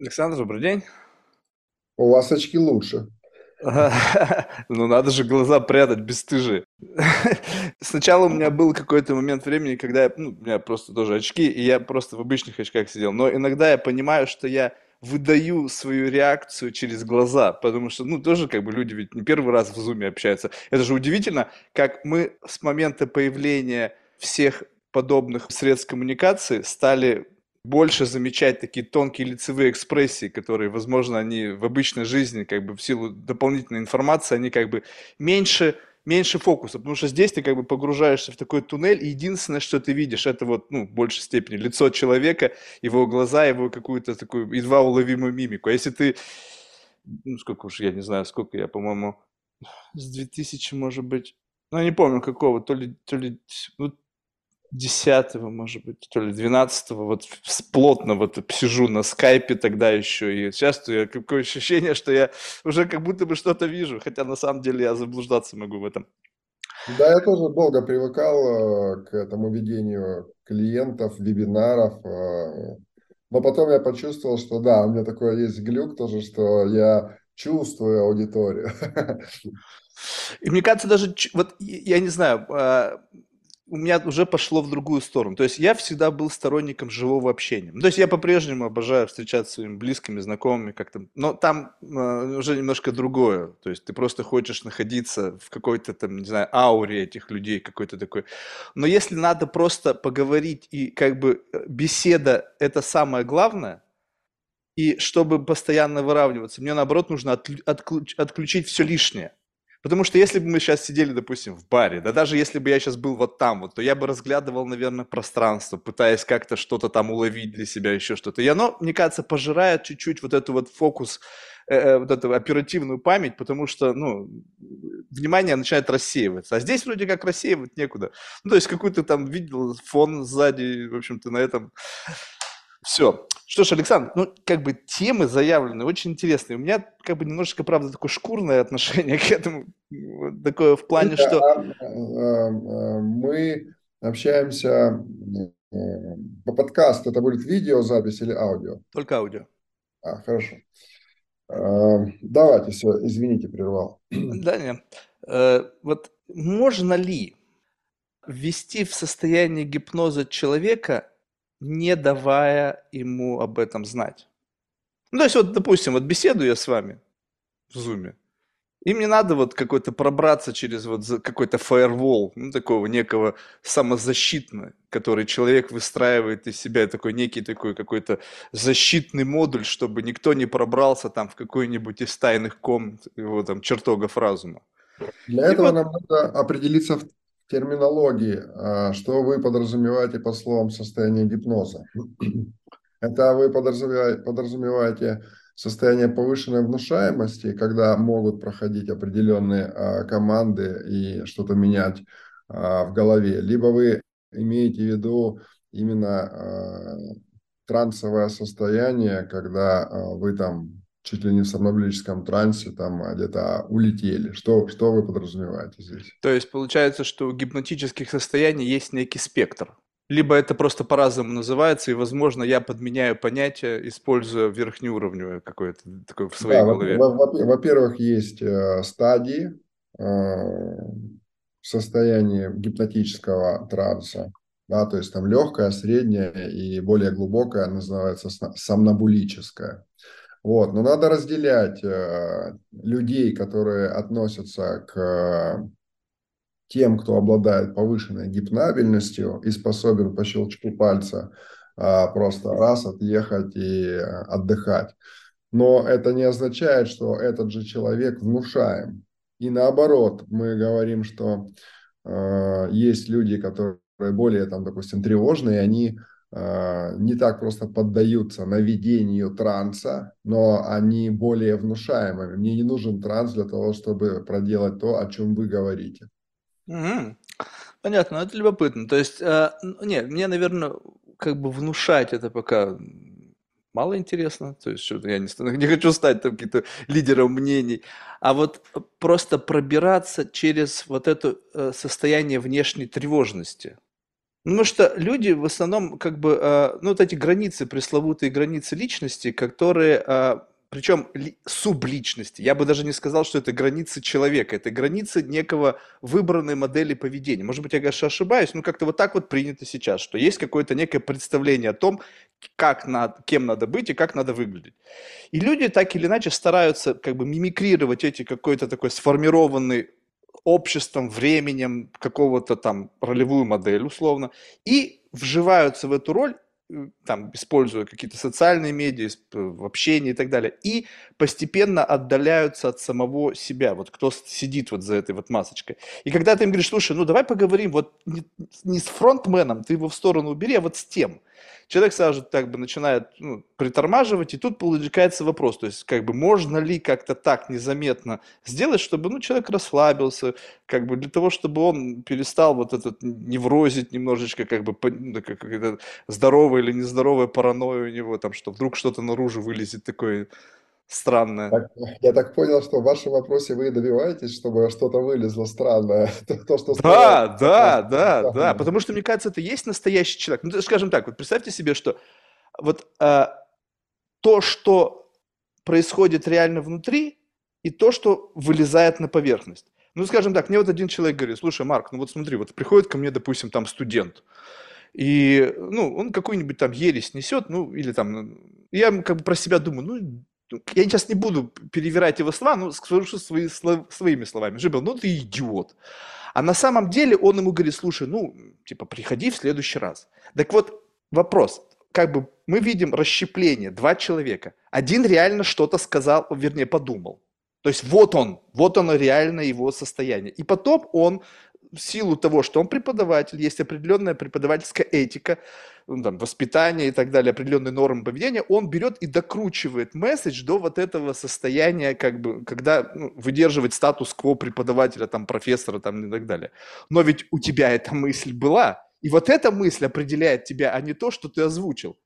Александр, добрый день. У вас очки лучше. Ну надо же глаза прятать, бесстыжие. Сначала у меня был какой-то момент времени, когда я, ну, у меня просто тоже очки, и я просто в обычных очках сидел. Но иногда я понимаю, что я выдаю свою реакцию через глаза, потому что, ну, тоже как бы люди ведь не первый раз в зуме общаются. Это же удивительно, как мы с момента появления всех подобных средств коммуникации стали больше замечать такие тонкие лицевые экспрессии, которые, возможно, они в обычной жизни, как бы в силу дополнительной информации, они как бы меньше, меньше фокуса, потому что здесь ты как бы погружаешься в такой туннель, и единственное, что ты видишь, это вот, ну, в большей степени лицо человека, его глаза, его какую-то такую едва уловимую мимику. А если ты, ну, сколько уж, я не знаю, сколько я, по-моему, с 2000, может быть, ну, я не помню какого, то ли, то ли, ну, десятого, может быть, то ли двенадцатого, вот плотно вот сижу на скайпе тогда еще, и сейчас я какое ощущение, что я уже как будто бы что-то вижу, хотя на самом деле я заблуждаться могу в этом. Да, я тоже долго привыкал э, к этому ведению клиентов, вебинаров, э, но потом я почувствовал, что да, у меня такой есть глюк тоже, что я чувствую аудиторию. И мне кажется, даже, вот я не знаю, а, у меня уже пошло в другую сторону. То есть я всегда был сторонником живого общения. То есть я по-прежнему обожаю встречаться с своими близкими, знакомыми как-то. Но там э, уже немножко другое. То есть ты просто хочешь находиться в какой-то там, не знаю, ауре этих людей какой-то такой. Но если надо просто поговорить и как бы э, беседа это самое главное, и чтобы постоянно выравниваться, мне наоборот нужно отключ, отключить все лишнее. Потому что если бы мы сейчас сидели, допустим, в баре, да даже если бы я сейчас был вот там вот, то я бы разглядывал, наверное, пространство, пытаясь как-то что-то там уловить для себя, еще что-то. И оно, мне кажется, пожирает чуть-чуть вот эту вот фокус, э, э, вот эту оперативную память, потому что, ну, внимание начинает рассеиваться. А здесь вроде как рассеивать некуда. Ну, то есть какой-то там видел фон сзади, в общем-то, на этом все. Что ж, Александр, ну, как бы темы заявлены, очень интересные. У меня, как бы, немножечко, правда, такое шкурное отношение к этому. Такое в плане, что... А, а, а, мы общаемся по подкасту. Это будет видеозапись или аудио? Только аудио. А, хорошо. Давайте, все, извините, прервал. Да, нет. Э, вот можно ли ввести в состояние гипноза человека не давая ему об этом знать. Ну, то есть, вот, допустим, вот беседую я с вами в зуме, и мне надо вот какой-то пробраться через вот какой-то фаервол, ну, такого некого самозащитного, который человек выстраивает из себя такой некий такой какой-то защитный модуль, чтобы никто не пробрался там в какой-нибудь из тайных комнат его там чертогов разума. Для и этого вот... нам надо определиться в терминологии, а, что вы подразумеваете по словам состояние гипноза? Это вы подразумеваете, состояние повышенной внушаемости, когда могут проходить определенные а, команды и что-то менять а, в голове, либо вы имеете в виду именно трансовое состояние, когда вы там чуть ли не в сомнамбулическом трансе, там а, где-то улетели. Что, что вы подразумеваете здесь? То есть получается, что у гипнотических состояний есть некий спектр. Либо это просто по-разному называется, и, возможно, я подменяю понятие, используя верхнеуровневое какое-то такое в своей да, голове. Во-первых, есть э, стадии э, состояния гипнотического транса. Да, то есть там легкое, среднее и более глубокое называется сомнамбулическое. Вот, но надо разделять э, людей, которые относятся к тем, кто обладает повышенной гипнабельностью и способен по щелчку пальца э, просто раз отъехать и отдыхать. Но это не означает, что этот же человек внушаем. И наоборот, мы говорим, что э, есть люди, которые более, там, допустим, тревожные, они Э, не так просто поддаются наведению транса, но они более внушаемыми. Мне не нужен транс для того, чтобы проделать то, о чем вы говорите. Угу. Понятно, это любопытно. То есть, э, нет, мне, наверное, как бы внушать это пока мало интересно. То есть, я не, не хочу стать там каким-то лидером мнений. А вот просто пробираться через вот это э, состояние внешней тревожности. Потому что люди в основном как бы, э, ну вот эти границы, пресловутые границы личности, которые, э, причем ли, субличности, я бы даже не сказал, что это границы человека, это границы некого выбранной модели поведения. Может быть, я, конечно, ошибаюсь, но как-то вот так вот принято сейчас, что есть какое-то некое представление о том, как надо, кем надо быть и как надо выглядеть. И люди так или иначе стараются как бы мимикрировать эти какой-то такой сформированный обществом, временем, какого-то там ролевую модель условно, и вживаются в эту роль, э, там, используя какие-то социальные медиа, в общении и так далее, и постепенно отдаляются от самого себя, вот кто сидит вот за этой вот масочкой. И когда ты им говоришь, слушай, ну давай поговорим вот не, не с фронтменом, ты его в сторону убери, а вот с тем – человек сразу как бы начинает ну, притормаживать, и тут получается вопрос, то есть как бы можно ли как-то так незаметно сделать, чтобы ну, человек расслабился, как бы для того, чтобы он перестал вот этот неврозить немножечко, как бы ну, как, это здоровая или нездоровая паранойя у него, там, что вдруг что-то наружу вылезет такое странное. Так, я так понял, что в вашем вопросе вы добиваетесь, чтобы что-то вылезло странное. То, что да, да, да, да, потому что, мне кажется, это есть настоящий человек. Ну, скажем так, вот представьте себе, что вот а, то, что происходит реально внутри, и то, что вылезает на поверхность. Ну, скажем так, мне вот один человек говорит, слушай, Марк, ну вот смотри, вот приходит ко мне, допустим, там студент, и, ну, он какую-нибудь там ересь несет, ну, или там, я как бы про себя думаю, ну, я сейчас не буду перевирать его слова, но скажу свои, своими словами. Жибел, ну ты идиот. А на самом деле он ему говорит, слушай, ну, типа, приходи в следующий раз. Так вот, вопрос, как бы мы видим расщепление, два человека. Один реально что-то сказал, вернее, подумал. То есть вот он, вот оно реально его состояние. И потом он в силу того, что он преподаватель, есть определенная преподавательская этика, ну, там, воспитание и так далее, определенные нормы поведения, он берет и докручивает месседж до вот этого состояния, как бы, когда ну, выдерживает статус-кво преподавателя, там, профессора там, и так далее. Но ведь у тебя эта мысль была, и вот эта мысль определяет тебя, а не то, что ты озвучил.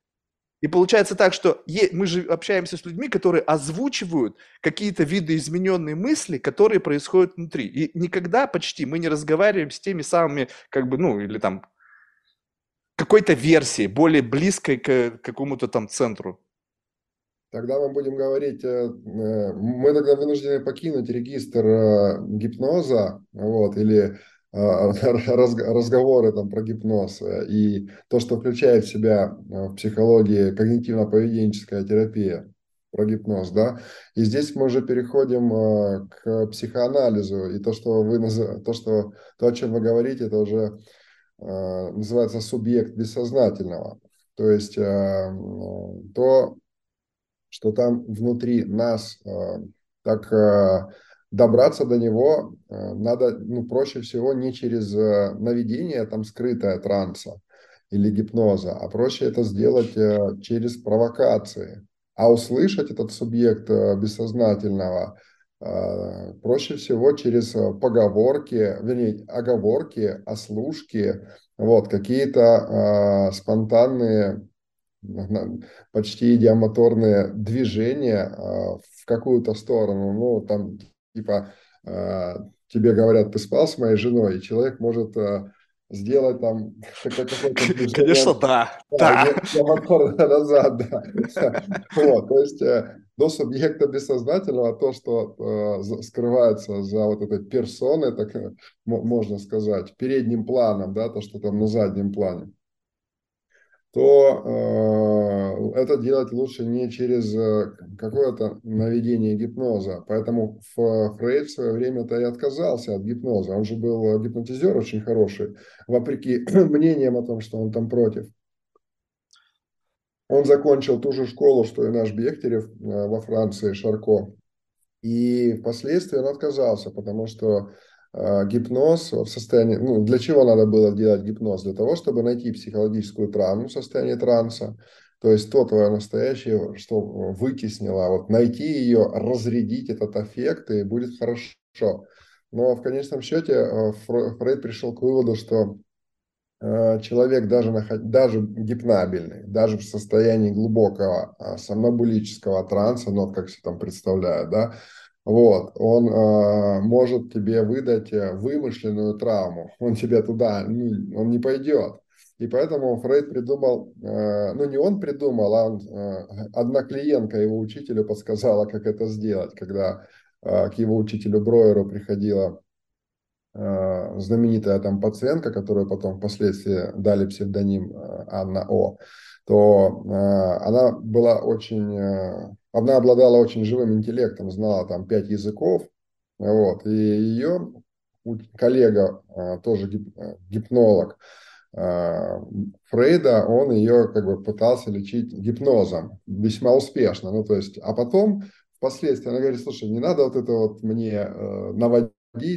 И получается так, что мы же общаемся с людьми, которые озвучивают какие-то виды измененные мысли, которые происходят внутри. И никогда почти мы не разговариваем с теми самыми, как бы, ну, или там, какой-то версии, более близкой к какому-то там центру. Тогда мы будем говорить, э, э, мы тогда вынуждены покинуть регистр э, гипноза, вот, или разговоры там про гипноз э, и то, что включает в себя э, в психологии когнитивно-поведенческая терапия про гипноз, да, и здесь мы уже переходим э, к психоанализу, и то, что вы, то, что, то, о чем вы говорите, это уже называется субъект бессознательного, то есть то, что там внутри нас так добраться до него э, надо, ну, проще всего не через э, наведение, там, скрытое транса или гипноза, а проще это сделать э, через провокации. А услышать этот субъект бессознательного проще всего через поговорки, вернее, оговорки, ослушки, вот, какие-то спонтанные почти идиомоторные движения в какую-то сторону, ну, там типа э, тебе говорят, ты спал с моей женой, и человек может э, сделать там какой-то Конечно, да. Да. назад, да. Вот, то есть э, до субъекта бессознательного то, что скрывается за вот этой персоной, так можно сказать, передним планом, да, то, что там на заднем плане то э, это делать лучше не через э, какое-то наведение гипноза. Поэтому Фрейд в свое время-то и отказался от гипноза. Он же был гипнотизер очень хороший, вопреки мнениям о том, что он там против. Он закончил ту же школу, что и наш Бехтерев э, во Франции, Шарко. И впоследствии он отказался, потому что гипноз в состоянии, ну, для чего надо было делать гипноз? Для того, чтобы найти психологическую травму, состояние транса, то есть то твое настоящее, что вытеснило, вот найти ее, разрядить этот эффект, и будет хорошо. Но в конечном счете э, Фрейд пришел к выводу, что э, человек даже, даже гипнабельный, даже в состоянии глубокого а, сомнобулического транса, ну, как все там представляют, да, вот, он э, может тебе выдать э, вымышленную травму, он тебе туда, ну, он не пойдет. И поэтому Фрейд придумал, э, ну не он придумал, а он, э, одна клиентка его учителю подсказала, как это сделать, когда к его учителю Броеру приходила знаменитая там пациентка, которую потом впоследствии дали псевдоним Анна О, то она была очень, она обладала очень живым интеллектом, знала там пять языков, вот, и ее коллега, а, тоже а, гипнолог а, Фрейда, он ее как бы пытался лечить гипнозом весьма успешно. Ну, то есть, а потом впоследствии она говорит, слушай, не надо вот это вот мне э, наводить,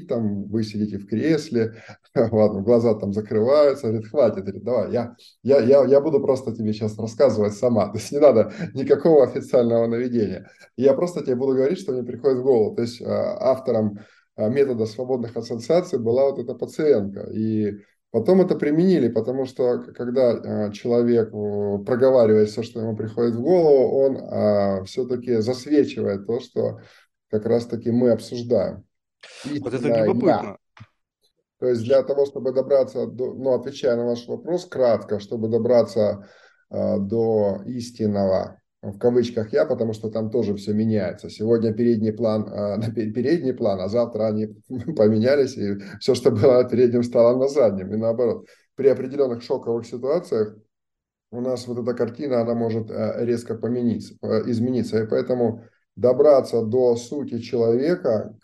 там, вы сидите в кресле, ладно, глаза там закрываются, говорит, хватит, говорит, давай, я, я, я, я буду просто тебе сейчас рассказывать сама, то есть не надо никакого официального наведения. Я просто тебе буду говорить, что мне приходит в голову. То есть автором а, метода свободных ассоциаций была вот эта пациентка. И потом это применили, потому что когда а, человек проговаривает все, что ему приходит в голову, он все-таки засвечивает то, что как раз-таки мы обсуждаем. И вот это любопытно. Я. То есть для того, чтобы добраться, до, ну, отвечая на ваш вопрос кратко, чтобы добраться э, до истинного в кавычках я, потому что там тоже все меняется. Сегодня передний план на передний план, а завтра они поменялись, и все, что было передним, стало на заднем. И наоборот, при определенных шоковых ситуациях у нас вот эта картина, она может а, резко помениться, измениться. И поэтому добраться до сути человека,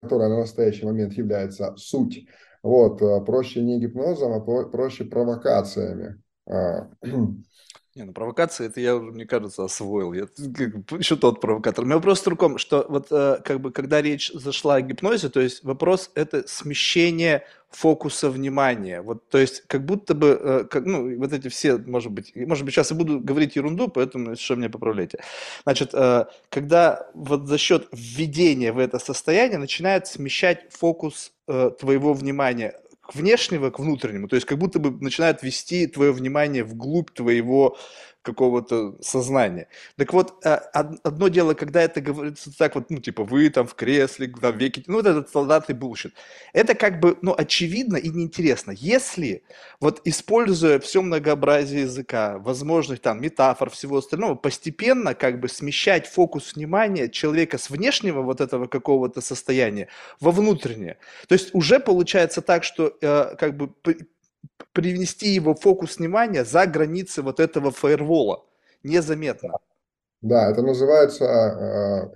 которая на настоящий момент является суть, вот, а, проще не гипнозом, а проще провокациями. Не, ну провокация, это я уже, мне кажется, освоил. Я еще тот провокатор. У меня вопрос другом, что вот э, как бы когда речь зашла о гипнозе, то есть вопрос это смещение фокуса внимания. Вот, то есть как будто бы, э, как, ну, вот эти все, может быть, может быть, сейчас я буду говорить ерунду, поэтому что меня поправляйте. Значит, э, когда вот за счет введения в это состояние начинает смещать фокус э, твоего внимания к внешнего к внутреннему, то есть как будто бы начинает вести твое внимание вглубь твоего какого-то сознания. Так вот, а, одно дело, когда это говорится так вот, ну, типа, вы там в кресле, там веки, ну, вот этот стандартный bullshit. Это как бы, ну, очевидно и неинтересно. Если вот используя все многообразие языка, возможных там метафор, всего остального, постепенно как бы смещать фокус внимания человека с внешнего вот этого какого-то состояния во внутреннее. То есть уже получается так, что э, как бы привнести его фокус внимания за границы вот этого фаервола незаметно. Да, это называется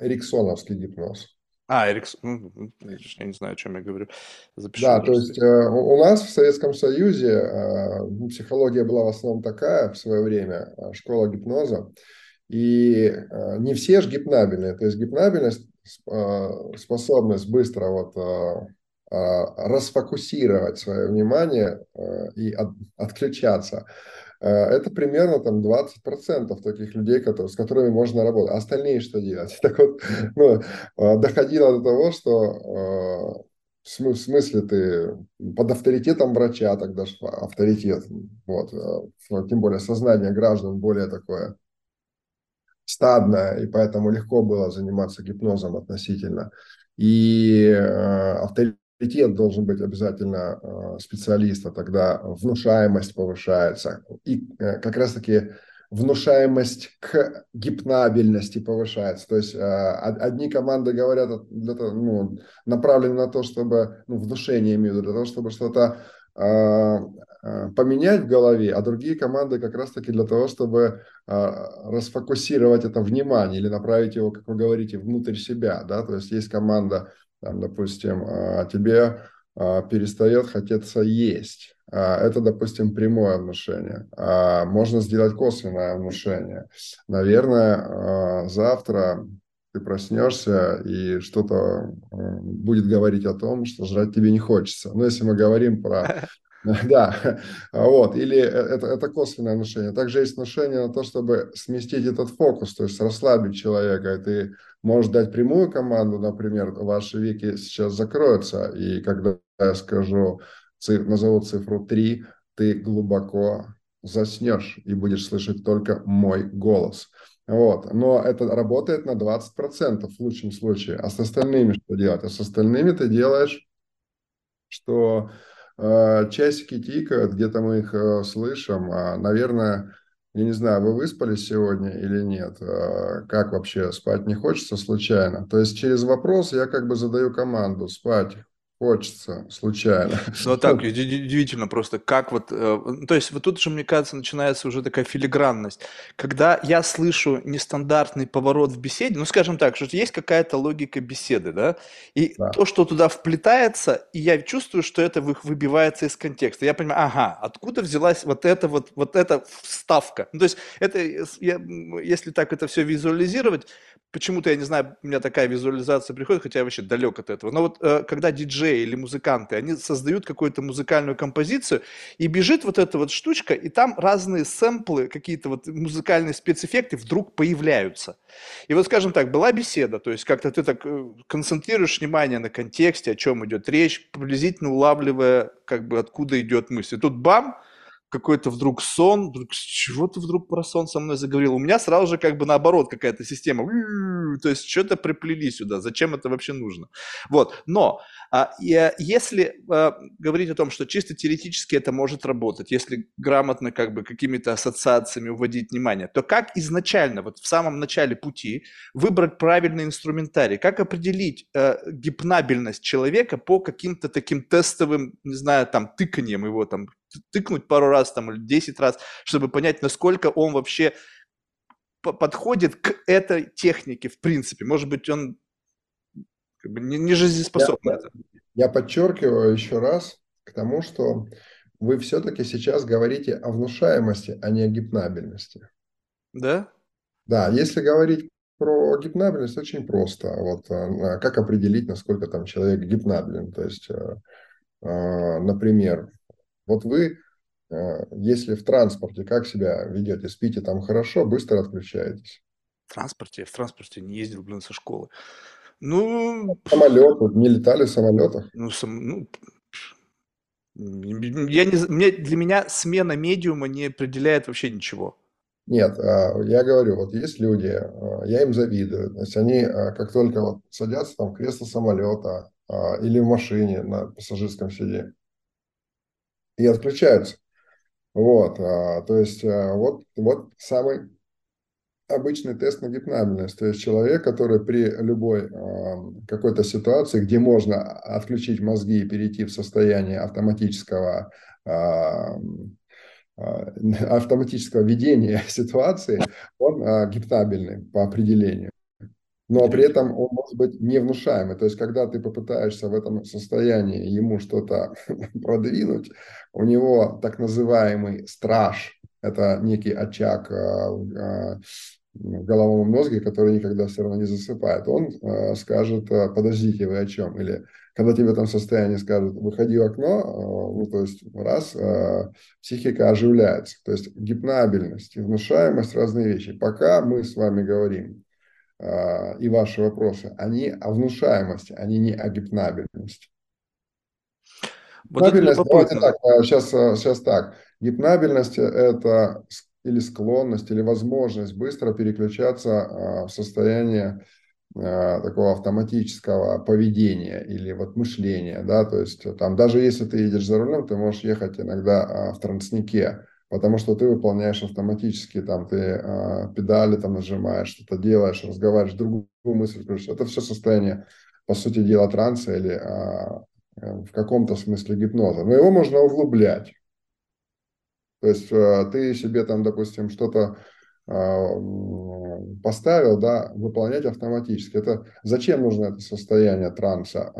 э, эриксоновский гипноз. А, Эриксон, ну, я не знаю, о чем я говорю. Запишу да, то есть э, у нас в Советском Союзе э, психология была в основном такая в свое время, э, школа гипноза, и э, не все же гипнабельные, то есть гипнабельность, э, способность быстро вот э, расфокусировать свое внимание э, и от, отключаться. Э, это примерно там 20% таких людей, которые, с которыми можно работать. Остальные что делать? Так вот, ну, доходило до того, что в смысле ты под авторитетом врача тогда авторитет, вот, тем более сознание граждан более такое стадное, и поэтому легко было заниматься гипнозом относительно. И авторитет авторитет должен быть обязательно э, специалиста, тогда внушаемость повышается. И э, как раз-таки внушаемость к гипнабельности повышается. То есть э, одни команды говорят, для того, ну, направлены на то, чтобы, ну, внушение имею для того, чтобы что-то поменять в голове, а другие команды как раз-таки для того, чтобы расфокусировать это внимание или направить его, как вы говорите, внутрь себя. Да? То есть есть команда там, допустим, а, тебе а, перестает хотеться есть. А, это, допустим, прямое внушение. Можно сделать косвенное внушение. Наверное, завтра ты проснешься и что-то будет говорить о том, что жрать тебе не хочется. Но если мы говорим про Да, вот, или это, это косвенное внушение. Также есть внушение на то, чтобы сместить этот фокус, то есть расслабить человека. И ты можешь дать прямую команду, например, ваши веки сейчас закроются, и когда я скажу, назову цифру 3, ты глубоко заснешь и будешь слышать только мой голос. Вот. Но это работает на 20% в лучшем случае. А с остальными что делать? А с остальными ты делаешь, что часики тикают, где-то мы их э, слышим. А, наверное, я не знаю, вы выспались сегодня или нет? Э, как вообще, спать не хочется случайно? То есть через вопрос я как бы задаю команду спать хочется случайно. Ну, так, удивительно просто, как вот, э, ну, то есть вот тут же, мне кажется, начинается уже такая филигранность. Когда я слышу нестандартный поворот в беседе, ну, скажем так, что есть какая-то логика беседы, да, и да. то, что туда вплетается, и я чувствую, что это выбивается из контекста. Я понимаю, ага, откуда взялась вот эта вот, вот эта вставка. Ну, то есть это, я, если так это все визуализировать, почему-то, я не знаю, у меня такая визуализация приходит, хотя я вообще далек от этого. Но вот э, когда или музыканты, они создают какую-то музыкальную композицию, и бежит вот эта вот штучка, и там разные сэмплы, какие-то вот музыкальные спецэффекты вдруг появляются. И вот, скажем так, была беседа, то есть как-то ты так э, концентрируешь внимание на контексте, о чем идет речь, приблизительно улавливая, как бы откуда идет мысль. И тут бам, какой-то вдруг сон, вдруг, чего ты вдруг про сон со мной заговорил? У меня сразу же как бы наоборот какая-то система, то есть что-то приплели сюда, зачем это вообще нужно? Вот, но а, и, если а, говорить о том, что чисто теоретически это может работать, если грамотно как бы какими-то ассоциациями уводить внимание, то как изначально, вот в самом начале пути, выбрать правильный инструментарий, как определить а, гипнабельность человека по каким-то таким тестовым, не знаю, там, тыканиям его там тыкнуть пару раз там или 10 раз, чтобы понять, насколько он вообще подходит к этой технике в принципе. Может быть, он как бы не, не жизнеспособный. Я, я подчеркиваю еще раз к тому, что вы все-таки сейчас говорите о внушаемости, а не о гипнабельности. Да? Да, если говорить про гипнабельность, очень просто. Вот э, как определить, насколько там человек гипнабелен. То есть, э, э, например, вот вы, э, если в транспорте, как себя ведете? Спите там хорошо, быстро отключаетесь? В транспорте? В транспорте не ездил, блин, со школы. Ну... Самолеты, не летали в самолетах? Ну, сам, ну, я не, мне, для меня смена медиума не определяет вообще ничего. Нет, а, я говорю, вот есть люди, а, я им завидую. То есть они, а, как только вот садятся там в кресло самолета или в машине на пассажирском сиденье, и отключаются. Вот, а, то есть а, вот, вот самый обычный тест на гипнабельность. То есть человек, который при любой а, какой-то ситуации, где можно отключить мозги и перейти в состояние автоматического а, автоматического ведения ситуации, он а, гипнабельный по определению но при этом он может быть невнушаемый. То есть, когда ты попытаешься в этом состоянии ему что-то продвинуть, у него так называемый страж, это некий очаг а, а, в головном мозге, который никогда все равно не засыпает, он а, скажет, подождите, вы о чем? Или когда тебе в этом состоянии скажут, выходи в окно, ну, то есть раз, психика оживляется. То есть гипнабельность и внушаемость – разные вещи. Пока мы с вами говорим и ваши вопросы, они о внушаемости, они не о гипнабельности. Вот гипнабельность, давайте так, сейчас, сейчас так. Гипнабельность – это или склонность, или возможность быстро переключаться а, в состояние а, такого автоматического поведения или вот мышления, да, то есть там даже если ты едешь за рулем, ты можешь ехать иногда в транснике, потому что ты выполняешь автоматически, там, ты э, педали там нажимаешь, что-то делаешь, разговариваешь, другую мысль включаешь. Это все состояние, по сути дела, транса или э, в каком-то смысле гипноза. Но его можно углублять. То есть э, ты себе там, допустим, что-то поставил, да, выполнять автоматически. Это зачем нужно это состояние транса?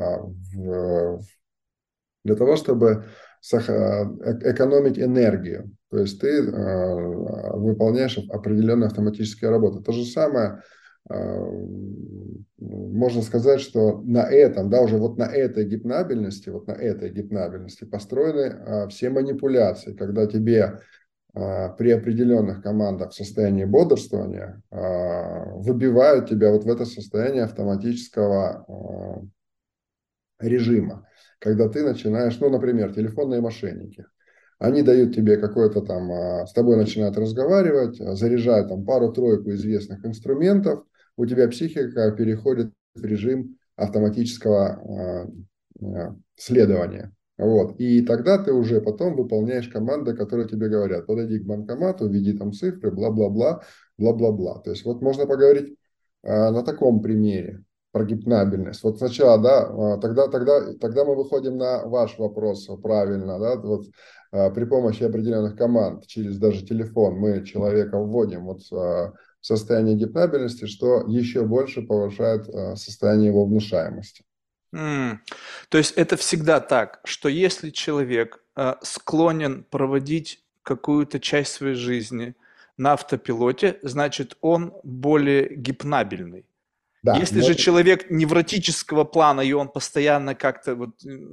Для того, чтобы экономить энергию. То есть ты э, выполняешь определенные автоматические работы. То же самое э, можно сказать, что на этом, да, уже вот на этой гипнабельности, вот на этой гипнабельности построены э, все манипуляции, когда тебе при определенных командах в состоянии бодрствования выбивают тебя вот в это состояние автоматического режима, когда ты начинаешь, ну, например, телефонные мошенники – они дают тебе какой-то там, а, с тобой начинают разговаривать, а, заряжают там пару-тройку известных инструментов, у тебя психика переходит в режим автоматического а, следования. Вот. И тогда ты уже потом выполняешь команды, которые тебе говорят. Подойди к банкомату, введи там цифры, бла-бла-бла, бла-бла-бла. То есть вот можно поговорить на таком примере про гипнабельность. Вот сначала, да, а, тогда, тогда, тогда мы выходим на ваш вопрос правильно, да, вот а, при помощи определенных команд через даже телефон мы человека вводим вот а, в состояние гипнабельности, что еще больше повышает состояние его внушаемости. Mm. То есть это всегда так, что если человек склонен проводить какую-то часть своей жизни на автопилоте, значит он более гипнабельный. Да, Если но... же человек невротического плана, и он постоянно как-то вот,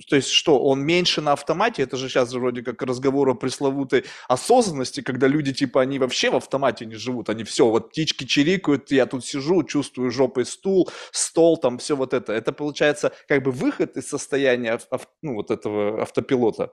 то есть что, он меньше на автомате, это же сейчас вроде как разговор о пресловутой осознанности, когда люди типа, они вообще в автомате не живут, они все, вот птички чирикают, я тут сижу, чувствую жопой стул, стол, там все вот это. Это получается как бы выход из состояния ну, вот этого автопилота.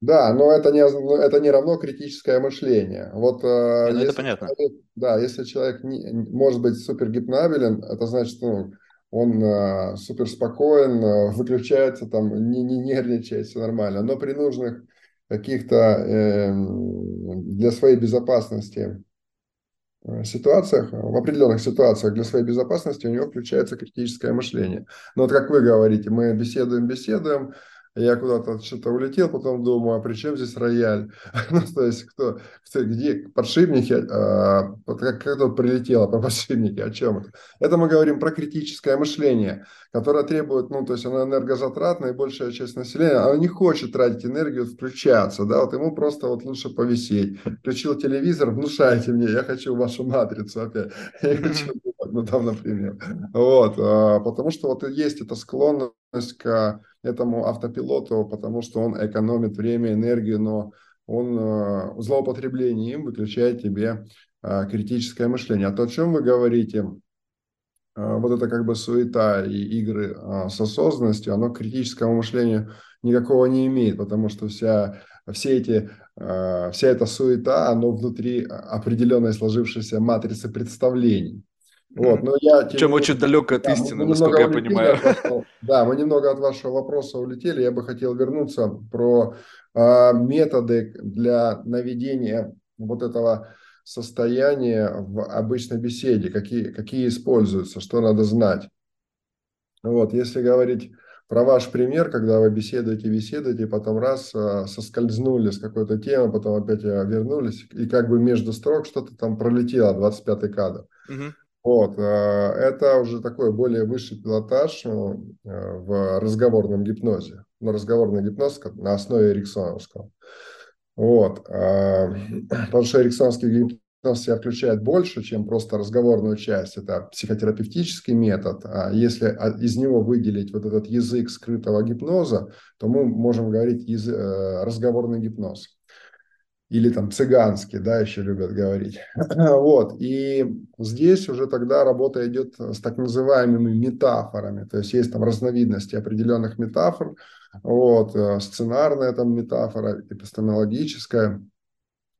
Да, но это не, это не равно критическое мышление. Вот, э, ну, это понятно. Человек, да, если человек не, может быть супер гипнабелен, это значит, ну, он э, супер спокоен, э, выключается, там, не, не нервничает, все нормально. Но при нужных каких-то э, для своей безопасности э, ситуациях, в определенных ситуациях для своей безопасности у него включается критическое мышление. Но вот как вы говорите, мы беседуем, беседуем, я куда-то что-то улетел, потом думаю, а при чем здесь рояль? ну, то есть, кто, кто где подшипники, а, как, как тут прилетело про подшипники, о чем это? Это мы говорим про критическое мышление, которое требует, ну, то есть, оно энергозатратное, и большая часть населения, оно не хочет тратить энергию, включаться, да, вот ему просто вот лучше повисеть. Включил телевизор, внушайте мне, я хочу вашу матрицу опять. Я хочу ну, там, например. Вот, а, потому что вот есть эта склонность к этому автопилоту, потому что он экономит время, энергию, но он э, злоупотребление им выключает тебе э, критическое мышление. А то, о чем вы говорите, вот это как бы суета и игры с осознанностью, оно к критическому мышлению никакого не имеет, потому что вся, все эти, вся эта суета, оно внутри определенной сложившейся матрицы представлений. Вот, но я, Чем очень далеко от да, истины, насколько я понимаю. Вашего, да, мы немного от вашего вопроса улетели. Я бы хотел вернуться про э, методы для наведения вот этого состояния в обычной беседе, какие, какие используются, что надо знать. Вот, если говорить про ваш пример, когда вы беседуете, беседуете, потом раз э, соскользнули с какой-то темы, потом опять э, вернулись, и как бы между строк что-то там пролетело, 25-й кадр. Угу. Вот, э, это уже такой более высший пилотаж э, в разговорном гипнозе. Но разговорный гипноз на основе эриксоновского. Вот. Э, потому что эриксоновский гипноз себя включает больше, чем просто разговорную часть. Это психотерапевтический метод. А если из него выделить вот этот язык скрытого гипноза, то мы можем говорить язык, разговорный гипноз или там цыганский, да, еще любят говорить. вот, и здесь уже тогда работа идет с так называемыми метафорами, то есть есть там разновидности определенных метафор, вот, э, сценарная там метафора, эпистемологическая,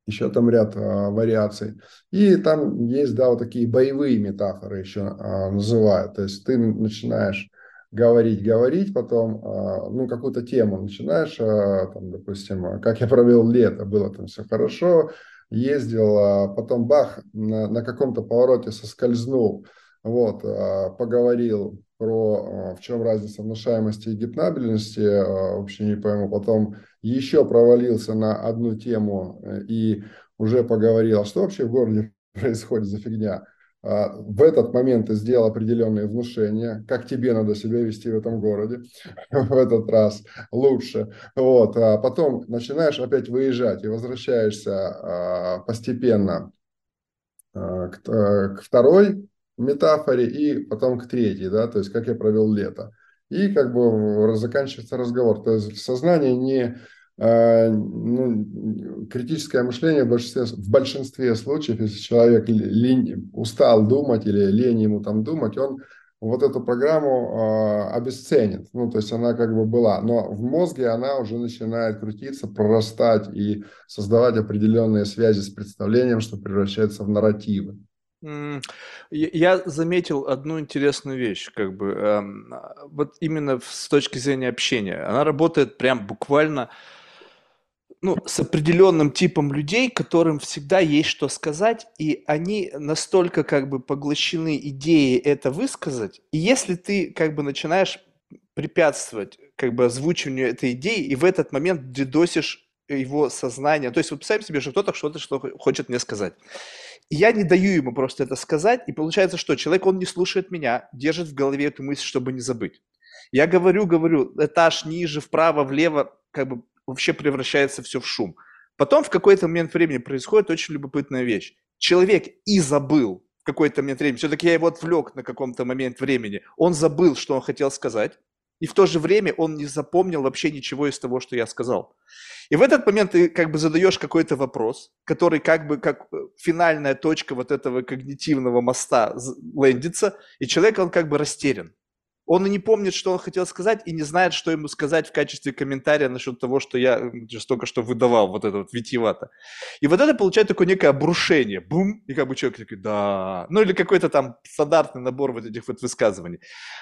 еще там ряд а, вариаций. И там есть, да, вот такие боевые метафоры еще а, называют, то есть ты начинаешь говорить, говорить, потом, а, ну, какую-то тему начинаешь, а, там, допустим, как я провел лето, было там все хорошо, ездил, а потом бах, на, на каком-то повороте соскользнул, вот, поговорил про в чем разница внушаемости и гипнабельности, вообще не пойму, потом еще провалился на одну тему э, и уже поговорил, а что вообще в городе происходит за фигня, а, в этот момент ты сделал определенные внушения, как тебе надо себя вести в этом городе в этот раз лучше. Вот. А потом начинаешь опять выезжать и возвращаешься а, постепенно к, к второй метафоре и потом к третьей, да, то есть как я провел лето. И как бы заканчивается разговор. То есть сознание не а, ну, критическое мышление в большинстве, в большинстве случаев, если человек лень, устал думать или лень ему там думать, он вот эту программу э, обесценит. Ну, то есть она как бы была. Но в мозге она уже начинает крутиться, прорастать и создавать определенные связи с представлением, что превращается в нарративы. Я заметил одну интересную вещь, как бы, эм, вот именно с точки зрения общения. Она работает прям буквально ну, с определенным типом людей, которым всегда есть что сказать, и они настолько как бы поглощены идеей это высказать, и если ты как бы начинаешь препятствовать как бы озвучиванию этой идеи, и в этот момент дедосишь его сознание, то есть вот представим себе, что кто-то что-то что хочет мне сказать. И я не даю ему просто это сказать, и получается, что человек, он не слушает меня, держит в голове эту мысль, чтобы не забыть. Я говорю, говорю, этаж ниже, вправо, влево, как бы вообще превращается все в шум. Потом в какой-то момент времени происходит очень любопытная вещь. Человек и забыл в какой-то момент времени, все-таки я его отвлек на каком-то момент времени, он забыл, что он хотел сказать, и в то же время он не запомнил вообще ничего из того, что я сказал. И в этот момент ты как бы задаешь какой-то вопрос, который как бы как э, финальная точка вот этого когнитивного моста лендится, и человек, он как бы растерян. Он и не помнит, что он хотел сказать, и не знает, что ему сказать в качестве комментария насчет того, что я только что выдавал, вот это вот витиевато. И вот это получает такое некое обрушение. Бум! И как бы человек такой, да. Ну или какой-то там стандартный набор вот этих вот высказываний.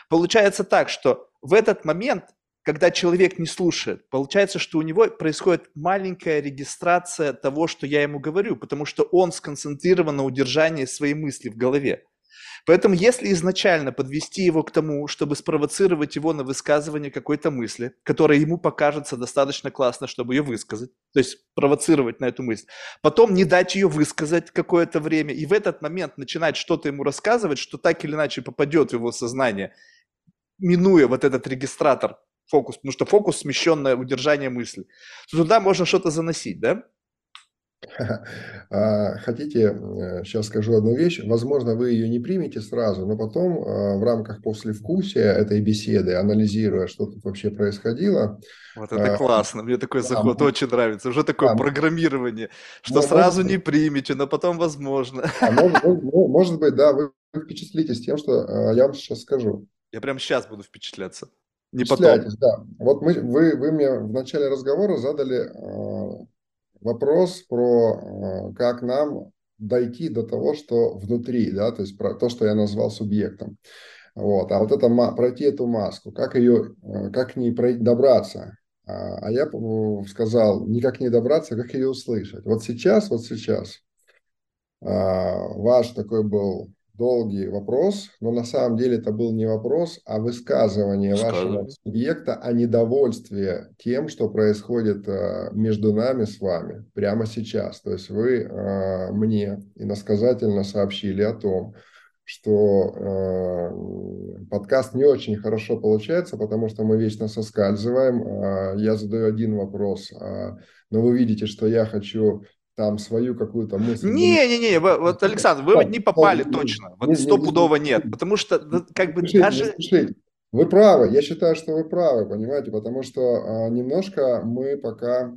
Получается так, что в этот момент когда человек не слушает, получается, что у него происходит маленькая регистрация того, что я ему говорю, потому что он сконцентрирован на удержании своей мысли в голове. Поэтому если изначально подвести его к тому, чтобы спровоцировать его на высказывание какой-то мысли, которая ему покажется достаточно классно, чтобы ее высказать, то есть провоцировать на эту мысль, потом не дать ее высказать какое-то время, и в этот момент начинать что-то ему рассказывать, что так или иначе попадет в его сознание, минуя вот этот регистратор фокус, потому что фокус смещенное удержание мысли, то туда можно что-то заносить, да? А, хотите, сейчас скажу одну вещь. Возможно, вы ее не примете сразу, но потом а, в рамках послевкусия этой беседы, анализируя, что тут вообще происходило. Вот это а, классно. Мне такой заход да, очень нравится. Уже такое да, программирование, что может, сразу не примете, но потом возможно. А может, может быть, да, вы впечатлитесь тем, что я вам сейчас скажу. Я прямо сейчас буду впечатляться. Не потом. Да. Вот мы, вы, вы мне в начале разговора задали вопрос про э, как нам дойти до того, что внутри, да, то есть про то, что я назвал субъектом. Вот. А вот это пройти эту маску, как ее, э, как к ней добраться. А, а я сказал, никак не добраться, как ее услышать. Вот сейчас, вот сейчас а, ваш такой был долгий вопрос, но на самом деле это был не вопрос, а высказывание вашего субъекта о недовольстве тем, что происходит э, между нами с вами прямо сейчас. То есть вы э, мне иносказательно сообщили о том, что э, подкаст не очень хорошо получается, потому что мы вечно соскальзываем. Э, я задаю один вопрос, э, но вы видите, что я хочу там свою какую-то мысль. Не-не-не, вот, Александр, вы не попали точно. Вот стопудово нет, потому что как бы даже... Вы правы, я считаю, что вы правы, понимаете, потому что а, немножко мы пока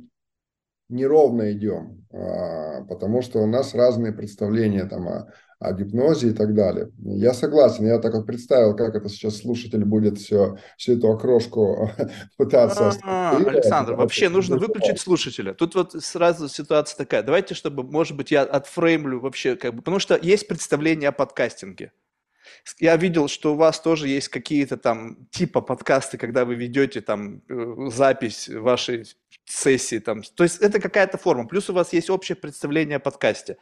неровно идем, а, потому что у нас разные представления там о, о гипнозе и так далее. Я согласен, я так вот представил, как это сейчас слушатель будет все, всю эту окрошку пытаться... А, Александр, вообще нужно выключить слушателя. Тут вот сразу ситуация такая. Давайте, чтобы, может быть, я отфреймлю вообще, как бы, потому что есть представление о подкастинге. Я видел, что у вас тоже есть какие-то там типа подкасты, когда вы ведете там э, запись вашей сессии. Там. То есть это какая-то форма. Плюс у вас есть общее представление о подкасте.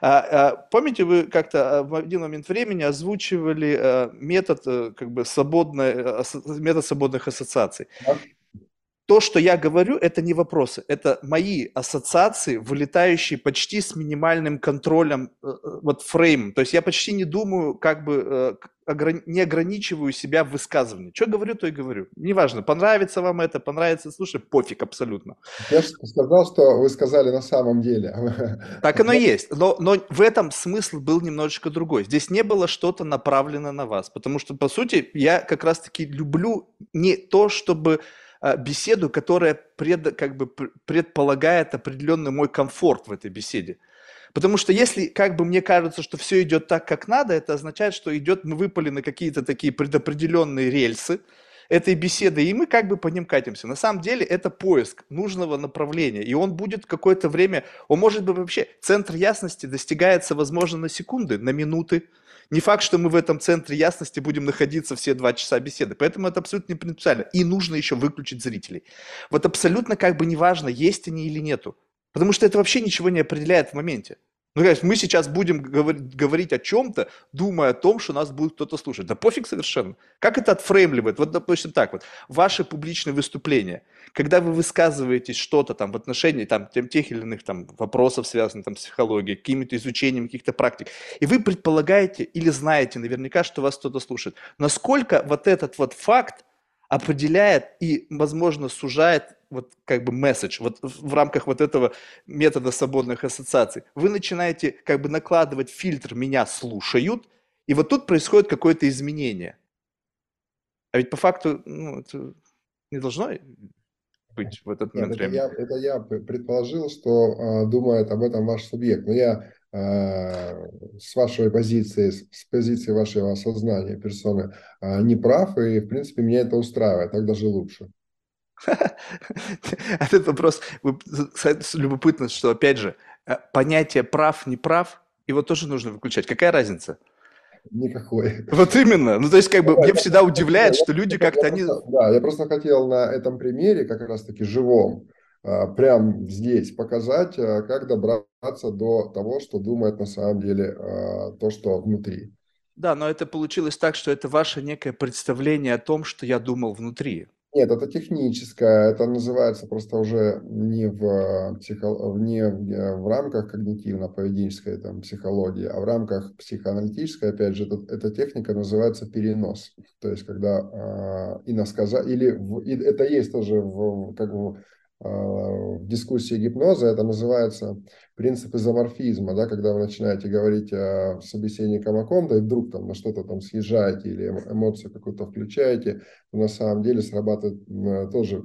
А, а, помните, вы как-то а, в один момент времени озвучивали а, метод, э, как бы, свободной, метод свободных ассоциаций то, что я говорю, это не вопросы, это мои ассоциации, вылетающие почти с минимальным контролем, э, э, вот фрейм. То есть я почти не думаю, как бы э, не ограничиваю себя в высказывании. Что говорю, то и говорю. Неважно, понравится вам это, понравится, слушай, пофиг абсолютно. Я же сказал, что вы сказали на самом деле. Так оно есть. Но, но в этом смысл был немножечко другой. Здесь не было что-то направлено на вас. Потому что, по сути, я как раз-таки люблю не то, чтобы беседу, которая пред, как бы предполагает определенный мой комфорт в этой беседе. Потому что если как бы мне кажется, что все идет так, как надо, это означает, что идет, мы выпали на какие-то такие предопределенные рельсы, этой беседы, и мы как бы по ним катимся. На самом деле это поиск нужного направления, и он будет какое-то время, он может быть вообще, центр ясности достигается, возможно, на секунды, на минуты. Не факт, что мы в этом центре ясности будем находиться все два часа беседы, поэтому это абсолютно не принципиально. И нужно еще выключить зрителей. Вот абсолютно как бы неважно, есть они или нету, потому что это вообще ничего не определяет в моменте. Ну, конечно, мы сейчас будем говорить, говорить о чем-то, думая о том, что нас будет кто-то слушать. Да пофиг совершенно. Как это отфреймливает? Вот, допустим, так вот. Ваши публичные выступления, когда вы высказываетесь что-то там в отношении там, тем, тех или иных там вопросов, связанных там с психологией, какими-то изучением каких-то практик, и вы предполагаете или знаете наверняка, что вас кто-то слушает, насколько вот этот вот факт определяет и, возможно, сужает вот как бы месседж, вот в рамках вот этого метода свободных ассоциаций, вы начинаете как бы накладывать фильтр «меня слушают», и вот тут происходит какое-то изменение. А ведь по факту ну, это не должно быть в этот момент Нет, это, я, это я предположил, что э, думает об этом ваш субъект. Но я э, с вашей позиции, с позиции вашего сознания персоны э, не прав, и, в принципе, меня это устраивает, так даже лучше. Этот вопрос любопытно, что, опять же, э, понятие прав, не прав, его тоже нужно выключать. Какая разница? Никакой. Вот именно. Ну, то есть, как бы, мне всегда удивляет, что люди как-то они... Да, я просто хотел на этом примере, как раз-таки живом, а, прям здесь показать, а, как добраться до того, что думает на самом деле а, то, что внутри. Да, но это получилось так, что это ваше некое представление о том, что я думал внутри. Нет, это техническое, это называется просто уже не в, психо, не в рамках когнитивно-поведенческой там, психологии, а в рамках психоаналитической, опять же, это, эта техника называется перенос. То есть, когда э, иносказа... или в, и это есть тоже в, как бы, а, в дискуссии гипноза, это называется принцип изоморфизма, да, когда вы начинаете говорить о собеседником о ком-то, и вдруг там на что-то там съезжаете или эмоцию какую-то включаете, то на самом деле срабатывает тоже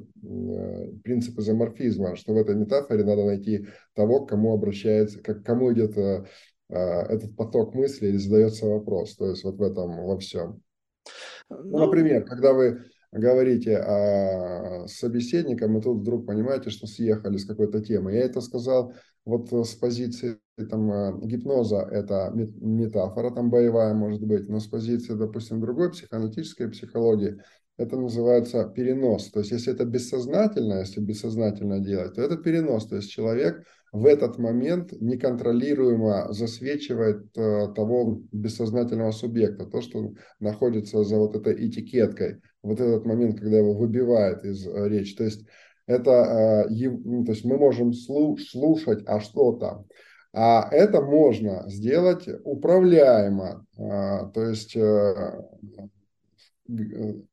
принцип изоморфизма, что в этой метафоре надо найти того, к кому обращается, к кому идет э, этот поток мысли или задается вопрос, то есть вот в этом во всем. Ну например, когда вы говорите о собеседником, и тут вдруг понимаете, что съехали с какой-то темы. Я это сказал вот с позиции там, э, гипноза, это метафора там боевая может быть, но с позиции, допустим, другой психоаналитической психологии, это называется перенос. То есть, если это бессознательно, если бессознательно делать, то это перенос. То есть, человек в этот момент неконтролируемо засвечивает э, того бессознательного субъекта, то, что находится за вот этой этикеткой, вот этот момент, когда его выбивает из э, речи. То есть, это, э, ну, то есть мы можем слушать, а что там. А это можно сделать управляемо, э, то есть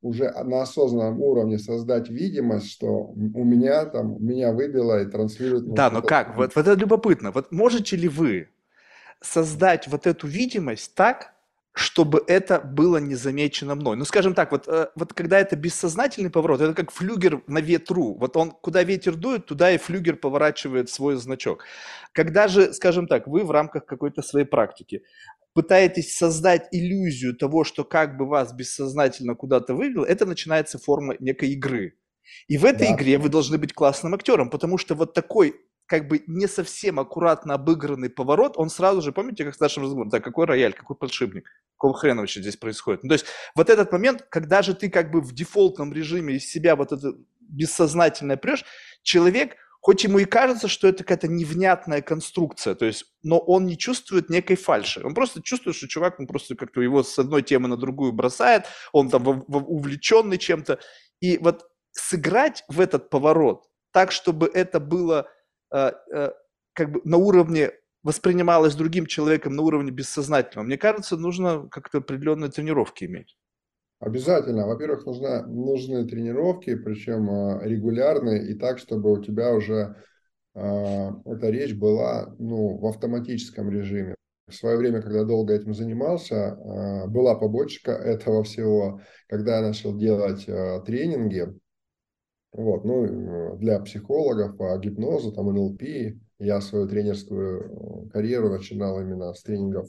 уже на осознанном уровне создать видимость, что у меня там, меня выбило и транслирует... Да, но как? Вот, вот это любопытно. Вот можете ли вы создать вот эту видимость так, чтобы это было не замечено мной. Ну, скажем так, вот, э, вот когда это бессознательный поворот, это как флюгер на ветру. Вот он, куда ветер дует, туда и флюгер поворачивает свой значок. Когда же, скажем так, вы в рамках какой-то своей практики пытаетесь создать иллюзию того, что как бы вас бессознательно куда-то вывел, это начинается форма некой игры. И в этой да. игре вы должны быть классным актером, потому что вот такой как бы не совсем аккуратно обыгранный поворот, он сразу же, помните, как с нашим разговором, так, какой рояль, какой подшипник, какого хрена вообще здесь происходит? Ну, то есть вот этот момент, когда же ты как бы в дефолтном режиме из себя вот это бессознательное прешь, человек – хоть ему и кажется, что это какая-то невнятная конструкция, то есть, но он не чувствует некой фальши. Он просто чувствует, что чувак, он просто как-то его с одной темы на другую бросает, он там увлеченный чем-то. И вот сыграть в этот поворот так, чтобы это было как бы на уровне воспринималось другим человеком на уровне бессознательного, мне кажется, нужно как-то определенные тренировки иметь. Обязательно. Во-первых, нужна, нужны тренировки, причем а, регулярные, и так, чтобы у тебя уже э, эта речь была ну, в автоматическом режиме. В свое время, когда долго этим занимался, э, была побочка этого всего, когда я начал делать э, тренинги, вот, ну, для психологов по гипнозу, там, НЛП, я свою тренерскую карьеру начинал именно с тренингов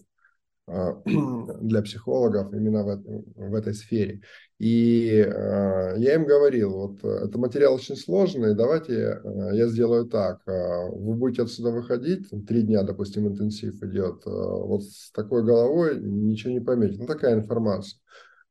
для психологов именно в, в этой сфере. И э, я им говорил, вот это материал очень сложный, давайте э, я сделаю так, э, вы будете отсюда выходить, три дня, допустим, интенсив идет, э, вот с такой головой ничего не поймете, ну такая информация.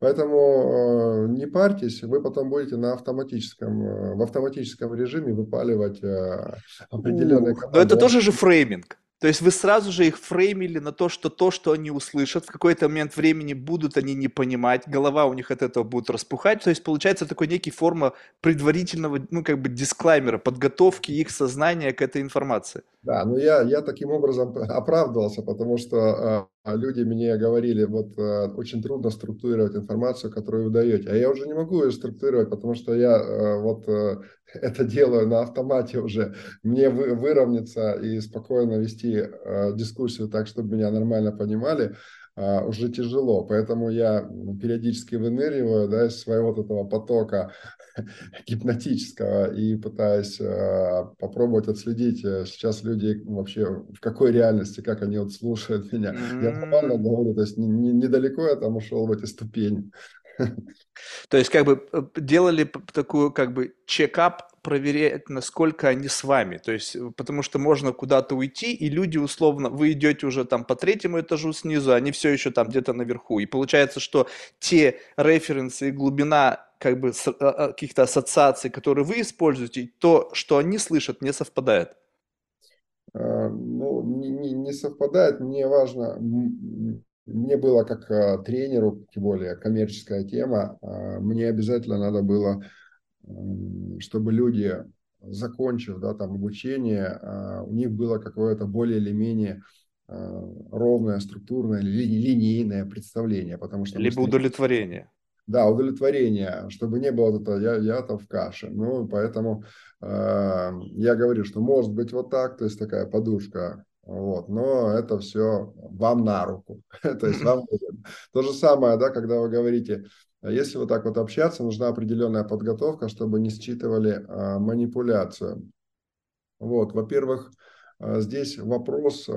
Поэтому э, не парьтесь, вы потом будете на автоматическом, э, в автоматическом режиме выпаливать э, определенные команды. Но это тоже же фрейминг. То есть вы сразу же их фреймили на то, что то, что они услышат, в какой-то момент времени будут они не понимать, голова у них от этого будет распухать. То есть получается такой некий форма предварительного, ну как бы дисклаймера, подготовки их сознания к этой информации. Да, но я, я таким образом оправдывался, потому что люди мне говорили, вот э, очень трудно структурировать информацию, которую вы даете. А я уже не могу ее структурировать, потому что я э, вот э, это делаю на автомате уже. Мне вы, выровняться и спокойно вести дискуссию так, чтобы меня нормально понимали, э, уже тяжело. Поэтому я периодически выныриваю да, из своего вот этого потока гипнотического и пытаюсь э, попробовать отследить э, сейчас люди вообще в какой реальности, как они вот слушают меня. Mm-hmm. Я нормально говорю, то есть недалеко я там ушел в эти ступени. То есть как бы э, делали такую как бы чекап, проверять, насколько они с вами. То есть потому что можно куда-то уйти, и люди условно, вы идете уже там по третьему этажу снизу, они все еще там где-то наверху. И получается, что те референсы и глубина как бы а, а, каких-то ассоциаций, которые вы используете, то, что они слышат, не совпадает? А, ну, не, не совпадает. Мне важно, мне было как тренеру, тем более коммерческая тема, мне обязательно надо было, чтобы люди, закончив да, там, обучение, у них было какое-то более или менее ровное, структурное, линейное представление. Потому что Либо удовлетворение. Да, удовлетворение, чтобы не было это я, я там в каше. Ну, поэтому э, я говорю, что может быть вот так, то есть такая подушка, вот, но это все вам на руку, то есть вам То же самое, да, когда вы говорите, если вот так вот общаться, нужна определенная подготовка, чтобы не считывали э, манипуляцию. Вот, во-первых, э, Здесь вопрос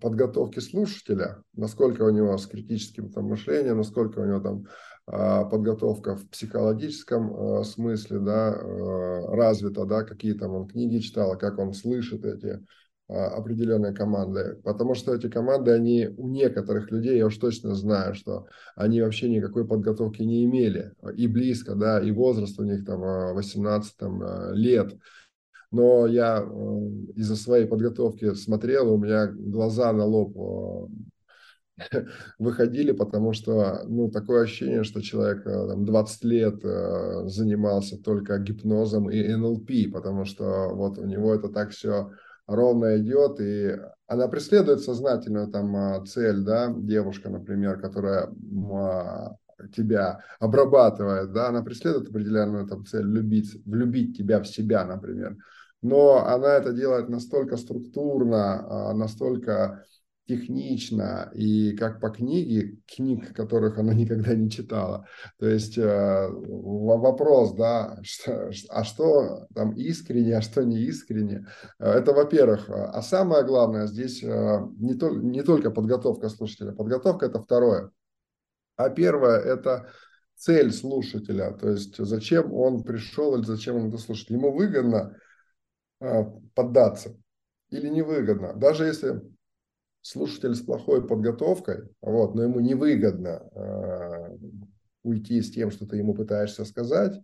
подготовки слушателя, насколько у него с критическим там, мышлением, насколько у него там а, подготовка в психологическом а, смысле, да, а, развита, да, какие там он книги читал, как он слышит эти определенные команды, потому что эти команды, они у некоторых людей, я уж точно знаю, что они вообще никакой подготовки не имели, и близко, да, и возраст у них там 18 там, лет, но я из-за своей подготовки смотрел, у меня глаза на лоб выходили, потому что, ну, такое ощущение, что человек э, там, 20 лет э, занимался только гипнозом и НЛП, потому что вот у него это так все ровно идет, и она преследует сознательную там а, цель, да, девушка, например, которая а, тебя обрабатывает, да, она преследует определенную там цель влюбить, влюбить тебя в себя, например. Но она это делает настолько структурно, а, настолько технично и как по книге, книг, которых она никогда не читала. То есть э, вопрос, да, что, а что там искренне, а что не искренне, э, это во-первых. А самое главное здесь э, не, то, не только подготовка слушателя, подготовка это второе. А первое это цель слушателя, то есть зачем он пришел или зачем он это слушает. Ему выгодно поддаться или невыгодно. Даже если слушатель с плохой подготовкой, вот, но ему невыгодно э, уйти с тем, что ты ему пытаешься сказать,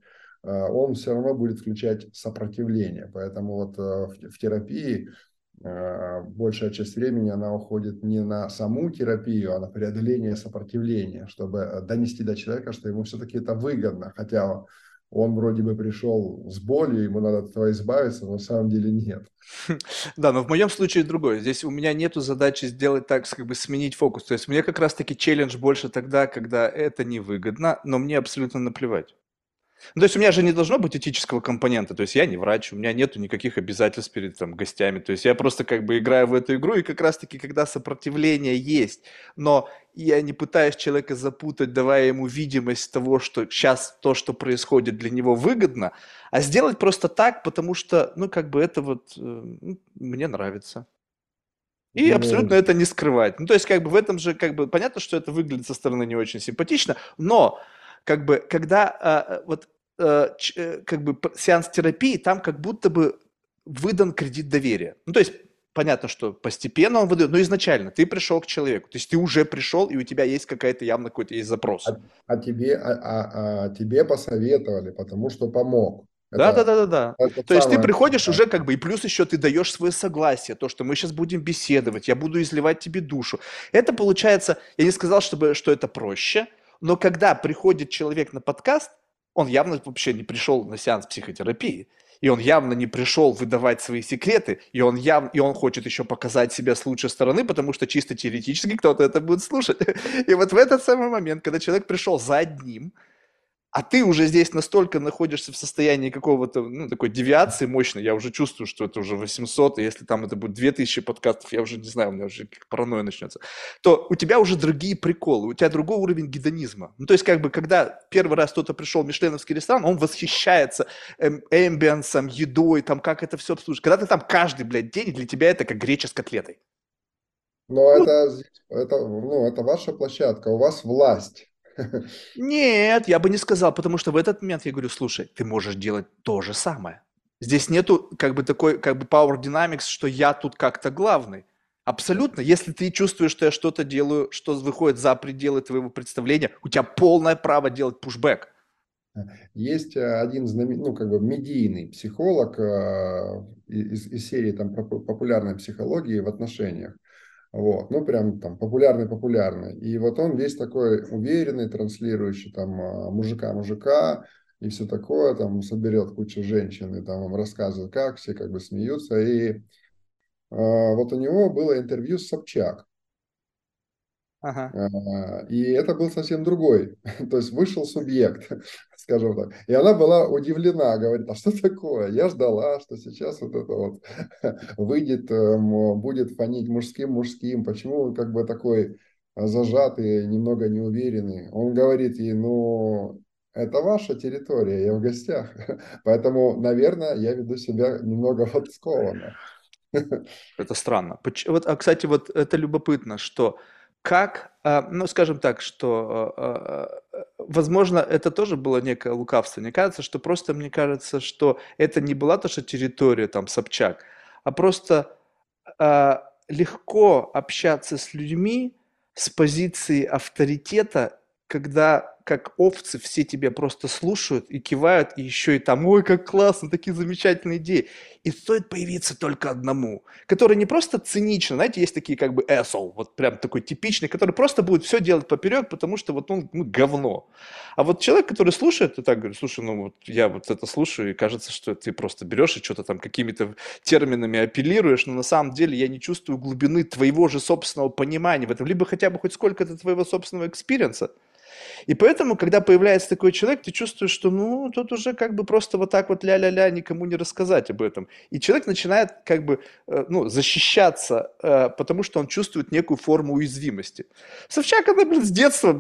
э, он все равно будет включать сопротивление. Поэтому вот э, в, терапии большая часть времени она уходит не на саму терапию, а на преодоление сопротивления, чтобы донести до человека, что ему все-таки это выгодно, хотя он вроде бы пришел с болью, ему надо от этого избавиться, но на самом деле нет. Да, но в моем случае другое. Здесь у меня нету задачи сделать так, как бы сменить фокус. То есть мне как раз-таки челлендж больше тогда, когда это невыгодно, но мне абсолютно наплевать. Ну, то есть у меня же не должно быть этического компонента, то есть я не врач, у меня нету никаких обязательств перед там, гостями, то есть я просто как бы играю в эту игру, и как раз-таки, когда сопротивление есть, но я не пытаюсь человека запутать, давая ему видимость того, что сейчас то, что происходит для него выгодно, а сделать просто так, потому что, ну, как бы это вот э, ну, мне нравится. И абсолютно это не скрывать. Ну, то есть, как бы в этом же, как бы, понятно, что это выглядит со стороны не очень симпатично, но, как бы, когда а, вот, а, ч, как бы, сеанс терапии, там как будто бы выдан кредит доверия. Ну, то есть, понятно, что постепенно он выдает, но изначально ты пришел к человеку, то есть ты уже пришел, и у тебя есть какая-то явно какой-то есть запрос. А, а тебе, а, а, а тебе посоветовали, потому что помог. Да, да, да, да, да. То есть ты приходишь уже как бы, и плюс еще ты даешь свое согласие, то, что мы сейчас будем беседовать, я буду изливать тебе душу. Это получается, я не сказал, чтобы, что это проще, но когда приходит человек на подкаст, он явно вообще не пришел на сеанс психотерапии, и он явно не пришел выдавать свои секреты, и он, яв... и он хочет еще показать себя с лучшей стороны, потому что чисто теоретически кто-то это будет слушать. И вот в этот самый момент, когда человек пришел за одним, а ты уже здесь настолько находишься в состоянии какого-то, ну, такой девиации мощной, я уже чувствую, что это уже 800, и если там это будет 2000 подкастов, я уже не знаю, у меня уже паранойя начнется, то у тебя уже другие приколы, у тебя другой уровень гедонизма. Ну, то есть, как бы, когда первый раз кто-то пришел в мишленовский ресторан, он восхищается эм, эмбиансом, едой, там, как это все обслуживать. Когда ты там каждый, блядь, день, для тебя это как греча с котлетой. Но ну, это, это, ну, это ваша площадка, у вас власть. Нет, я бы не сказал, потому что в этот момент я говорю, слушай, ты можешь делать то же самое. Здесь нету как бы такой, как бы power dynamics, что я тут как-то главный. Абсолютно. Если ты чувствуешь, что я что-то делаю, что выходит за пределы твоего представления, у тебя полное право делать пушбэк. Есть э, один знамен... ну, как бы медийный психолог э, из, из серии там, популярной психологии в отношениях. Вот, ну, прям там популярный-популярный. И вот он весь такой уверенный, транслирующий там мужика-мужика и все такое, там соберет кучу женщин и там вам рассказывает, как все как бы смеются. И э, вот у него было интервью с Собчак. Ага. А, и это был совсем другой. То есть вышел субъект, скажем так. И она была удивлена, говорит, а что такое? Я ждала, что сейчас вот это вот выйдет, эм, будет фонить мужским-мужским. Почему он как бы такой зажатый, немного неуверенный? Он говорит ей, ну, это ваша территория, я в гостях. Поэтому, наверное, я веду себя немного вот скованно. Это странно. Вот, а, кстати, вот это любопытно, что как, а, ну, скажем так, что, а, а, возможно, это тоже было некое лукавство. Мне кажется, что просто, мне кажется, что это не была то, что территория там Собчак, а просто легко общаться с людьми с позиции авторитета, когда как овцы все тебя просто слушают и кивают, и еще и там, ой, как классно, такие замечательные идеи. И стоит появиться только одному, который не просто цинично, знаете, есть такие как бы эсол, вот прям такой типичный, который просто будет все делать поперек, потому что вот он ну, говно. А вот человек, который слушает, и так говорит, слушай, ну вот я вот это слушаю, и кажется, что ты просто берешь и что-то там какими-то терминами апеллируешь, но на самом деле я не чувствую глубины твоего же собственного понимания в этом, либо хотя бы хоть сколько-то твоего собственного experience а. И поэтому, когда появляется такой человек, ты чувствуешь, что ну, тут уже как бы просто вот так вот ля-ля-ля никому не рассказать об этом. И человек начинает как бы э, ну, защищаться, э, потому что он чувствует некую форму уязвимости. Собчак, она, блин, с детства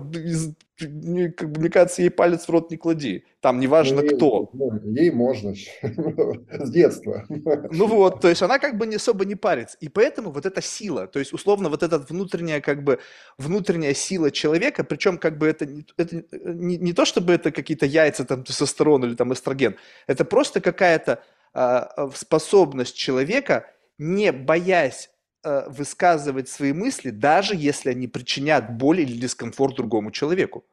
мне кажется, ей палец в рот не клади. Там неважно ну, ей, кто. Ей можно с детства. Ну вот, то есть она как бы не особо не парится. И поэтому вот эта сила, то есть условно вот эта внутренняя как бы внутренняя сила человека, причем как бы это, это не, не то, чтобы это какие-то яйца, там, тестостерон или там эстроген, это просто какая-то а, способность человека, не боясь Э, высказывать свои мысли, даже если они причинят боль или дискомфорт другому человеку.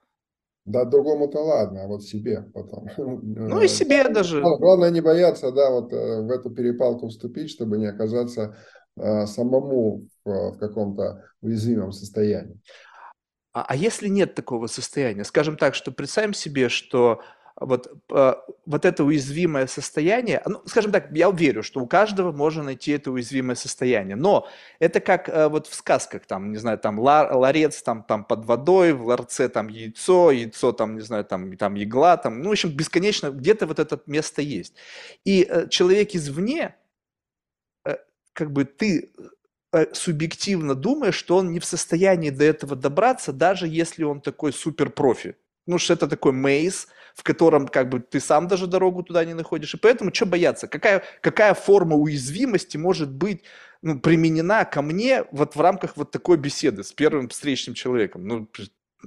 Да, другому-то ладно, а вот себе потом. Ну и себе да, даже. Главное не бояться, да, вот э, в эту перепалку вступить, чтобы не оказаться э, самому в, в каком-то уязвимом состоянии. А, а если нет такого состояния? Скажем так, что представим себе, что вот, э, вот это уязвимое состояние, ну, скажем так, я верю, что у каждого можно найти это уязвимое состояние, но это как э, вот в сказках, там, не знаю, там ларец там, там под водой, в ларце там яйцо, яйцо там, не знаю, там, там игла, там, ну, в общем, бесконечно где-то вот это место есть. И э, человек извне, как бы ты субъективно думаешь, что он не в состоянии до этого добраться, даже если он такой супер профи. Ну, что это такой мейз, в котором как бы ты сам даже дорогу туда не находишь. И поэтому что бояться? Какая, какая форма уязвимости может быть ну, применена ко мне вот в рамках вот такой беседы с первым встречным человеком. Ну,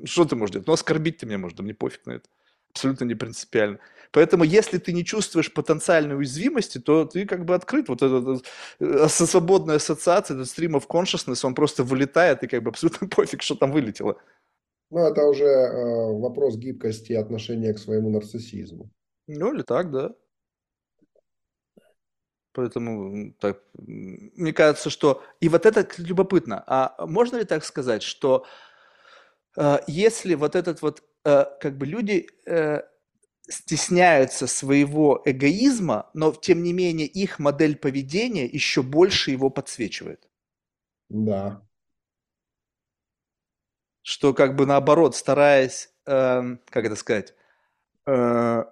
что ты можешь делать? Ну, оскорбить ты меня можешь, да мне пофиг на это. Абсолютно не принципиально. Поэтому, если ты не чувствуешь потенциальной уязвимости, то ты как бы открыт. Вот эта э, свободная ассоциация, этот stream of consciousness, он просто вылетает, и как бы абсолютно пофиг, что там вылетело. Ну, это уже э, вопрос гибкости отношения к своему нарциссизму. Ну, или так, да. Поэтому так, мне кажется, что... И вот это любопытно. А можно ли так сказать, что э, если вот этот вот... Э, как бы люди э, стесняются своего эгоизма, но тем не менее их модель поведения еще больше его подсвечивает. Да что как бы наоборот, стараясь, э, как это сказать, э,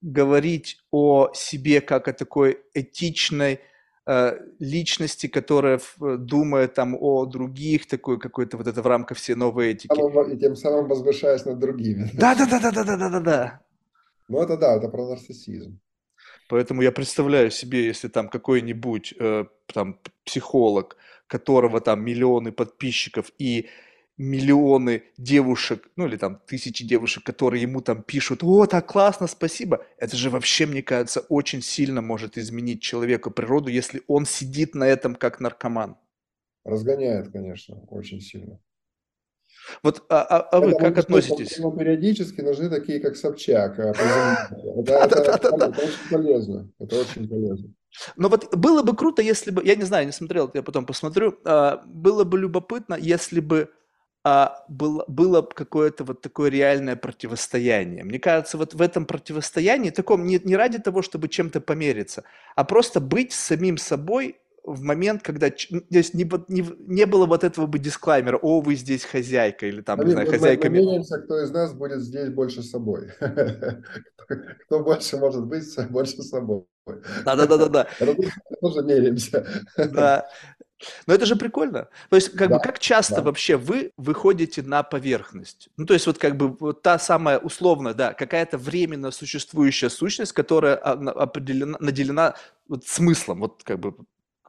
говорить о себе как о такой этичной э, личности, которая э, думает там о других, такой какой-то вот это в рамках всей новой этики. И тем самым возвышаясь над другими. Да-да-да-да-да-да-да-да. Ну это да, это про нарциссизм. Поэтому я представляю себе, если там какой-нибудь э, там психолог, которого там миллионы подписчиков и миллионы девушек, ну или там тысячи девушек, которые ему там пишут, о, так классно, спасибо. Это же вообще, мне кажется, очень сильно может изменить человеку природу, если он сидит на этом как наркоман. Разгоняет, конечно, очень сильно. Вот, а, а, а вы как относитесь? Ему периодически нужны такие, как Собчак. А, это очень полезно. Это очень полезно. Но вот было бы круто, если бы, я не знаю, не смотрел, я потом посмотрю, а, было бы любопытно, если бы а, было, было какое-то вот такое реальное противостояние. Мне кажется, вот в этом противостоянии, таком не, не ради того, чтобы чем-то помериться, а просто быть самим собой в момент, когда здесь не, не, не было вот этого бы дисклаймера, о, вы здесь хозяйка, или там, а не знаю, хозяйка... Мы меряемся, кто из нас будет здесь больше собой. Кто больше может быть больше собой. Да-да-да-да. Тоже меряемся. Да. Но это же прикольно. То есть, как да, бы, как часто да. вообще вы выходите на поверхность? Ну, то есть, вот как бы вот та самая условно, да, какая-то временно существующая сущность, которая определена, наделена вот смыслом, вот как бы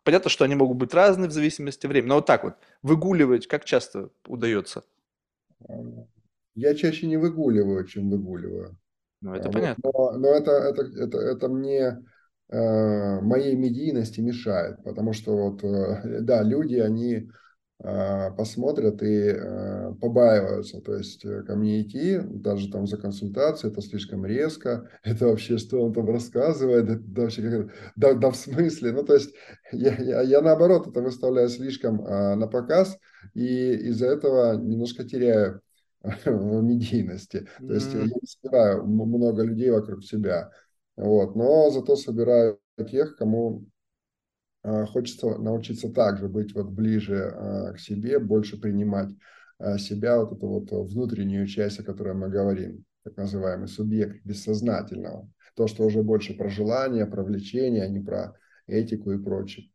Понятно, что они могут быть разные в зависимости от времени, но вот так вот выгуливать как часто удается? Я чаще не выгуливаю, чем выгуливаю. Ну, это понятно. Но, но это, это, это, это мне моей медийности мешает, потому что вот, э, да, люди, они а, посмотрят и побаиваются. То есть э, ко мне идти, даже там за консультацией, это слишком резко, это вообще что он там рассказывает, это вообще как да, да в смысле. Ну, то есть я, я, я наоборот это выставляю слишком а, на показ, и из-за этого немножко теряю в медийности. То есть я не собираю много людей вокруг себя. Вот, но зато собираю тех, кому а, хочется научиться также быть вот ближе а, к себе, больше принимать а, себя, вот эту вот внутреннюю часть, о которой мы говорим, так называемый субъект бессознательного. То, что уже больше про желание, про влечение, а не про этику и прочее.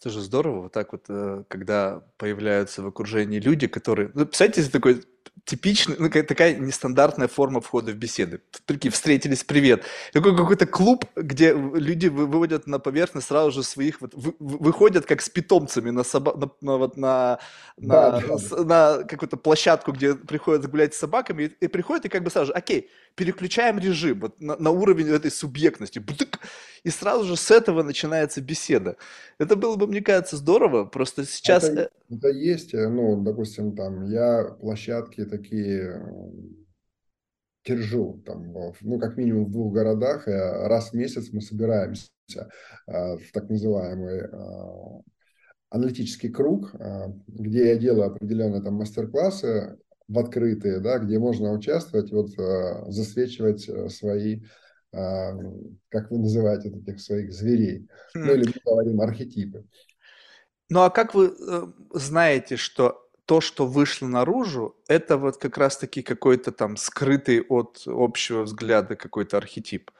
Это же здорово, вот так вот, э, когда появляются в окружении люди, которые... Ну, представляете, такой типичный, ну, такая нестандартная форма входа в беседы. Прикинь, встретились, привет. Такой какой-то клуб, где люди выводят на поверхность сразу же своих, вот, вы, выходят как с питомцами на, соба, на, на, вот, на, да, на, да. на какую-то площадку, где приходят гулять с собаками, и, и приходят и как бы сразу же, окей, переключаем режим вот, на, на уровень этой субъектности. И сразу же с этого начинается беседа. Это было бы, мне кажется, здорово. Просто сейчас... Это, э, это есть, э, ну, допустим, там, я площадки такие держу, там, ну, как минимум в двух городах, и раз в месяц мы собираемся в так называемый аналитический круг, где я делаю определенные там мастер-классы в открытые, да, где можно участвовать, вот засвечивать свои как вы называете этих своих зверей, ну или мы говорим архетипы. Ну а как вы э, знаете, что то, что вышло наружу, это вот как раз-таки какой-то там скрытый от общего взгляда какой-то архетип.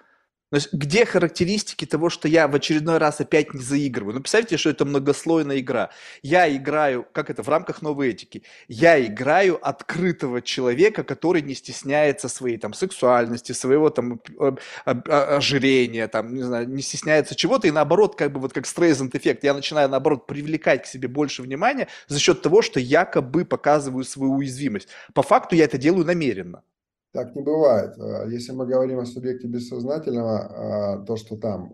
То есть где характеристики того, что я в очередной раз опять не заигрываю? Ну, представьте, что это многослойная игра. Я играю, как это, в рамках новой этики. Я играю открытого человека, который не стесняется своей там сексуальности, своего там ожирения, там, не знаю, не стесняется чего-то, и наоборот, как бы вот как стрейзент эффект, я начинаю, наоборот, привлекать к себе больше внимания за счет того, что якобы показываю свою уязвимость. По факту я это делаю намеренно. Так не бывает. А, если мы говорим о субъекте бессознательного, а, то, что там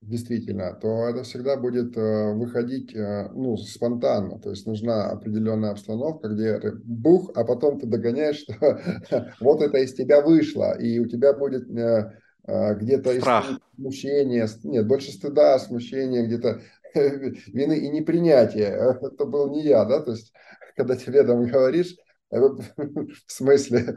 действительно, то это всегда будет э, выходить э, ну, спонтанно. То есть нужна определенная обстановка, где бух, а потом ты догоняешь, что вот это из тебя вышло, и у тебя будет э, где-то смущение, нет, больше стыда, смущения, где-то вины и непринятия. Это был не я, да, то есть когда тебе там говоришь, в смысле,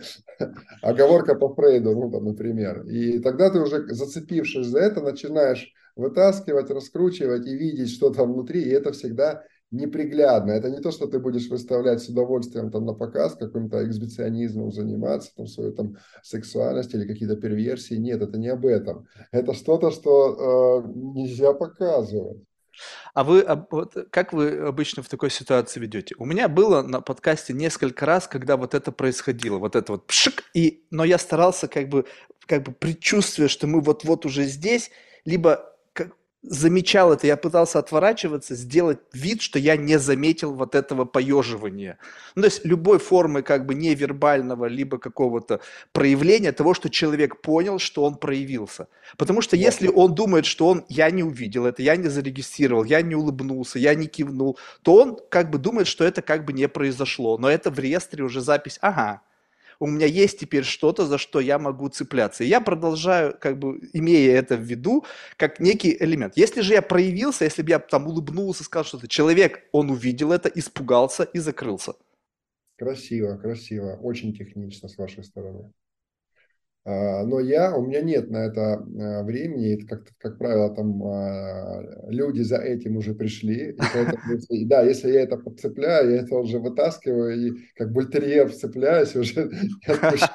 оговорка по Фрейду, ну, там, например. И тогда ты уже, зацепившись за это, начинаешь вытаскивать, раскручивать и видеть, что там внутри, и это всегда неприглядно. Это не то, что ты будешь выставлять с удовольствием там на показ, каким-то эксбиционизмом заниматься, там, свою там сексуальность или какие-то перверсии. Нет, это не об этом. Это что-то, что э, нельзя показывать. А вы, вот, как вы обычно в такой ситуации ведете? У меня было на подкасте несколько раз, когда вот это происходило, вот это вот пшик, и, но я старался как бы, как бы предчувствие, что мы вот-вот уже здесь, либо замечал это, я пытался отворачиваться, сделать вид, что я не заметил вот этого поеживания. Ну, то есть любой формы как бы невербального, либо какого-то проявления того, что человек понял, что он проявился. Потому что если он думает, что он, я не увидел это, я не зарегистрировал, я не улыбнулся, я не кивнул, то он как бы думает, что это как бы не произошло. Но это в реестре уже запись, ага, у меня есть теперь что-то, за что я могу цепляться. И я продолжаю, как бы, имея это в виду, как некий элемент. Если же я проявился, если бы я там улыбнулся, сказал что-то, человек, он увидел это, испугался и закрылся. Красиво, красиво, очень технично с вашей стороны. А, но я, у меня нет на это а, времени, это как, как правило, там а, люди за этим уже пришли, и поэтому, если, да, если я это подцепляю, я это уже вытаскиваю, и как бультерьер вцепляюсь уже.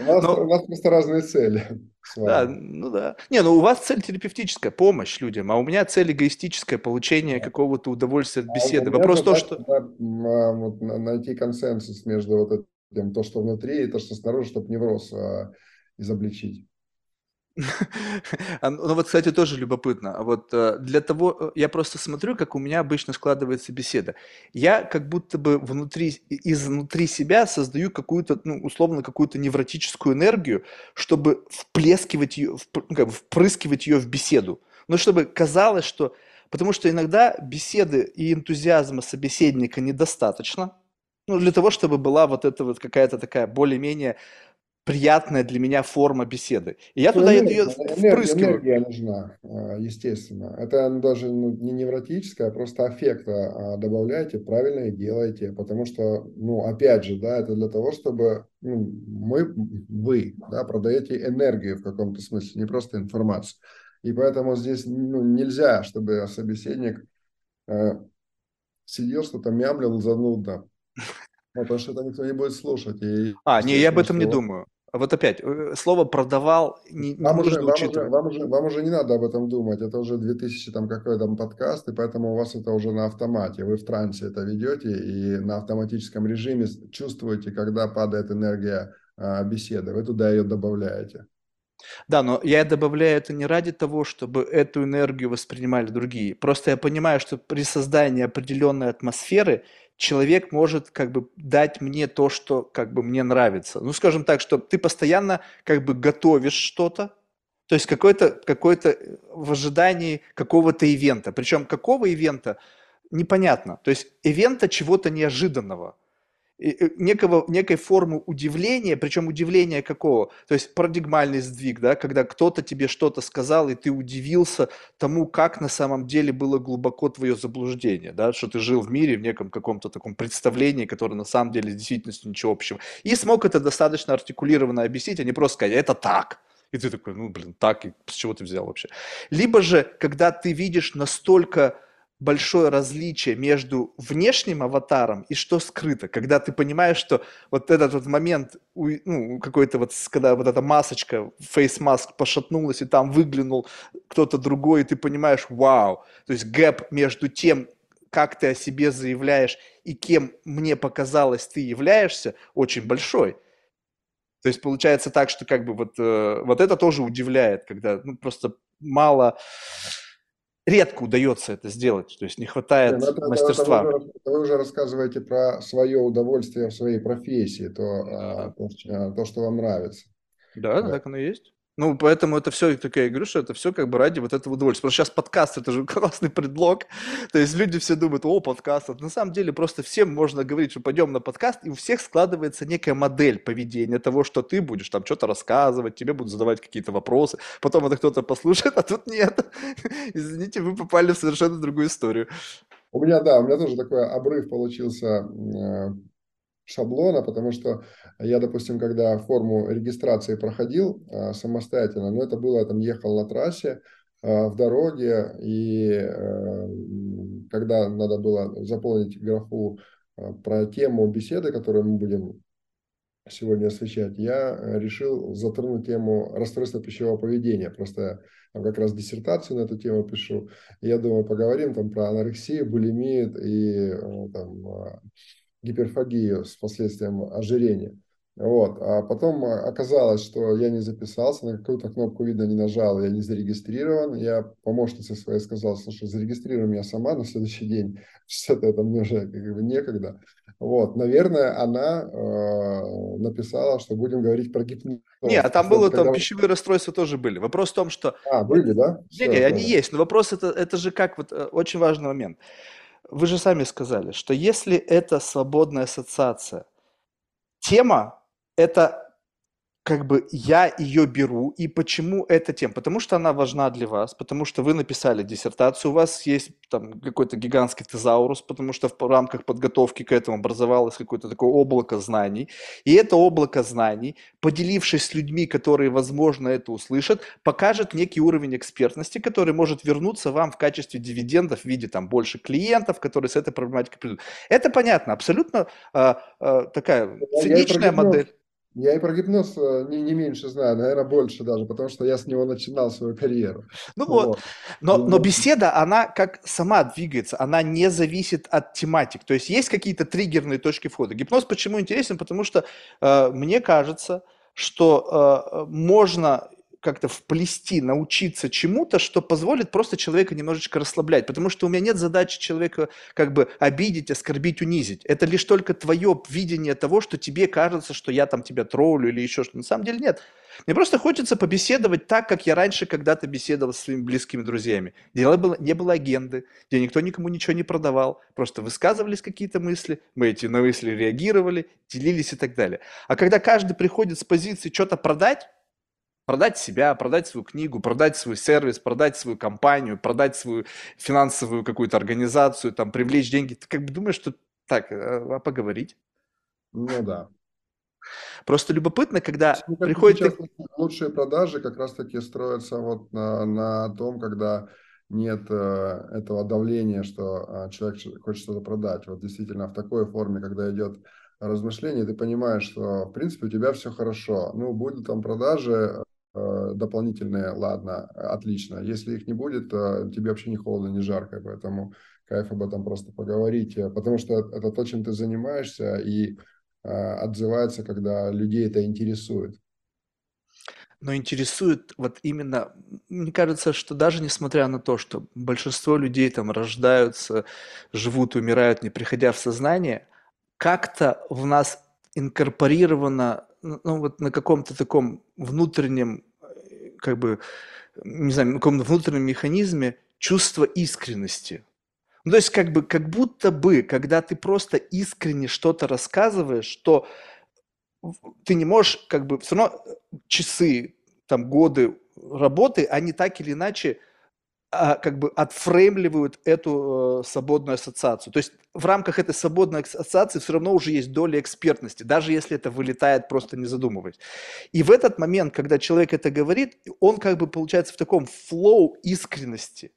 У нас, у нас просто разные цели. Да, ну да. Не, ну у вас цель терапевтическая, помощь людям, а у меня цель эгоистическая, получение какого-то удовольствия от беседы. Вопрос то, что... найти консенсус между вот прям то, что внутри, и то, что снаружи, чтобы невроз а, изобличить. А, ну вот, кстати, тоже любопытно. А вот э, для того, э, я просто смотрю, как у меня обычно складывается беседа. Я как будто бы внутри, изнутри себя создаю какую-то, ну, условно, какую-то невротическую энергию, чтобы вплескивать ее, ну, как бы впрыскивать ее в беседу. Ну, чтобы казалось, что... Потому что иногда беседы и энтузиазма собеседника недостаточно, ну, для того, чтобы была вот эта вот какая-то такая более-менее приятная для меня форма беседы. И я ну, туда энергия, ее впрыскиваю. Энергия нужна, а, естественно. Это даже не невротическая, а просто аффекта а, добавляйте, правильно и делайте. Потому что, ну, опять же, да, это для того, чтобы ну, мы, вы, да, продаете энергию в каком-то смысле, не просто информацию. И поэтому здесь ну, нельзя, чтобы собеседник э, сидел, что-то мямлил занудно. Ну, потому что это никто не будет слушать. И, а, не, я об этом что... не думаю. Вот опять, э, слово «продавал» не, вам нужно уже, учитывать. Вам уже, вам, уже, вам уже не надо об этом думать. Это уже 2000 там какой там подкаст, и поэтому у вас это уже на автомате. Вы в трансе это ведете и на автоматическом режиме чувствуете, когда падает энергия а, беседы. Вы туда ее добавляете. Да, но я добавляю это не ради того, чтобы эту энергию воспринимали другие. Просто я понимаю, что при создании определенной атмосферы человек может как бы дать мне то, что как бы мне нравится. Ну, скажем так, что ты постоянно как бы готовишь что-то, то есть какой-то какой в ожидании какого-то ивента. Причем какого ивента непонятно. То есть ивента чего-то неожиданного некого, некой формы удивления, причем удивления какого? То есть парадигмальный сдвиг, да, когда кто-то тебе что-то сказал, и ты удивился тому, как на самом деле было глубоко твое заблуждение, да, что ты жил в мире в неком каком-то таком представлении, которое на самом деле с действительностью ничего общего. И смог это достаточно артикулированно объяснить, а не просто сказать, это так. И ты такой, ну, блин, так, и с чего ты взял вообще? Либо же, когда ты видишь настолько большое различие между внешним аватаром и что скрыто, когда ты понимаешь, что вот этот вот момент, ну, какой-то вот, когда вот эта масочка, фейс-маск пошатнулась, и там выглянул кто-то другой, и ты понимаешь, вау, то есть гэп между тем, как ты о себе заявляешь и кем мне показалось ты являешься, очень большой. То есть получается так, что как бы вот, э, вот это тоже удивляет, когда ну, просто мало, редко удается это сделать, то есть не хватает Нет, это, мастерства. Это, это, вы, вы уже рассказываете про свое удовольствие в своей профессии, то, да. то, то что вам нравится. Да, да, так оно и есть. Ну, поэтому это все, так я говорю, что это все как бы ради вот этого удовольствия. Потому что сейчас подкаст, это же классный предлог. То есть люди все думают, о, подкаст. На самом деле просто всем можно говорить, что пойдем на подкаст, и у всех складывается некая модель поведения того, что ты будешь там что-то рассказывать, тебе будут задавать какие-то вопросы, потом это кто-то послушает, а тут нет. Извините, вы попали в совершенно другую историю. У меня, да, у меня тоже такой обрыв получился э, шаблона, потому что я, допустим, когда форму регистрации проходил а, самостоятельно, но это было, я там ехал на трассе, а, в дороге, и э, когда надо было заполнить графу а, про тему беседы, которую мы будем сегодня освещать, я решил затронуть тему расстройства пищевого поведения. Просто там как раз диссертацию на эту тему пишу. Я думаю, поговорим там про анорексию, булимию и э, там, гиперфагию с последствием ожирения. Вот. А потом оказалось, что я не записался, на какую-то кнопку, видно, не нажал, я не зарегистрирован. Я помощнице своей сказал, слушай, зарегистрируй меня сама на следующий день. Что-то это мне уже как бы некогда. Вот. Наверное, она э, написала, что будем говорить про гипноз. Не, а там было, там пищевые расстройства тоже были. Вопрос в том, что... А, были, да? Не, не, они есть. Но вопрос это, это же как, вот э, очень важный момент. Вы же сами сказали, что если это свободная ассоциация, тема – это как бы я ее беру, и почему эта тема? Потому что она важна для вас, потому что вы написали диссертацию, у вас есть там какой-то гигантский тезаурус, потому что в рамках подготовки к этому образовалось какое-то такое облако знаний, и это облако знаний, поделившись с людьми, которые, возможно, это услышат, покажет некий уровень экспертности, который может вернуться вам в качестве дивидендов в виде там больше клиентов, которые с этой проблематикой придут. Это понятно, абсолютно э, э, такая циничная модель. Я и про гипноз э, не, не меньше знаю, наверное, больше даже, потому что я с него начинал свою карьеру. Ну вот, вот. Но, но беседа, она как сама двигается, она не зависит от тематик. То есть есть какие-то триггерные точки входа. Гипноз почему интересен? Потому что э, мне кажется, что э, можно как-то вплести, научиться чему-то, что позволит просто человека немножечко расслаблять. Потому что у меня нет задачи человека как бы обидеть, оскорбить, унизить. Это лишь только твое видение того, что тебе кажется, что я там тебя троллю или еще что-то. На самом деле нет. Мне просто хочется побеседовать так, как я раньше когда-то беседовал со своими близкими друзьями. Дело было, не было агенды, где никто никому ничего не продавал. Просто высказывались какие-то мысли, мы эти на мысли реагировали, делились и так далее. А когда каждый приходит с позиции что-то продать, продать себя, продать свою книгу, продать свой сервис, продать свою компанию, продать свою финансовую какую-то организацию, там, привлечь деньги. Ты как бы думаешь, что так, а, а поговорить? Ну да. Просто любопытно, когда ну, приходит... Лучшие продажи как раз-таки строятся вот на, на том, когда нет э, этого давления, что э, человек хочет что-то продать. Вот действительно в такой форме, когда идет размышление, ты понимаешь, что в принципе у тебя все хорошо. Ну, будут там продажи, Э, дополнительные, ладно, отлично. Если их не будет, то тебе вообще не холодно, не жарко, поэтому кайф об этом просто поговорить, э, потому что это то, чем ты занимаешься, и э, отзывается, когда людей это интересует. Но интересует вот именно, мне кажется, что даже несмотря на то, что большинство людей там рождаются, живут, умирают, не приходя в сознание, как-то в нас инкорпорировано ну, вот на каком-то таком внутреннем, как бы, не знаю, на каком-то внутреннем механизме чувство искренности. Ну, то есть, как бы, как будто бы, когда ты просто искренне что-то рассказываешь, то ты не можешь, как бы, все равно э, часы, там, годы работы, они так или иначе как бы отфреймливают эту э, свободную ассоциацию. То есть в рамках этой свободной ассоциации все равно уже есть доля экспертности, даже если это вылетает просто не задумываясь. И в этот момент, когда человек это говорит, он как бы получается в таком флоу искренности.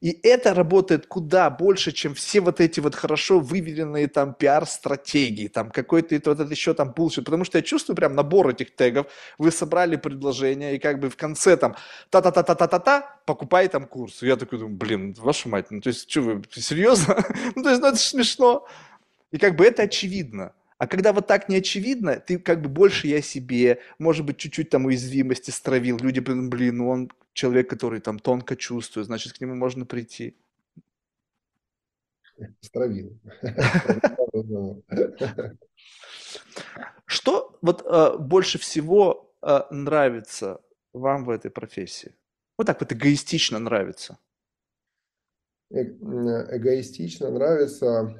И это работает куда больше, чем все вот эти вот хорошо выверенные там пиар-стратегии, там какой-то вот это еще там bullshit, потому что я чувствую прям набор этих тегов, вы собрали предложение, и как бы в конце там та-та-та-та-та-та-та, покупай там курс. Я такой думаю, блин, ваша мать, ну то есть, что вы, серьезно? ну то есть, ну это смешно. И как бы это очевидно. А когда вот так не очевидно, ты как бы больше я себе, может быть, чуть-чуть там уязвимости стравил. Люди, блин, ну он человек, который там тонко чувствует, значит, к нему можно прийти. Стравил. Что вот э, больше всего э, нравится вам в этой профессии? Вот так вот эгоистично нравится. Э, эгоистично нравится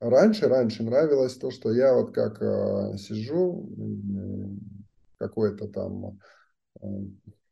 Раньше, раньше нравилось то, что я вот как э, сижу, какой-то там э,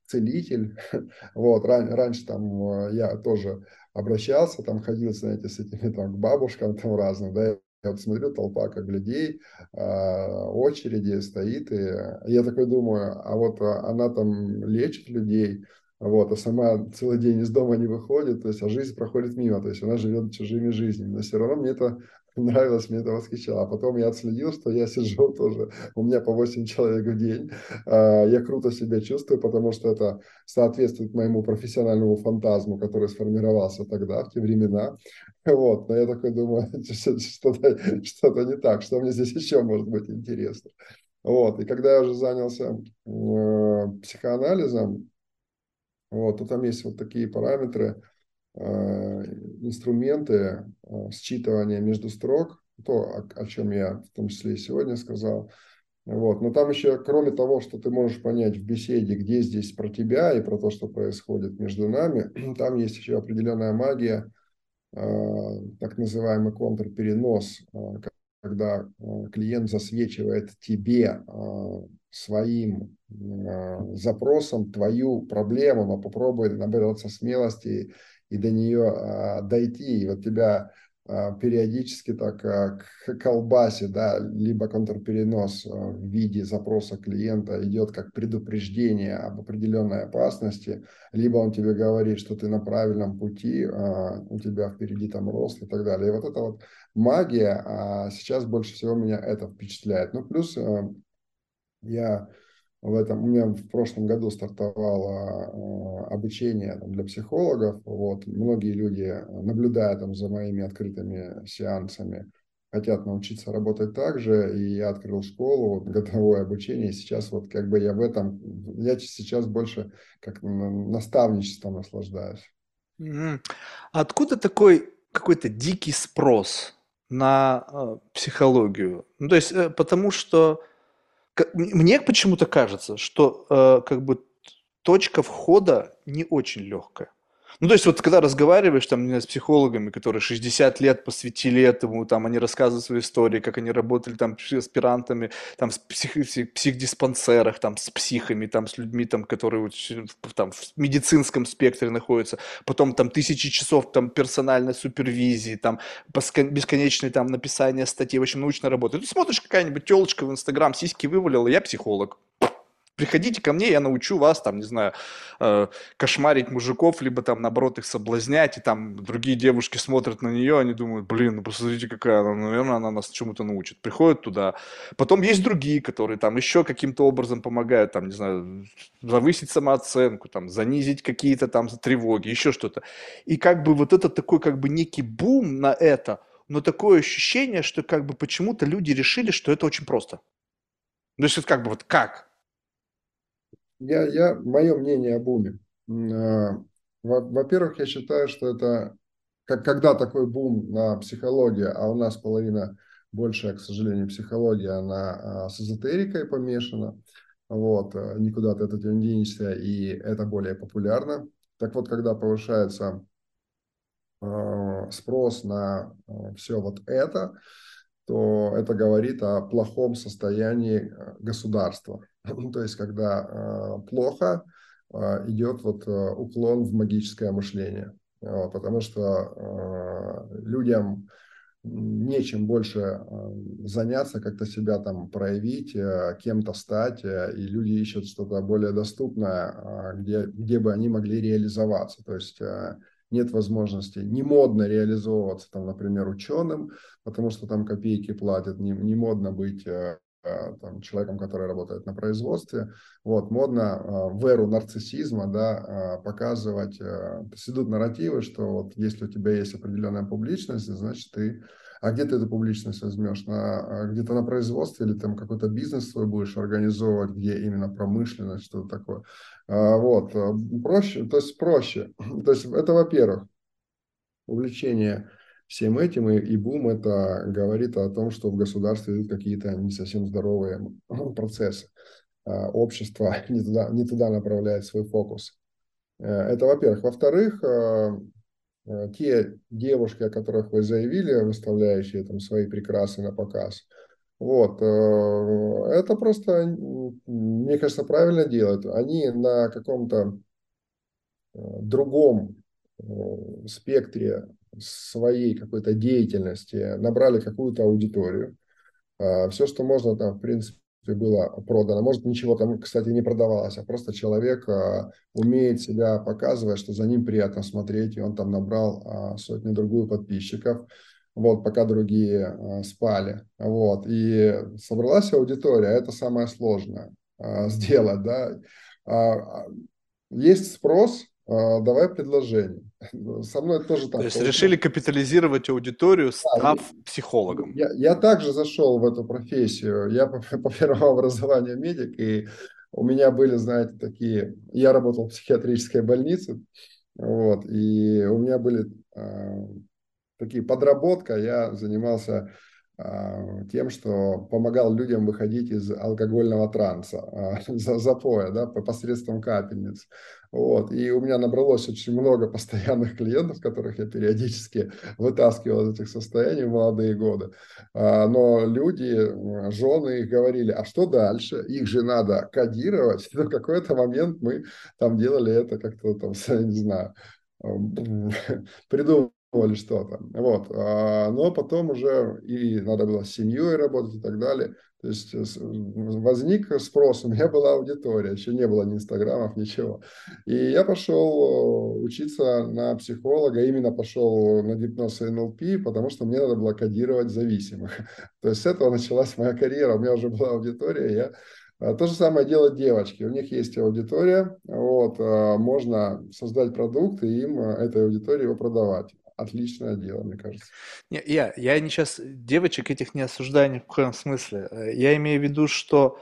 целитель, вот, ран, раньше там э, я тоже обращался, там ходил, знаете, с этими там к бабушкам там разным, да, я вот смотрю, толпа как людей, э, очереди стоит, и я такой думаю, а вот она там лечит людей, вот, а сама целый день из дома не выходит, то есть, а жизнь проходит мимо, то есть она живет чужими жизнями, но все равно мне это нравилось, мне это восхищало. А потом я отследил, что я сижу тоже, у меня по 8 человек в день. А, я круто себя чувствую, потому что это соответствует моему профессиональному фантазму, который сформировался тогда, в те времена. Вот, но я такой думаю, что-то что не так, что мне здесь еще может быть интересно. Вот, и когда я уже занялся э, психоанализом, вот, то там есть вот такие параметры – инструменты э, считывания между строк, то, о, о чем я в том числе и сегодня сказал. Вот. Но там еще, кроме того, что ты можешь понять в беседе, где здесь про тебя и про то, что происходит между нами, там есть еще определенная магия, э, так называемый контрперенос, когда клиент засвечивает тебе своим запросом твою проблему, но попробуй набраться смелости и до нее а, дойти. И вот тебя а, периодически так а, к колбасе, да, либо контрперенос а, в виде запроса клиента идет как предупреждение об определенной опасности, либо он тебе говорит, что ты на правильном пути, а, у тебя впереди там рост и так далее. И вот эта вот магия, а сейчас больше всего меня это впечатляет. Ну, плюс а, я в этом. У меня в прошлом году стартовало э, обучение для психологов. Вот. Многие люди, наблюдая там, за моими открытыми сеансами, хотят научиться работать так же, и я открыл школу, вот, годовое обучение, и сейчас вот как бы я в этом, я сейчас больше как наставничеством наслаждаюсь. Откуда такой какой-то дикий спрос на э, психологию? Ну, то есть, э, потому что мне почему-то кажется, что э, как бы точка входа не очень легкая. Ну, то есть вот когда разговариваешь там с психологами, которые 60 лет посвятили этому, там они рассказывают свои истории, как они работали там с аспирантами, там в псих, психдиспансерах, там с психами, там с людьми, там, которые там в медицинском спектре находятся, потом там тысячи часов там персональной супервизии, там бесконечное там написание статей, в общем, научная работа. Ты смотришь, какая-нибудь телочка в Инстаграм сиськи вывалила, я психолог приходите ко мне, я научу вас, там, не знаю, э, кошмарить мужиков, либо там, наоборот, их соблазнять, и там другие девушки смотрят на нее, они думают, блин, ну посмотрите, какая она, наверное, она нас чему-то научит. Приходят туда. Потом есть другие, которые там еще каким-то образом помогают, там, не знаю, завысить самооценку, там, занизить какие-то там тревоги, еще что-то. И как бы вот это такой как бы некий бум на это, но такое ощущение, что как бы почему-то люди решили, что это очень просто. То есть вот как бы вот как? Я, я, мое мнение об уме. А, во-первых, я считаю, что это, как, когда такой бум на психологию, а у нас половина большая, к сожалению, психология, она а, с эзотерикой помешана, вот, а, никуда ты от этого не денешься, и это более популярно. Так вот, когда повышается спрос на все вот это, то это говорит о плохом состоянии государства. То есть, когда э, плохо, э, идет вот э, уклон в магическое мышление. Потому что людям нечем больше э, заняться, как-то себя там проявить, э, кем-то стать, э, и люди ищут что-то более доступное, где, где бы они могли реализоваться. То есть нет возможности, не модно реализовываться, там, например, ученым, потому что там копейки платят, не, не модно быть там, человеком, который работает на производстве. Вот, модно в эру нарциссизма да, показывать, идут нарративы, что вот если у тебя есть определенная публичность, значит ты а где ты эту публичность возьмешь? На, а, где-то на производстве или там какой-то бизнес свой будешь организовывать, где именно промышленность, что-то такое. А, вот, а, проще, то есть проще. То есть это, во-первых, увлечение всем этим, и, и бум это говорит о том, что в государстве идут какие-то не совсем здоровые процессы. Общество не туда, не туда направляет свой фокус. Э, это, во-первых. Во-вторых, Э, те девушки, о которых вы заявили, выставляющие там свои прекрасы на показ, вот, э, это просто, мне кажется, правильно делают. Они на каком-то э, другом спектре своей какой-то деятельности набрали какую-то аудиторию. А Все, что можно там, в принципе, было продано. Может, ничего там, кстати, не продавалось, а просто человек а, умеет себя показывать, что за ним приятно смотреть, и он там набрал а, сотню-другую подписчиков, вот, пока другие а, спали. Вот, и собралась аудитория, это самое сложное сделать, да. Есть спрос, давай предложение. Со мной тоже так. То есть решили капитализировать аудиторию, став да, психологом. Я, я также зашел в эту профессию. Я по, по первому образованию медик, и у меня были, знаете, такие... Я работал в психиатрической больнице, вот, и у меня были э, такие подработка. Я занимался а, тем, что помогал людям выходить из алкогольного транса, а, запоя, да, посредством капельниц. Вот. И у меня набралось очень много постоянных клиентов, которых я периодически вытаскивал из этих состояний в молодые годы. А, но люди, жены их говорили, а что дальше? Их же надо кодировать. И в какой-то момент мы там делали это как-то там, не знаю, придумали или что-то. Вот. А, но потом уже и надо было с семьей работать и так далее. То есть э, возник спрос, у меня была аудитория, еще не было ни инстаграмов, ничего. И я пошел э, учиться на психолога, именно пошел на гипноз и НЛП, потому что мне надо было кодировать зависимых. То есть с этого началась моя карьера, у меня уже была аудитория, я а, то же самое делают девочки. У них есть аудитория, вот, а, можно создать продукт и им этой аудитории его продавать отличное дело, мне кажется. Не, я, я не сейчас девочек этих не осуждаю ни в коем смысле. Э, я имею в виду, что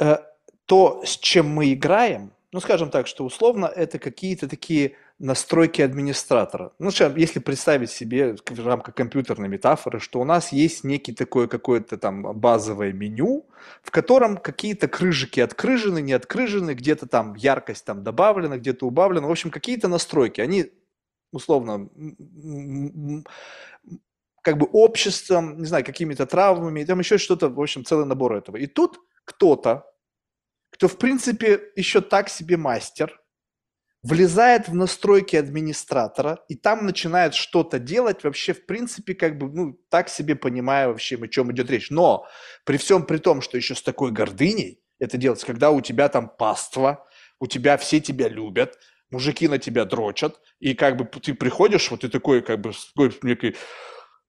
э, то, с чем мы играем, ну, скажем так, что условно это какие-то такие настройки администратора. Ну, если представить себе в рамках компьютерной метафоры, что у нас есть некий такое какое-то там базовое меню, в котором какие-то крыжики открыжены, не открыжены, где-то там яркость там добавлена, где-то убавлена. В общем, какие-то настройки. Они условно, как бы обществом, не знаю, какими-то травмами, там еще что-то, в общем, целый набор этого. И тут кто-то, кто, в принципе, еще так себе мастер, влезает в настройки администратора и там начинает что-то делать, вообще, в принципе, как бы, ну, так себе понимая вообще, о чем идет речь. Но при всем при том, что еще с такой гордыней это делается, когда у тебя там паства, у тебя все тебя любят, мужики на тебя дрочат, и как бы ты приходишь, вот ты такой, как бы, с такой некой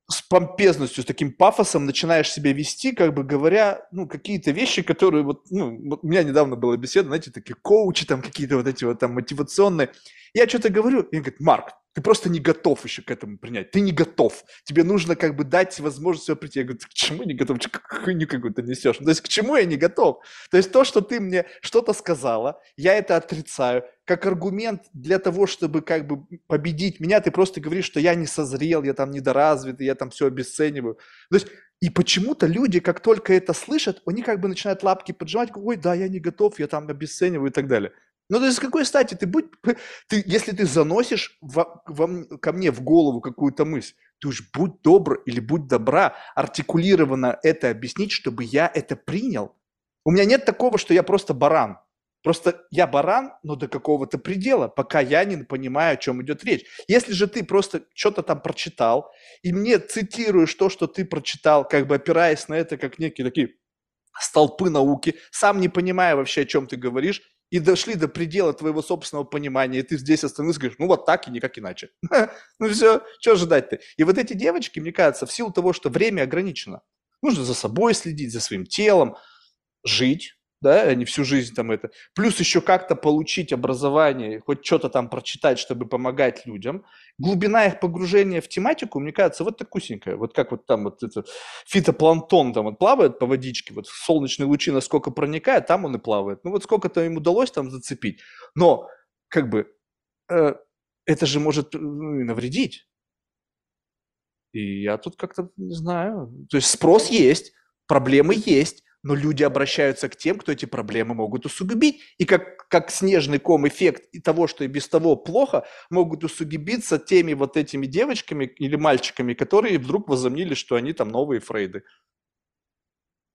с помпезностью, с таким пафосом начинаешь себя вести, как бы говоря, ну, какие-то вещи, которые вот, ну, вот у меня недавно была беседа, знаете, такие коучи там какие-то вот эти вот там мотивационные. Я что-то говорю, и он говорит, Марк, ты просто не готов еще к этому принять. Ты не готов. Тебе нужно как бы дать возможность его прийти. Я говорю, к чему не готов? Хуйню какую-то несешь. То есть к чему я не готов? То есть то, что ты мне что-то сказала, я это отрицаю. Как аргумент для того, чтобы как бы победить меня, ты просто говоришь, что я не созрел, я там недоразвитый, я там все обесцениваю. То есть и почему-то люди, как только это слышат, они как бы начинают лапки поджимать, ой, да, я не готов, я там обесцениваю и так далее. Ну, то есть с какой стати ты будь, ты, если ты заносишь во, во, ко мне в голову какую-то мысль, ты уж будь добр или будь добра артикулированно это объяснить, чтобы я это принял. У меня нет такого, что я просто баран. Просто я баран, но до какого-то предела, пока я не понимаю, о чем идет речь. Если же ты просто что-то там прочитал, и мне цитируешь то, что ты прочитал, как бы опираясь на это, как некие такие столпы науки, сам не понимая вообще, о чем ты говоришь, и дошли до предела твоего собственного понимания, и ты здесь остановился говоришь, ну вот так и никак иначе. ну все, что ожидать-то? И вот эти девочки, мне кажется, в силу того, что время ограничено, нужно за собой следить, за своим телом, жить, да, не всю жизнь там это. Плюс еще как-то получить образование, хоть что-то там прочитать, чтобы помогать людям. Глубина их погружения в тематику, мне кажется, вот такусенькая. Вот как вот там вот это фитопланктон там вот плавает по водичке, вот солнечные лучи насколько проникает, там он и плавает. Ну вот сколько-то им удалось там зацепить. Но как бы э, это же может ну, и навредить. И я тут как-то не знаю. То есть спрос есть, проблемы есть, но люди обращаются к тем, кто эти проблемы могут усугубить. И как, как снежный ком эффект и того, что и без того плохо, могут усугубиться теми вот этими девочками или мальчиками, которые вдруг возомнили, что они там новые Фрейды.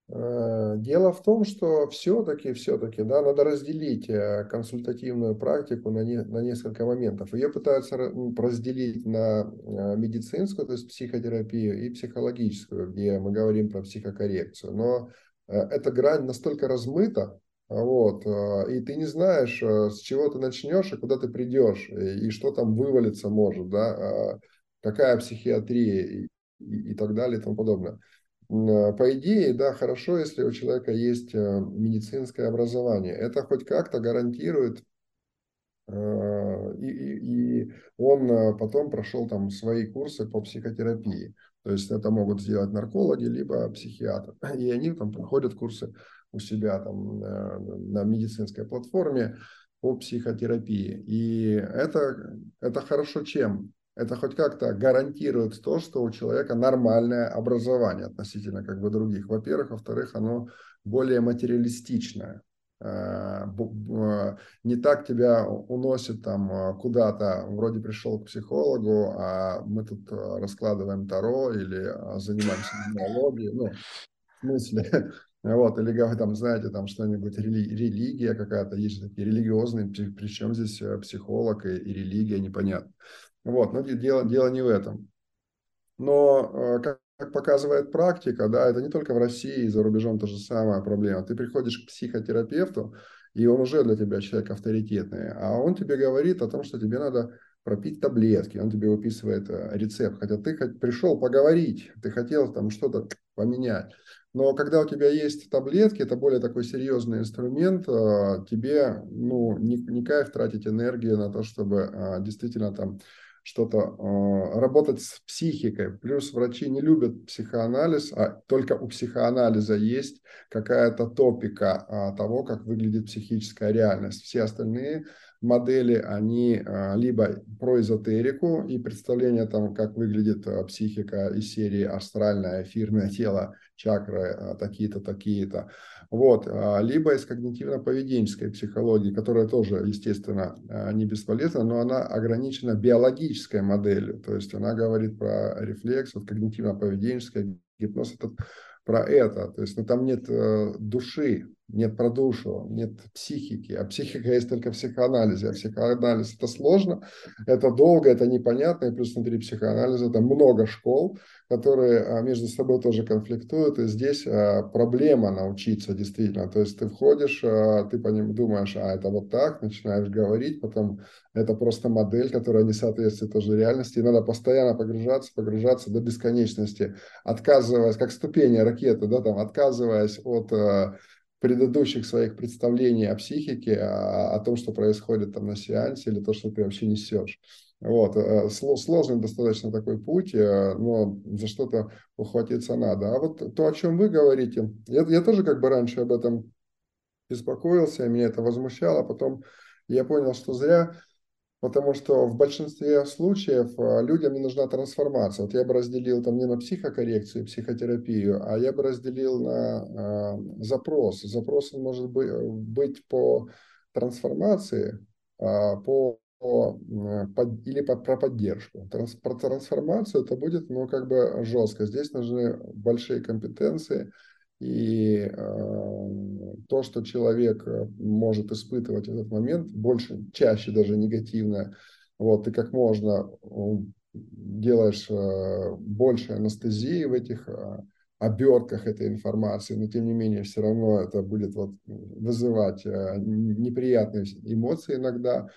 Э, дело в том, что все-таки, все-таки, да, надо разделить э, консультативную практику на, не, на несколько моментов. Ее пытаются разделить на э, медицинскую, то есть психотерапию, и психологическую, где мы говорим про психокоррекцию. Но эта грань настолько размыта, вот, э, и ты не знаешь, э, с чего ты начнешь и куда ты придешь, и, что там вывалиться может, да, какая психиатрия и, и, и так далее и тому подобное. По идее, да, хорошо, если у человека есть медицинское образование. Это хоть как-то гарантирует и, и, и он потом прошел там свои курсы по психотерапии. То есть это могут сделать наркологи, либо психиатры. И они там проходят курсы у себя там э, на медицинской платформе по психотерапии. И это, это хорошо чем? Это хоть как-то гарантирует то, что у человека нормальное образование относительно как бы других. Во-первых. Во-вторых, оно более материалистичное. Э, не так тебя уносит там э, куда-то, вроде пришел к психологу, а мы тут э, раскладываем таро или занимаемся генеалогией, ну, в смысле, вот, или там, знаете, там что-нибудь, рели, религия какая-то, есть такие религиозные, причем здесь психолог и, и религия, непонятно. Вот, но дело, дело не в этом. Но как как показывает практика, да, это не только в России, за рубежом то же самая проблема. Ты приходишь к психотерапевту, и он уже для тебя человек авторитетный, а он тебе говорит о том, что тебе надо пропить таблетки, он тебе выписывает э, рецепт, хотя ты пришел поговорить, ты хотел там что-то поменять. Но когда у тебя есть таблетки, это более такой серьезный инструмент, э, тебе ну, не, не кайф тратить энергию на то, чтобы э, действительно там что-то э, работать с психикой. Плюс врачи не любят психоанализ, а только у психоанализа есть какая-то топика э, того, как выглядит психическая реальность. Все остальные модели, они э, либо про эзотерику и представление там, как выглядит психика из серии астральное, эфирное тело, чакры такие-то, такие-то. Вот. А, либо из когнитивно-поведенческой психологии, которая тоже, естественно, а, не бесполезна, но она ограничена биологической моделью. То есть она говорит про рефлекс, вот когнитивно-поведенческая гипноз – это про это. То есть ну, там нет э, души, нет про душу, нет психики, а психика есть только в психоанализе. А психоанализ это сложно, это долго, это непонятно, и плюс внутри психоанализа там много школ, которые а, между собой тоже конфликтуют, и здесь а, проблема научиться действительно. То есть ты входишь, а, ты по ним думаешь, а это вот так, начинаешь говорить, потом это просто модель, которая не соответствует тоже реальности, и надо постоянно погружаться, погружаться до бесконечности, отказываясь, как ступени ракеты, да, там, отказываясь от предыдущих своих представлений о психике, о, о том, что происходит там на сеансе, или то, что ты вообще несешь. Вот, э, сложный достаточно такой путь, э, но за что-то ухватиться надо. А вот то, о чем вы говорите, я, я тоже как бы раньше об этом беспокоился, меня это возмущало, потом я понял, что зря, потому что в большинстве случаев э, людям не нужна трансформация. Вот я бы разделил там не на психокоррекцию, психотерапию, а я бы разделил на э, запрос. Запрос может быть, быть по трансформации, э, по или про поддержку. Про трансформацию это будет, ну, как бы жестко. Здесь нужны большие компетенции, и э, то, что человек э, может испытывать в этот момент, больше, чаще даже негативное, вот, ты как можно делаешь э, больше анестезии в этих э, обертках этой информации, но тем не менее все равно это будет вот вызывать э, неприятные эмоции иногда,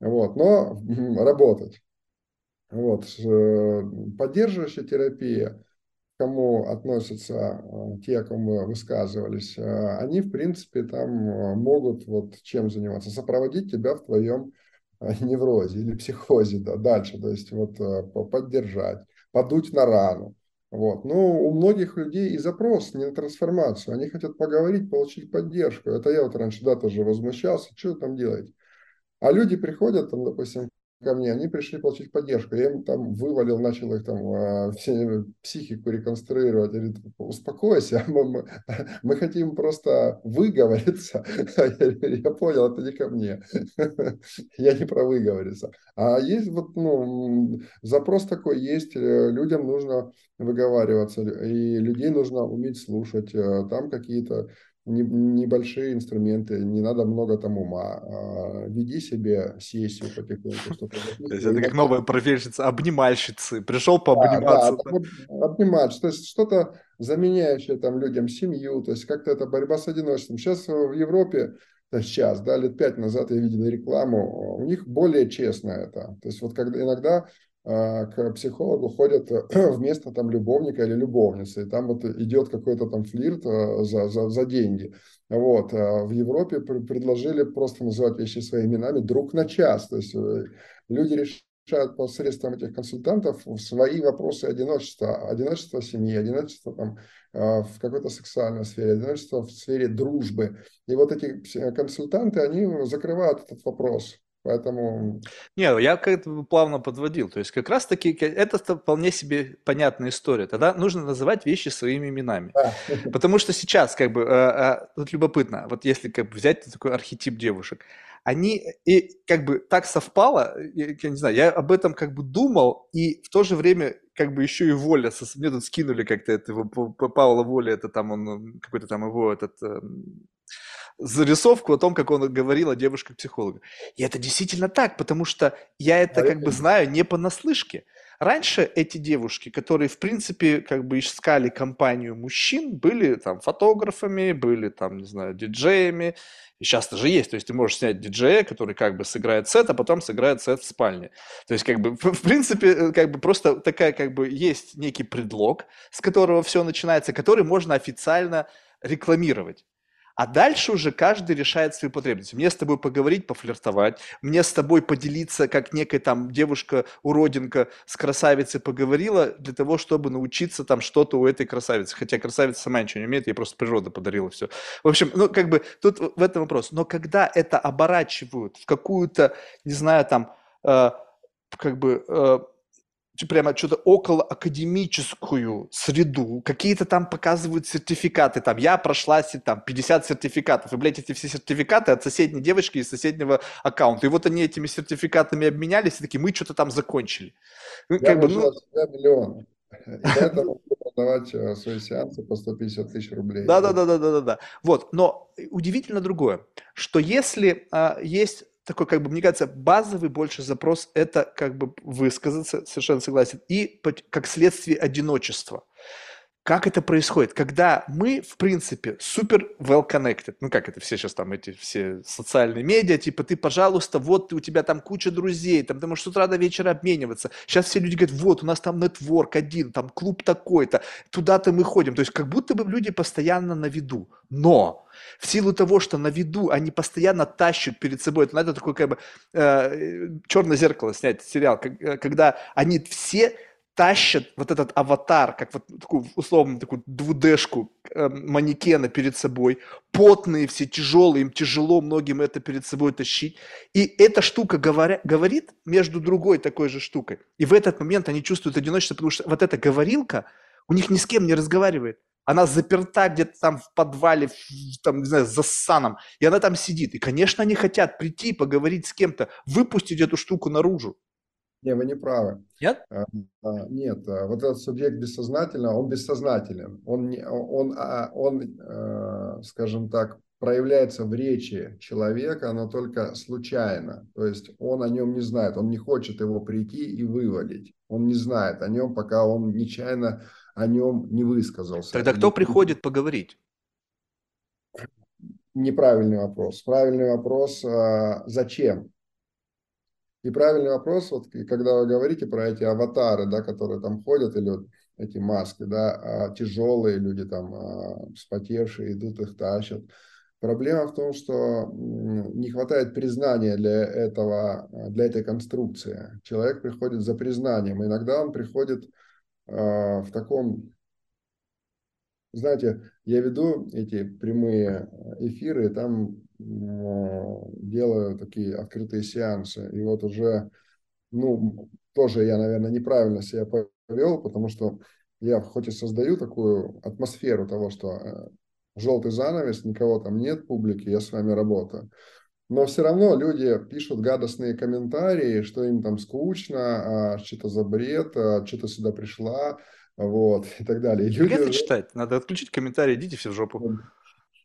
вот, но работать. Вот. Поддерживающая терапия, кому относятся те, о ком мы высказывались, они, в принципе, там могут вот чем заниматься, сопроводить тебя в твоем неврозе или психозе да, дальше, то есть вот поддержать, подуть на рану, вот. Но у многих людей и запрос не на трансформацию. Они хотят поговорить, получить поддержку. Это я вот раньше да, тоже возмущался. Что вы там делаете? А люди приходят, там, допустим, ко мне, они пришли получить поддержку. Я им там вывалил, начал их там а, все психику реконструировать. Говорит, успокойся, мы, мы, мы хотим просто выговориться. Я понял, это не ко мне. Я не про выговориться. А есть вот, ну, запрос такой есть, э, людям нужно выговариваться, и людей нужно уметь слушать. Э, там какие-то небольшие инструменты, не надо много там ума. А, веди себе сессию потихоньку. То есть это как новая профессия, обнимальщицы. Пришел пообниматься. Да, да, то есть что-то заменяющее там людям семью, то есть как-то это борьба с одиночеством. Сейчас в Европе сейчас, да, лет пять назад я видел рекламу, у них более честно это. То есть вот когда иногда к психологу ходят вместо там любовника или любовницы, и там вот идет какой-то там флирт а, за, за, за деньги. Вот. А в Европе предложили просто называть вещи своими именами друг на час. То есть э, люди решают посредством этих консультантов свои вопросы одиночества, одиночество семьи, одиночество там, в какой-то сексуальной сфере, одиночество в сфере дружбы. И вот эти консультанты, они закрывают этот вопрос. Поэтому... Не, я как-то плавно подводил. То есть как раз-таки это вполне себе понятная история. Тогда нужно называть вещи своими именами. Да. Потому что сейчас как бы, э, э, вот любопытно, вот если как бы взять такой архетип девушек, они и как бы так совпало, я, я не знаю, я об этом как бы думал, и в то же время как бы еще и воля, мне тут скинули как-то этого Павла Воля, это там он, какой-то там его этот эм, зарисовку о том, как он говорил о девушках-психологах. И это действительно так, потому что я это как бы знаю не понаслышке. Раньше эти девушки, которые, в принципе, как бы искали компанию мужчин, были там фотографами, были там, не знаю, диджеями. И сейчас тоже есть. То есть ты можешь снять диджея, который как бы сыграет сет, а потом сыграет сет в спальне. То есть как бы, в принципе, э, как бы просто такая как бы есть некий предлог, с которого все начинается, который можно официально рекламировать. А дальше уже каждый решает свои потребности. Мне с тобой поговорить, пофлиртовать, мне с тобой поделиться, как некая там девушка-уродинка с красавицей поговорила, для того, чтобы научиться там что-то у этой красавицы. Хотя красавица сама ничего не умеет, ей просто природа подарила все. В общем, ну как бы тут в этом вопрос. Но когда это оборачивают в какую-то, не знаю, там, э, как бы... Э, прямо что-то около академическую среду, какие-то там показывают сертификаты, там, я прошла там 50 сертификатов, и, блядь, эти все сертификаты от соседней девочки из соседнего аккаунта, и вот они этими сертификатами обменялись, и такие, мы что-то там закончили. Ну, я как бы, ну... миллион. И поэтому продавать э, свои сеансы по 150 тысяч рублей. Да, да, да, да, да, да. Вот, но удивительно другое, что если а, есть такой, как бы, мне кажется, базовый больше запрос – это как бы высказаться, совершенно согласен, и как следствие одиночества. Как это происходит? Когда мы, в принципе, супер well connected, ну как это все сейчас там, эти все социальные медиа, типа ты, пожалуйста, вот у тебя там куча друзей, там ты можешь с утра до вечера обмениваться. Сейчас все люди говорят, вот у нас там нетворк один, там клуб такой-то, туда-то мы ходим. То есть как будто бы люди постоянно на виду. Но в силу того, что на виду они постоянно тащат перед собой, это, это такое как бы э, черное зеркало снять сериал, э, когда они все тащат вот этот аватар, как вот такую условно такую двудешку э, манекена перед собой, потные все, тяжелые, им тяжело многим это перед собой тащить. И эта штука говоря, говорит между другой такой же штукой. И в этот момент они чувствуют одиночество, потому что вот эта говорилка у них ни с кем не разговаривает. Она заперта где-то там в подвале, там, не знаю, за саном, и она там сидит. И, конечно, они хотят прийти, поговорить с кем-то, выпустить эту штуку наружу. Не, вы не правы. Нет? А, а, нет, а, вот этот субъект бессознательного, он бессознателен. Он, не, он, он, он, скажем так, проявляется в речи человека, но только случайно. То есть он о нем не знает, он не хочет его прийти и вывалить. Он не знает о нем, пока он нечаянно о нем не высказался. Тогда кто приходит поговорить? Неправильный вопрос. Правильный вопрос, зачем? И правильный вопрос, вот когда вы говорите про эти аватары, да, которые там ходят, или вот эти маски, да, а тяжелые люди там, а, спотевшие, идут их тащат. Проблема в том, что не хватает признания для этого, для этой конструкции. Человек приходит за признанием. Иногда он приходит э, в таком знаете, я веду эти прямые эфиры, там делаю такие открытые сеансы. И вот уже, ну, тоже я, наверное, неправильно себя повел, потому что я хоть и создаю такую атмосферу того, что э, желтый занавес, никого там нет, публики, я с вами работаю. Но все равно люди пишут гадостные комментарии, что им там скучно, а что-то за бред, а что-то сюда пришла, вот, и так далее. И люди это уже... читать? Надо отключить комментарии, идите все в жопу.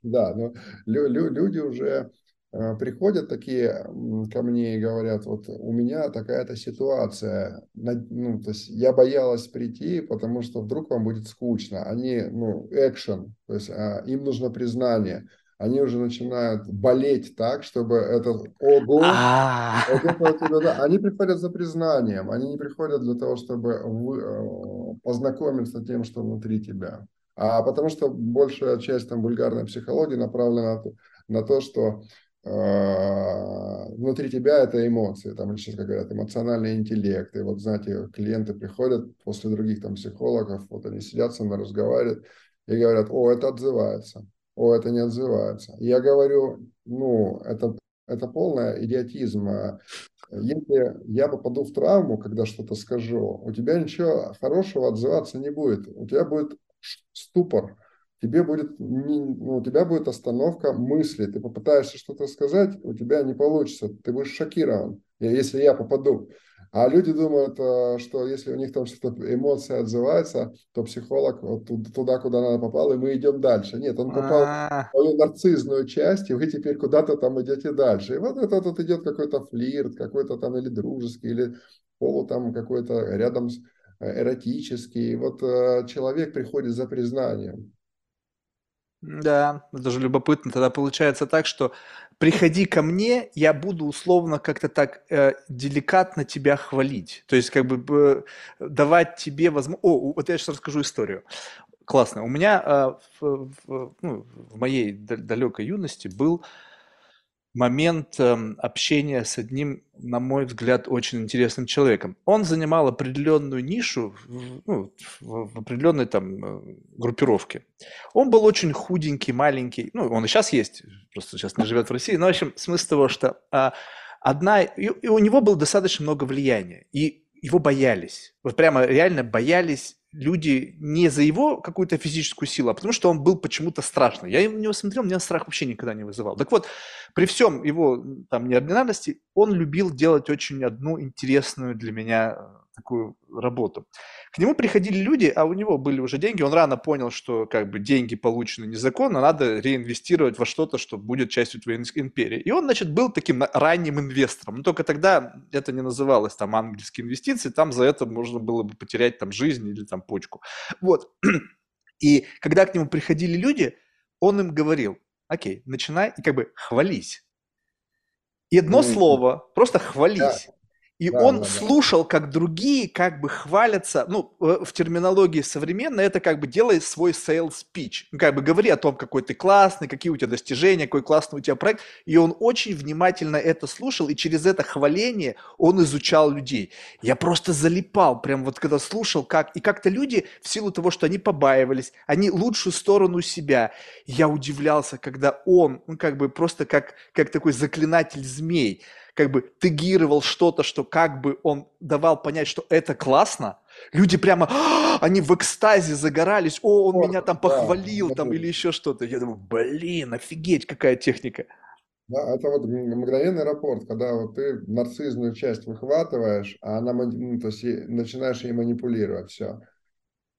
Да, но лю- лю- люди уже э, приходят такие ко мне и говорят, вот у меня такая-то ситуация, ну, то есть я боялась прийти, потому что вдруг вам будет скучно. Они, ну, экшен, то есть а, им нужно признание. Они уже начинают болеть так, чтобы это ого, а. они приходят за признанием, они не приходят для того, чтобы э, познакомиться с тем, что внутри тебя а потому что большая часть там вульгарной психологии направлена на то, что э, внутри тебя это эмоции, там сейчас как говорят, эмоциональный интеллект. И вот, знаете, клиенты приходят после других там психологов, вот они сидят со мной, разговаривают и говорят, о, это отзывается, о, это не отзывается. Я говорю, ну, это, это полный идиотизм. А если я попаду в травму, когда что-то скажу, у тебя ничего хорошего отзываться не будет. У тебя будет ступор, тебе будет, ну, у тебя будет остановка мысли, ты попытаешься что-то сказать, у тебя не получится, ты будешь шокирован, если я попаду. А люди думают, э, что если у них там что-то эмоция отзывается, то психолог вот туда, куда надо попал, и мы идем дальше. Нет, он попал в свою нарцизную часть, и вы теперь куда-то там идете дальше. И вот это тут идет какой-то флирт, какой-то там или дружеский, или полу там какой-то рядом с эротический. Вот э, человек приходит за признанием. Да, это же любопытно. Тогда получается так, что приходи ко мне, я буду условно как-то так э, деликатно тебя хвалить. То есть как бы э, давать тебе возможность... О, вот я сейчас расскажу историю. Классно. У меня э, в, в, ну, в моей далекой юности был момент эм, общения с одним, на мой взгляд, очень интересным человеком. Он занимал определенную нишу ну, в, определенной там э, группировке. Он был очень худенький, маленький, ну, он и сейчас есть, просто сейчас не живет в России, но, в общем, смысл того, что а, одна, и, и у него было достаточно много влияния, и его боялись, вот прямо реально боялись люди не за его какую-то физическую силу, а потому что он был почему-то страшный. Я на него смотрел, меня страх вообще никогда не вызывал. Так вот, при всем его там неординарности, он любил делать очень одну интересную для меня э, такую работу. К нему приходили люди, а у него были уже деньги, он рано понял, что как бы деньги получены незаконно, надо реинвестировать во что-то, что будет частью твоей империи. И он, значит, был таким ранним инвестором. Но только тогда это не называлось там ангельские инвестиции, там за это можно было бы потерять там жизнь или там почку. Вот. И когда к нему приходили люди, он им говорил, окей, начинай и как бы хвались. И одно mm-hmm. слово, просто хвались. И да, он да, слушал, как другие как бы хвалятся, ну, в терминологии современной это как бы делай свой sales speech. Ну, как бы говори о том, какой ты классный, какие у тебя достижения, какой классный у тебя проект. И он очень внимательно это слушал, и через это хваление он изучал людей. Я просто залипал, прям вот когда слушал, как... И как-то люди, в силу того, что они побаивались, они лучшую сторону себя. Я удивлялся, когда он, ну, как бы просто как, как такой заклинатель змей, как бы тегировал что-то, что как бы он давал понять, что это классно, люди прямо, «А, они в экстазе загорались, о, он меня там похвалил, там, или еще что-то. Я думаю, блин, офигеть, какая техника. Да, это вот мгновенный рапорт, когда вот ты нарцизную часть выхватываешь, а она, ну, то есть начинаешь ей манипулировать, все.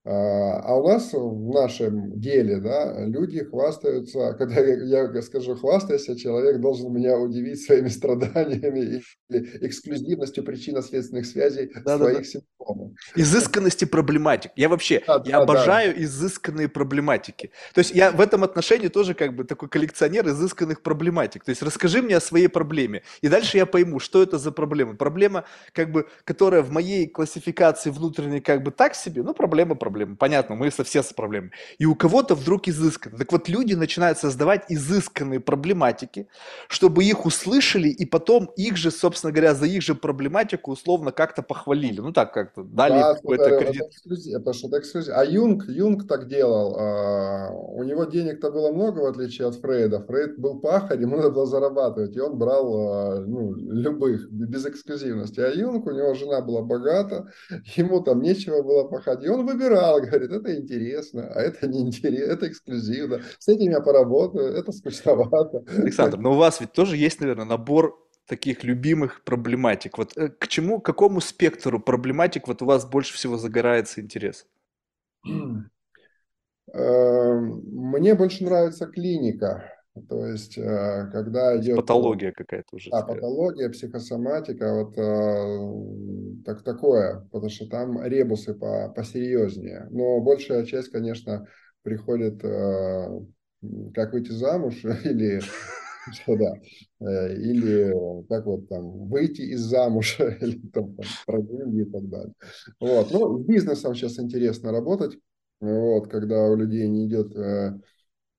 А, а у нас в нашем деле, да, люди хвастаются, когда я скажу хвастайся, человек должен меня удивить своими страданиями или эксклюзивностью причинно-следственных связей да, своих да, да. симптомов. Изысканности проблематик. Я вообще, да, я да, обожаю да. изысканные проблематики. То есть я в этом отношении тоже как бы такой коллекционер изысканных проблематик. То есть расскажи мне о своей проблеме, и дальше я пойму, что это за проблема. Проблема, как бы, которая в моей классификации внутренней как бы так себе, ну, проблема, проблема проблемы. Понятно, мы со все с проблемами. И у кого-то вдруг изысканно. Так вот, люди начинают создавать изысканные проблематики, чтобы их услышали, и потом их же, собственно говоря, за их же проблематику условно как-то похвалили. Ну так как-то дали да, какой-то это, кредит. Это, это, это А Юнг, Юнг так делал. А, у него денег-то было много, в отличие от Фрейда. Фрейд был пахарь, ему надо было зарабатывать, и он брал а, ну, любых, без эксклюзивности. А Юнг, у него жена была богата, ему там нечего было пахать, и он выбирал читал, говорит, это интересно, а это не интересно, это эксклюзивно. С этим я поработаю, это скучновато. Александр, но у вас ведь тоже есть, наверное, набор таких любимых проблематик. Вот э, к чему, к какому спектру проблематик вот у вас больше всего загорается интерес? Эм, мне больше нравится клиника. То есть, э, когда идет... Патология какая-то уже. Да, патология, психосоматика, вот э, так, такое, потому что там ребусы по, посерьезнее. Но большая часть, конечно, приходит, э, как выйти замуж или что да, или как вот там выйти из замуж, или там, там про деньги и так далее. Вот. Ну, с бизнесом сейчас интересно работать, вот, когда у людей не идет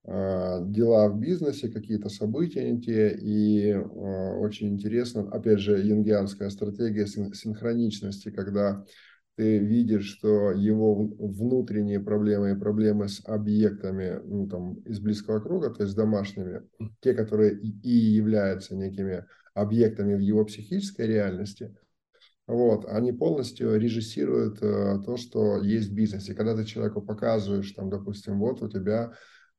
дела в бизнесе, какие-то события не те, и а, очень интересно, опять же, янгианская стратегия синхроничности, когда ты видишь, что его внутренние проблемы и проблемы с объектами ну, там, из близкого круга, то есть домашними, те, которые и являются некими объектами в его психической реальности, вот, они полностью режиссируют э, то, что есть в бизнесе. Когда ты человеку показываешь, там, допустим, вот у тебя а,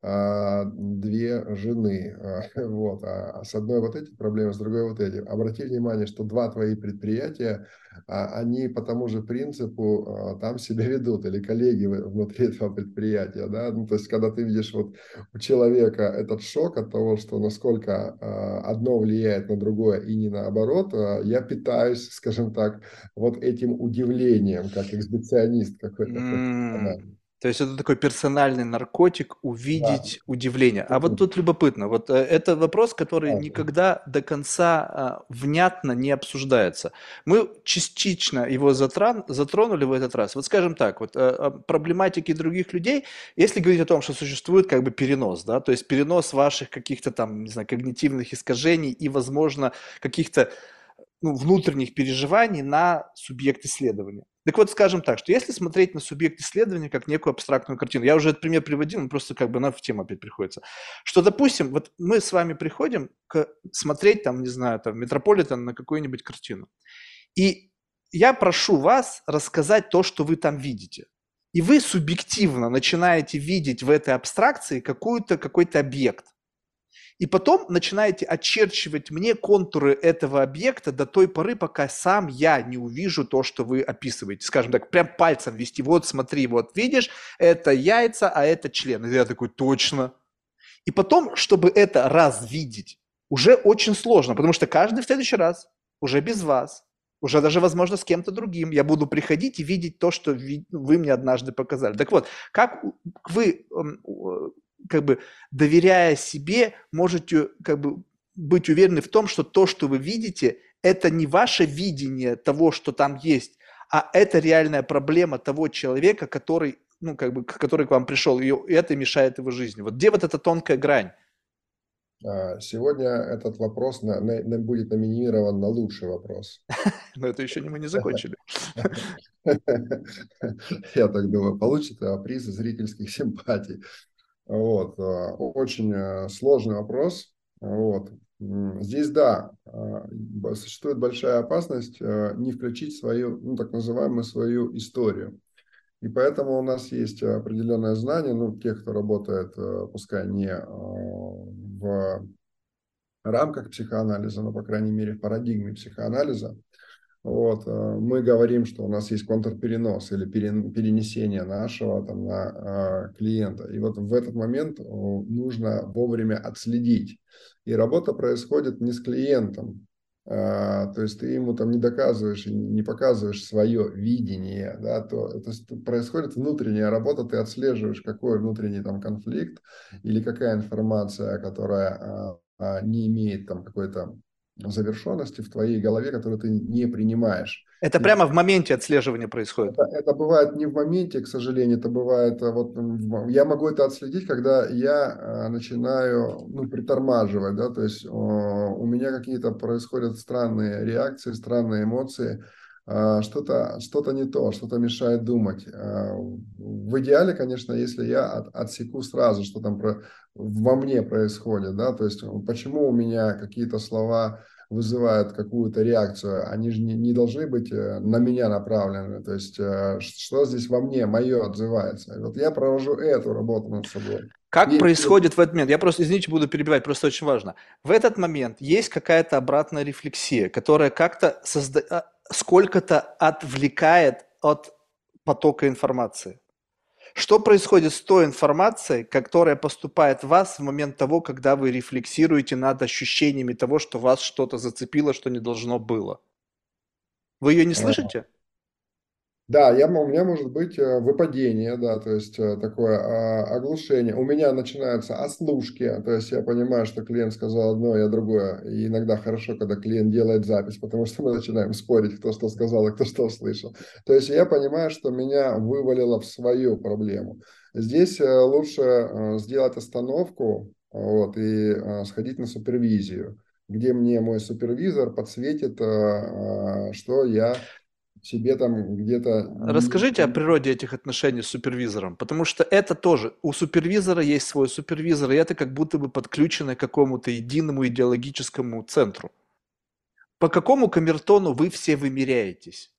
две жены. А, вот. А с одной вот эти проблемы, с другой вот эти. Обрати внимание, что два твои предприятия, они по тому же принципу там себя ведут, или коллеги внутри этого предприятия. Да? Ну, то есть, когда ты видишь вот у человека этот шок от того, что насколько одно влияет на другое и не наоборот, я питаюсь, скажем так, вот этим удивлением, как эксбиционист какой-то. Mm. То есть это такой персональный наркотик увидеть да. удивление. А вот тут любопытно, вот э, это вопрос, который да. никогда до конца а, внятно не обсуждается. Мы частично его затран, затронули в этот раз. Вот скажем так, вот а, проблематики других людей, если говорить о том, что существует как бы перенос, да, то есть перенос ваших каких-то там, не знаю, когнитивных искажений и, возможно, каких-то ну, внутренних переживаний на субъект исследования. Так вот, скажем так, что если смотреть на субъект исследования как некую абстрактную картину, я уже этот пример приводил, но просто как бы на в тему опять приходится, что, допустим, вот мы с вами приходим к смотреть там, не знаю, там, Метрополитен на какую-нибудь картину, и я прошу вас рассказать то, что вы там видите. И вы субъективно начинаете видеть в этой абстракции какую-то, какой-то объект. И потом начинаете очерчивать мне контуры этого объекта до той поры, пока сам я не увижу то, что вы описываете. Скажем так, прям пальцем вести. Вот смотри, вот видишь, это яйца, а это член. И я такой, точно. И потом, чтобы это развидеть, уже очень сложно, потому что каждый в следующий раз уже без вас, уже даже, возможно, с кем-то другим. Я буду приходить и видеть то, что вы мне однажды показали. Так вот, как вы как бы доверяя себе, можете как бы быть уверены в том, что то, что вы видите, это не ваше видение того, что там есть, а это реальная проблема того человека, который, ну, как бы, который к вам пришел, и это мешает его жизни. Вот где вот эта тонкая грань? А, сегодня этот вопрос на, на, на, будет номинирован на лучший вопрос. Но это еще не мы не закончили. Я так думаю, получит приз зрительских симпатий. Вот. Э, очень э, сложный вопрос. Вот. Здесь, да, э, существует большая опасность не включить свою, ну, так называемую свою историю. И поэтому у нас есть определенное знание, ну, тех, кто работает, пускай не в рамках психоанализа, но, по крайней мере, в парадигме психоанализа, вот, э, мы говорим, что у нас есть контрперенос или перенесение нашего там, на а, клиента. И вот в этот момент нужно вовремя отследить. И работа происходит не с клиентом, то есть ты ему там не доказываешь, не показываешь свое видение, да, то это происходит внутренняя работа, ты отслеживаешь, какой внутренний там конфликт или какая информация, которая не имеет там какой-то завершенности в твоей голове, которую ты не принимаешь. Это прямо в моменте отслеживания происходит? Это, это бывает не в моменте, к сожалению, это бывает, а вот я могу это отследить, когда я а, начинаю ну, притормаживать, да, то есть у меня какие-то происходят странные реакции, странные эмоции, а, что-то что не то, что-то мешает думать. В идеале, конечно, если я от, отсеку сразу, что там про, во мне происходит, да, то есть почему у меня какие-то слова вызывают какую-то реакцию, они же не, не должны быть э, на меня направлены, то есть э, что здесь во мне, мое отзывается. Вот я провожу эту работу над собой. Как и, происходит в этот момент? Я просто, извините, буду перебивать, просто очень важно. В этот момент есть какая-то обратная рефлексия, которая как-то созда... Сколько-то отвлекает от потока информации. Что происходит с той информацией, которая поступает в вас в момент того, когда вы рефлексируете над ощущениями того, что вас что-то зацепило, что не должно было? Вы ее не слышите? Да, я, у меня может быть э, выпадение, да, то есть э, такое а, оглушение. У меня начинаются ослушки, то есть я понимаю, что клиент сказал одно, я другое. И иногда хорошо, когда клиент делает запись, потому что мы начинаем спорить, кто что сказал и кто что услышал. То есть я понимаю, что меня вывалило в свою проблему. Здесь э, лучше сделать остановку вот, и сходить на супервизию, где мне мой супервизор подсветит, что я себе там где-то... Расскажите о природе этих отношений с супервизором, потому что это тоже, у супервизора есть свой супервизор, и это как будто бы подключено к какому-то единому идеологическому центру. По какому камертону вы все вымеряетесь?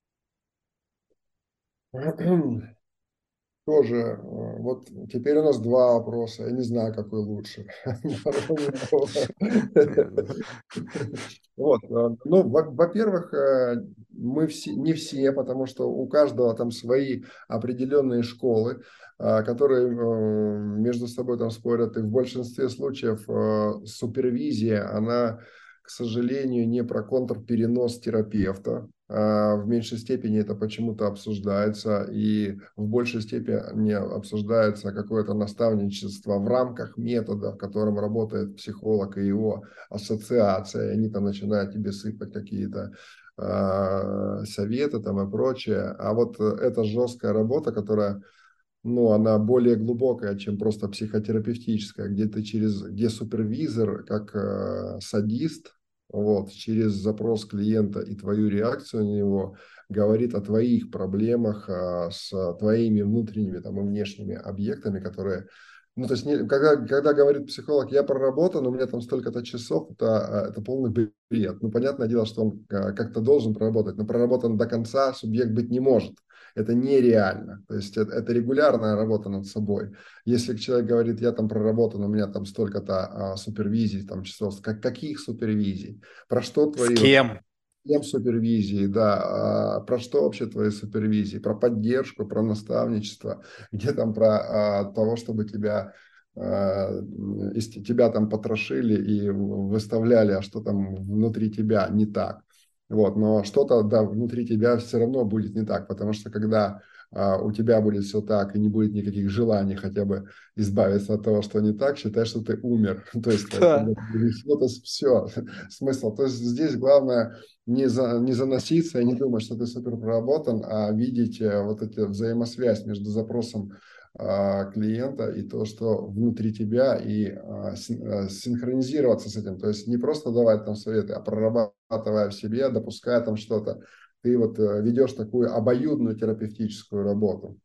Тоже, э, вот теперь у нас два вопроса, я не знаю, какой лучше. Вот, э, ну, во-первых, э, мы все, не все, потому что у каждого там свои определенные школы, которые между собой там спорят, и в большинстве случаев супервизия, она, к сожалению, не про контрперенос терапевта, в меньшей степени это почему-то обсуждается, и в большей степени обсуждается какое-то наставничество в рамках метода, в котором работает психолог и его ассоциация, и они там начинают тебе сыпать какие-то э, советы там и прочее. А вот эта жесткая работа, которая ну, она более глубокая, чем просто психотерапевтическая, где ты через, где супервизор, как э, садист, вот, через запрос клиента и твою реакцию на него говорит о твоих проблемах а, с твоими внутренними там, и внешними объектами, которые ну, то есть, не, когда, когда говорит психолог, я проработан, у меня там столько-то часов, это, а, это полный бред. Ну, понятное дело, что он а, как-то должен проработать, но проработан до конца субъект быть не может. Это нереально. То есть, это, это регулярная работа над собой. Если человек говорит, я там проработан, у меня там столько-то а, супервизий, там часов, как, каких супервизий? Про что твои... С кем? Тем супервизии, да. А, про что вообще твои супервизии? Про поддержку, про наставничество, где там про а, того, чтобы тебя а, тебя там потрошили и выставляли, а что там внутри тебя не так. Вот, но что-то да, внутри тебя все равно будет не так, потому что когда а, у тебя будет все так и не будет никаких желаний хотя бы избавиться от того, что не так, считай, что ты умер. То есть да. что-то все, смысл. То есть здесь главное не, за, не заноситься и не думать, что ты супер проработан, а видеть э, вот эту взаимосвязь между запросом клиента и то, что внутри тебя, и а, э, синхронизироваться с этим. То есть не просто давать там советы, а прорабатывая в себе, допуская там что-то, ты вот э, ведешь такую обоюдную терапевтическую работу.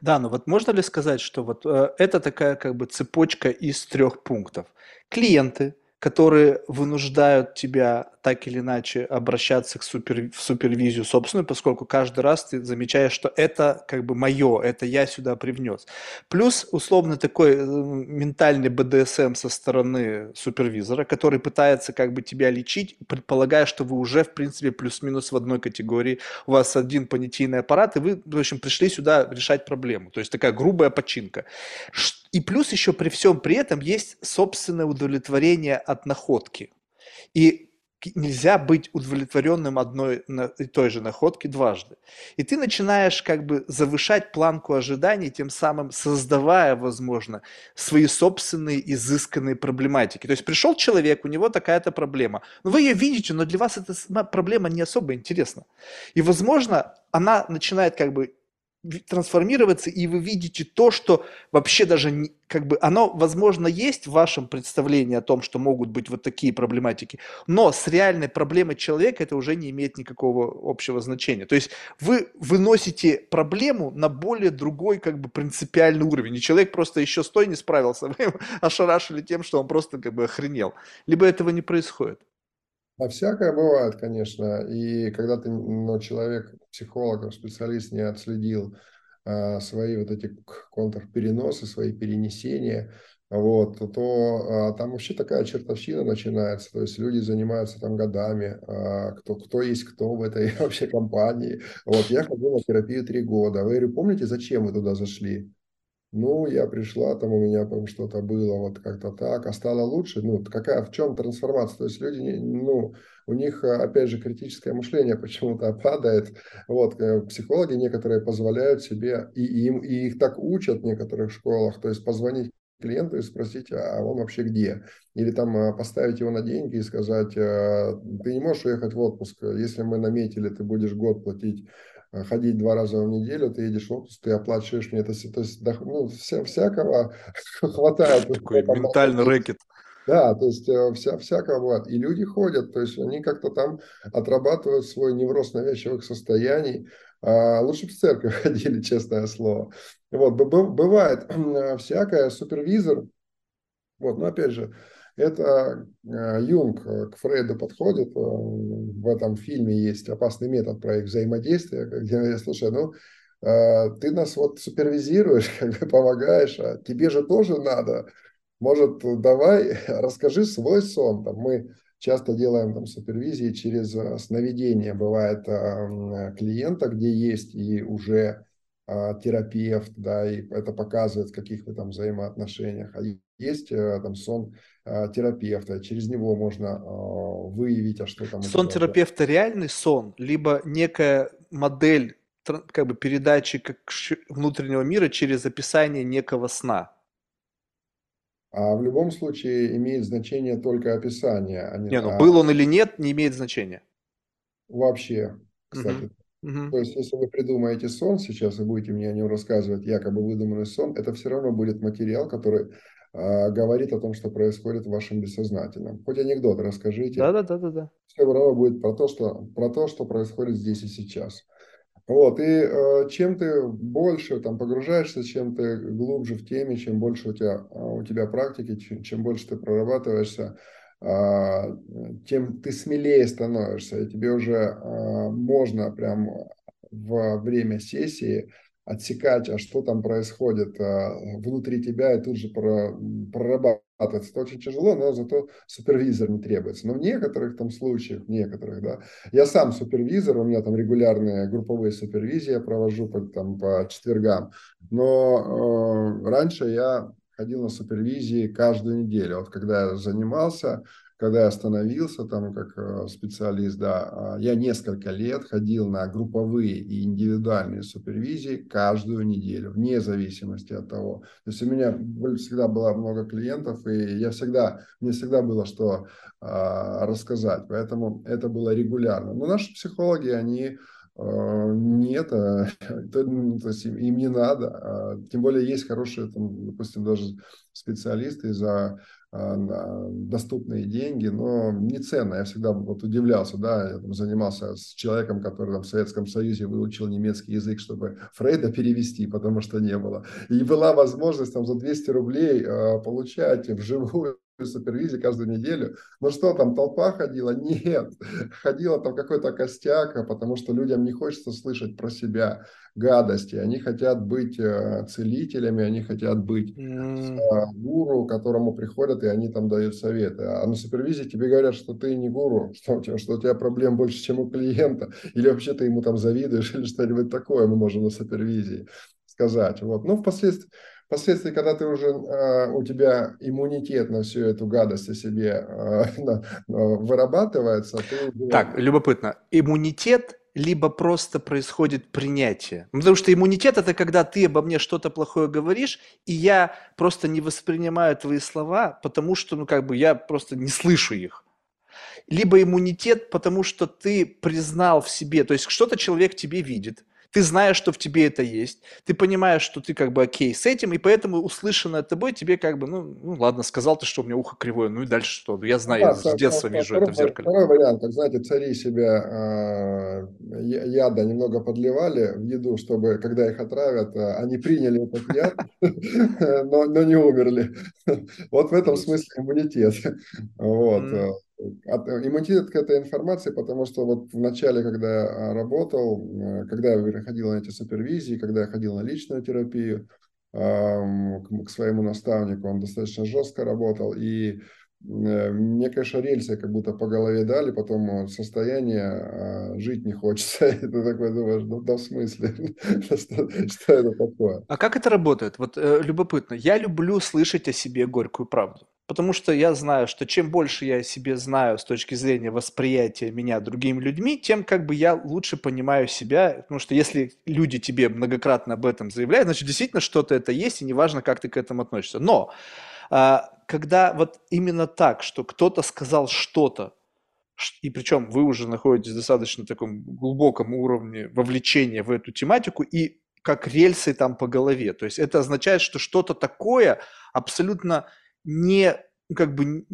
Да, но вот можно ли сказать, что вот э, это такая как бы цепочка из трех пунктов. Клиенты, которые вынуждают тебя так или иначе обращаться к супер, в супервизию собственную, поскольку каждый раз ты замечаешь, что это как бы мое, это я сюда привнес. Плюс условно такой э, ментальный БДСМ со стороны супервизора, который пытается как бы тебя лечить, предполагая, что вы уже в принципе плюс-минус в одной категории, у вас один понятийный аппарат, и вы, в общем, пришли сюда решать проблему. То есть такая грубая починка. И плюс еще при всем при этом есть собственное удовлетворение от находки. И нельзя быть удовлетворенным одной и той же находки дважды. И ты начинаешь как бы завышать планку ожиданий, тем самым создавая, возможно, свои собственные изысканные проблематики. То есть пришел человек, у него такая-то проблема. Но вы ее видите, но для вас эта проблема не особо интересна. И, возможно, она начинает как бы трансформироваться, и вы видите то, что вообще даже не, как бы оно, возможно, есть в вашем представлении о том, что могут быть вот такие проблематики, но с реальной проблемой человека это уже не имеет никакого общего значения. То есть вы выносите проблему на более другой как бы принципиальный уровень, и человек просто еще с той не справился, вы его ошарашили тем, что он просто как бы охренел. Либо этого не происходит. А всякое бывает, конечно. И когда ты, ну, человек, психолог, специалист не отследил а, свои вот эти контрпереносы, свои перенесения, вот, то а, там вообще такая чертовщина начинается. То есть люди занимаются там годами, а, кто, кто есть кто в этой вообще компании. Вот, я ходил на терапию три года. Вы говорю, помните, зачем вы туда зашли? Ну, я пришла, там у меня там что-то было, вот как-то так, а стало лучше. Ну, какая, в чем трансформация? То есть люди, ну, у них, опять же, критическое мышление почему-то падает. Вот, э, психологи некоторые позволяют себе, и, им, и их так учат в некоторых школах, то есть позвонить клиенту и спросить, а он вообще где? Или там а, поставить его на деньги и сказать, «А, ты не можешь уехать в отпуск, если мы наметили, ты будешь год платить Э, ходить два раза в неделю, ты едешь в отпуск, ты оплачиваешь мне это, то есть ну, вся, всякого хватает. Такой ментальный рэкет. Да, то есть э, вся, всякого бывает. И люди ходят, то есть они как-то там отрабатывают свой невроз навязчивых состояний. А лучше бы в церковь ходили, честное слово. Вот, бывает всякое, супервизор, вот, но опять же, это э, Юнг э, к Фрейду подходит. Э, в этом фильме есть опасный метод про их взаимодействие, где я слушай, ну, ты нас вот супервизируешь, как бы помогаешь, а тебе же тоже надо. Может, давай расскажи свой сон. Там мы часто делаем там супервизии через сновидение. Бывает клиента, где есть и уже терапевт, да, и это показывает, в каких вы там взаимоотношениях. А есть там сон Э, терапевта, через него можно э, выявить, а что там. Сон терапевта реальный сон, либо некая модель как бы передачи как внутреннего мира через описание некого сна. А в любом случае имеет значение только описание. А не, не ну а... был он или нет, не имеет значения. Вообще, кстати. Угу. Угу. То есть, если вы придумаете сон сейчас и будете мне о нем рассказывать, якобы выдуманный сон, это все равно будет материал, который говорит о том, что происходит в вашем бессознательном. Хоть анекдот расскажите. Да, да, да, да, да. Все равно будет про то, что, про то, что происходит здесь и сейчас. Вот, и э, чем ты больше там погружаешься, чем ты глубже в теме, чем больше у тебя, а, у тебя практики, чем, чем больше ты прорабатываешься, э, тем ты смелее становишься, и тебе уже э, можно прям во время сессии отсекать, а что там происходит а, внутри тебя и тут же прорабатывать. Это очень тяжело, но зато супервизор не требуется. Но в некоторых там случаях, в некоторых, да, я сам супервизор, у меня там регулярные групповые супервизии я провожу по, там, по четвергам, но э, раньше я ходил на супервизии каждую неделю. Вот когда я занимался, когда я остановился там как э, специалист, да, а, я несколько лет ходил на групповые и индивидуальные супервизии каждую неделю, вне зависимости от того. То есть у меня всегда было много клиентов, и я всегда, мне всегда было что а, рассказать, поэтому это было регулярно. Но наши психологи, они а, нет, то, то есть им, им не надо. Тем более есть хорошие, там, допустим, даже специалисты за а, доступные деньги, но не ценно. Я всегда вот удивлялся, да, я там занимался с человеком, который там в Советском Союзе выучил немецкий язык, чтобы Фрейда перевести, потому что не было. И была возможность там за 200 рублей э, получать вживую супервизии каждую неделю. Ну что там, толпа ходила? Нет. Ходила там какой-то костяк, потому что людям не хочется слышать про себя гадости. Они хотят быть э, целителями, они хотят быть mm. гуру, к которому приходят, и они там дают советы. А на супервизии тебе говорят, что ты не гуру, что у тебя, что у тебя проблем больше, чем у клиента, или вообще ты ему там завидуешь, или что-нибудь такое мы можем на супервизии сказать. Вот. Ну, впоследствии Впоследствии, когда ты уже, э, у тебя иммунитет на всю эту гадость о себе э, вырабатывается, ты... Так, любопытно. Иммунитет либо просто происходит принятие. Ну, потому что иммунитет это когда ты обо мне что-то плохое говоришь, и я просто не воспринимаю твои слова, потому что, ну, как бы я просто не слышу их. Либо иммунитет, потому что ты признал в себе, то есть что-то человек тебе видит, ты знаешь, что в тебе это есть, ты понимаешь, что ты как бы окей с этим, и поэтому услышанное тобой тебе как бы, ну, ну ладно, сказал ты, что у меня ухо кривое, ну и дальше что? Ну, я знаю, да, я с детства вижу это в зеркале. Второй вариант, как знаете, цари себя э, яда немного подливали в еду, чтобы, когда их отравят, э, они приняли этот яд, но, но не умерли. Вот в этом смысле иммунитет. Вот. Э, иммунитет к этой информации, потому что вот в начале, когда я работал, э, когда я переходил на эти супервизии, когда я ходил на личную терапию к своему наставнику, он достаточно жестко работал, и мне, конечно, рельсы как будто по голове дали, потом состояние а, жить не хочется. И ты такой думаешь, ну да в смысле, что, это такое? А как это работает? Вот э, любопытно. Я люблю слышать о себе горькую правду. Потому что я знаю, что чем больше я о себе знаю с точки зрения восприятия меня другими людьми, тем как бы я лучше понимаю себя. Потому что если люди тебе многократно об этом заявляют, значит действительно что-то это есть, и неважно, как ты к этому относишься. Но а, когда вот именно так, что кто-то сказал что-то, и причем вы уже находитесь в достаточно таком глубоком уровне вовлечения в эту тематику, и как рельсы там по голове. То есть это означает, что что-то такое абсолютно не как бы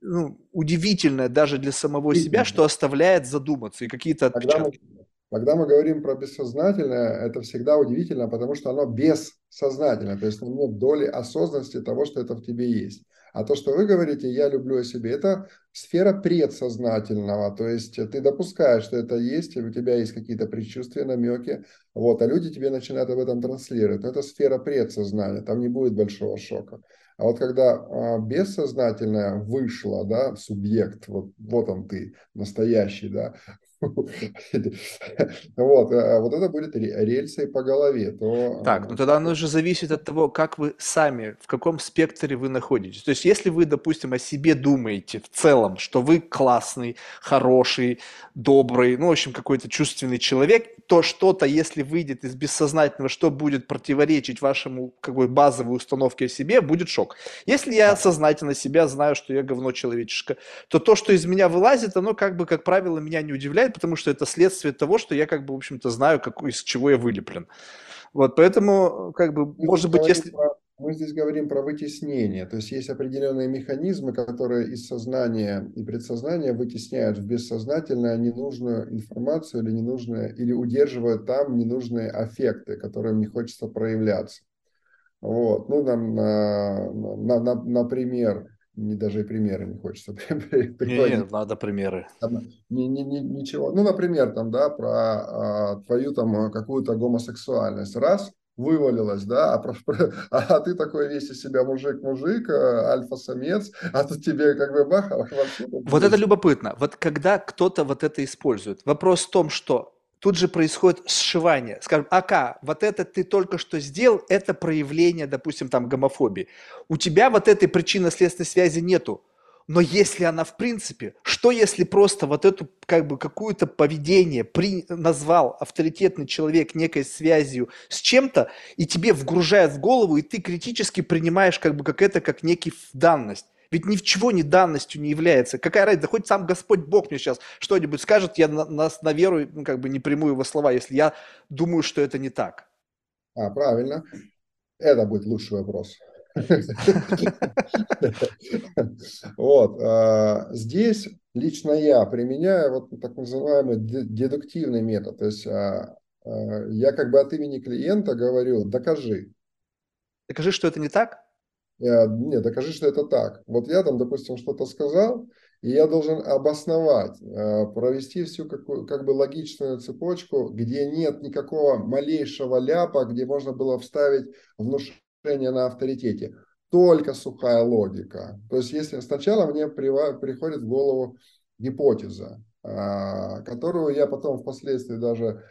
ну, удивительное даже для самого себя, что оставляет задуматься и какие-то отпечатки. Когда мы, когда мы говорим про бессознательное, это всегда удивительно, потому что оно бессознательное, то есть нет доли осознанности того, что это в тебе есть. А то, что вы говорите, я люблю о себе, это сфера предсознательного, то есть ты допускаешь, что это есть, у тебя есть какие-то предчувствия, намеки, вот, а люди тебе начинают об этом транслировать. Но это сфера предсознания, там не будет большого шока. А вот когда а, бессознательное вышло, да, субъект, вот, вот он ты, настоящий, да, вот, а вот это будет рельсы по голове. То... Так, ну тогда оно же зависит от того, как вы сами, в каком спектре вы находитесь. То есть если вы, допустим, о себе думаете в целом, что вы классный, хороший, добрый, ну, в общем, какой-то чувственный человек, то что-то, если выйдет из бессознательного, что будет противоречить вашему какой базовой установке о себе, будет шок. Если я сознательно себя знаю, что я говно человеческое, то то, что из меня вылазит, оно как бы, как правило, меня не удивляет, удивляет, потому что это следствие того, что я как бы, в общем-то, знаю, как, из чего я вылеплен. Вот, поэтому, как бы, мы может быть, если... Про, мы здесь говорим про вытеснение, то есть есть определенные механизмы, которые из сознания и предсознания вытесняют в бессознательное ненужную информацию или ненужные, или удерживают там ненужные аффекты, которым не хочется проявляться. Вот, ну, нам, на, на, на, например, не даже и примеры не хочется приводить. Не, не, надо примеры. Там, не, не, не, ничего. Ну, например, там, да, про а, твою там какую-то гомосексуальность. Раз, вывалилась, да, а, про, про, а ты такой весь из себя мужик-мужик, а, альфа-самец, а тут тебе как бы бах, а вообще... Вот это любопытно. Вот когда кто-то вот это использует, вопрос в том, что тут же происходит сшивание. Скажем, ака, вот это ты только что сделал, это проявление, допустим, там гомофобии. У тебя вот этой причинно-следственной связи нету. Но если она в принципе, что если просто вот эту как бы какую-то поведение при, назвал авторитетный человек некой связью с чем-то, и тебе вгружает в голову, и ты критически принимаешь как бы как это как некий данность. Ведь ни в чего не данностью не является. Какая разница? Да хоть сам Господь Бог мне сейчас что-нибудь скажет, я на, на, на веру, ну, как бы не приму его слова, если я думаю, что это не так. А, правильно. Это будет лучший вопрос. Вот. А, здесь лично я применяю вот так называемый дедуктивный метод. То есть а, а, я как бы от имени клиента говорю, докажи. Докажи, что это не так? Э, нет, докажи, что это так. Вот я там, допустим, что-то сказал, и я должен обосновать, э, провести всю какую, как бы логичную цепочку, где нет никакого малейшего ляпа, где можно было вставить внушение на авторитете. Только сухая логика. То есть, если сначала мне приходит в голову гипотеза, а, которую я потом впоследствии даже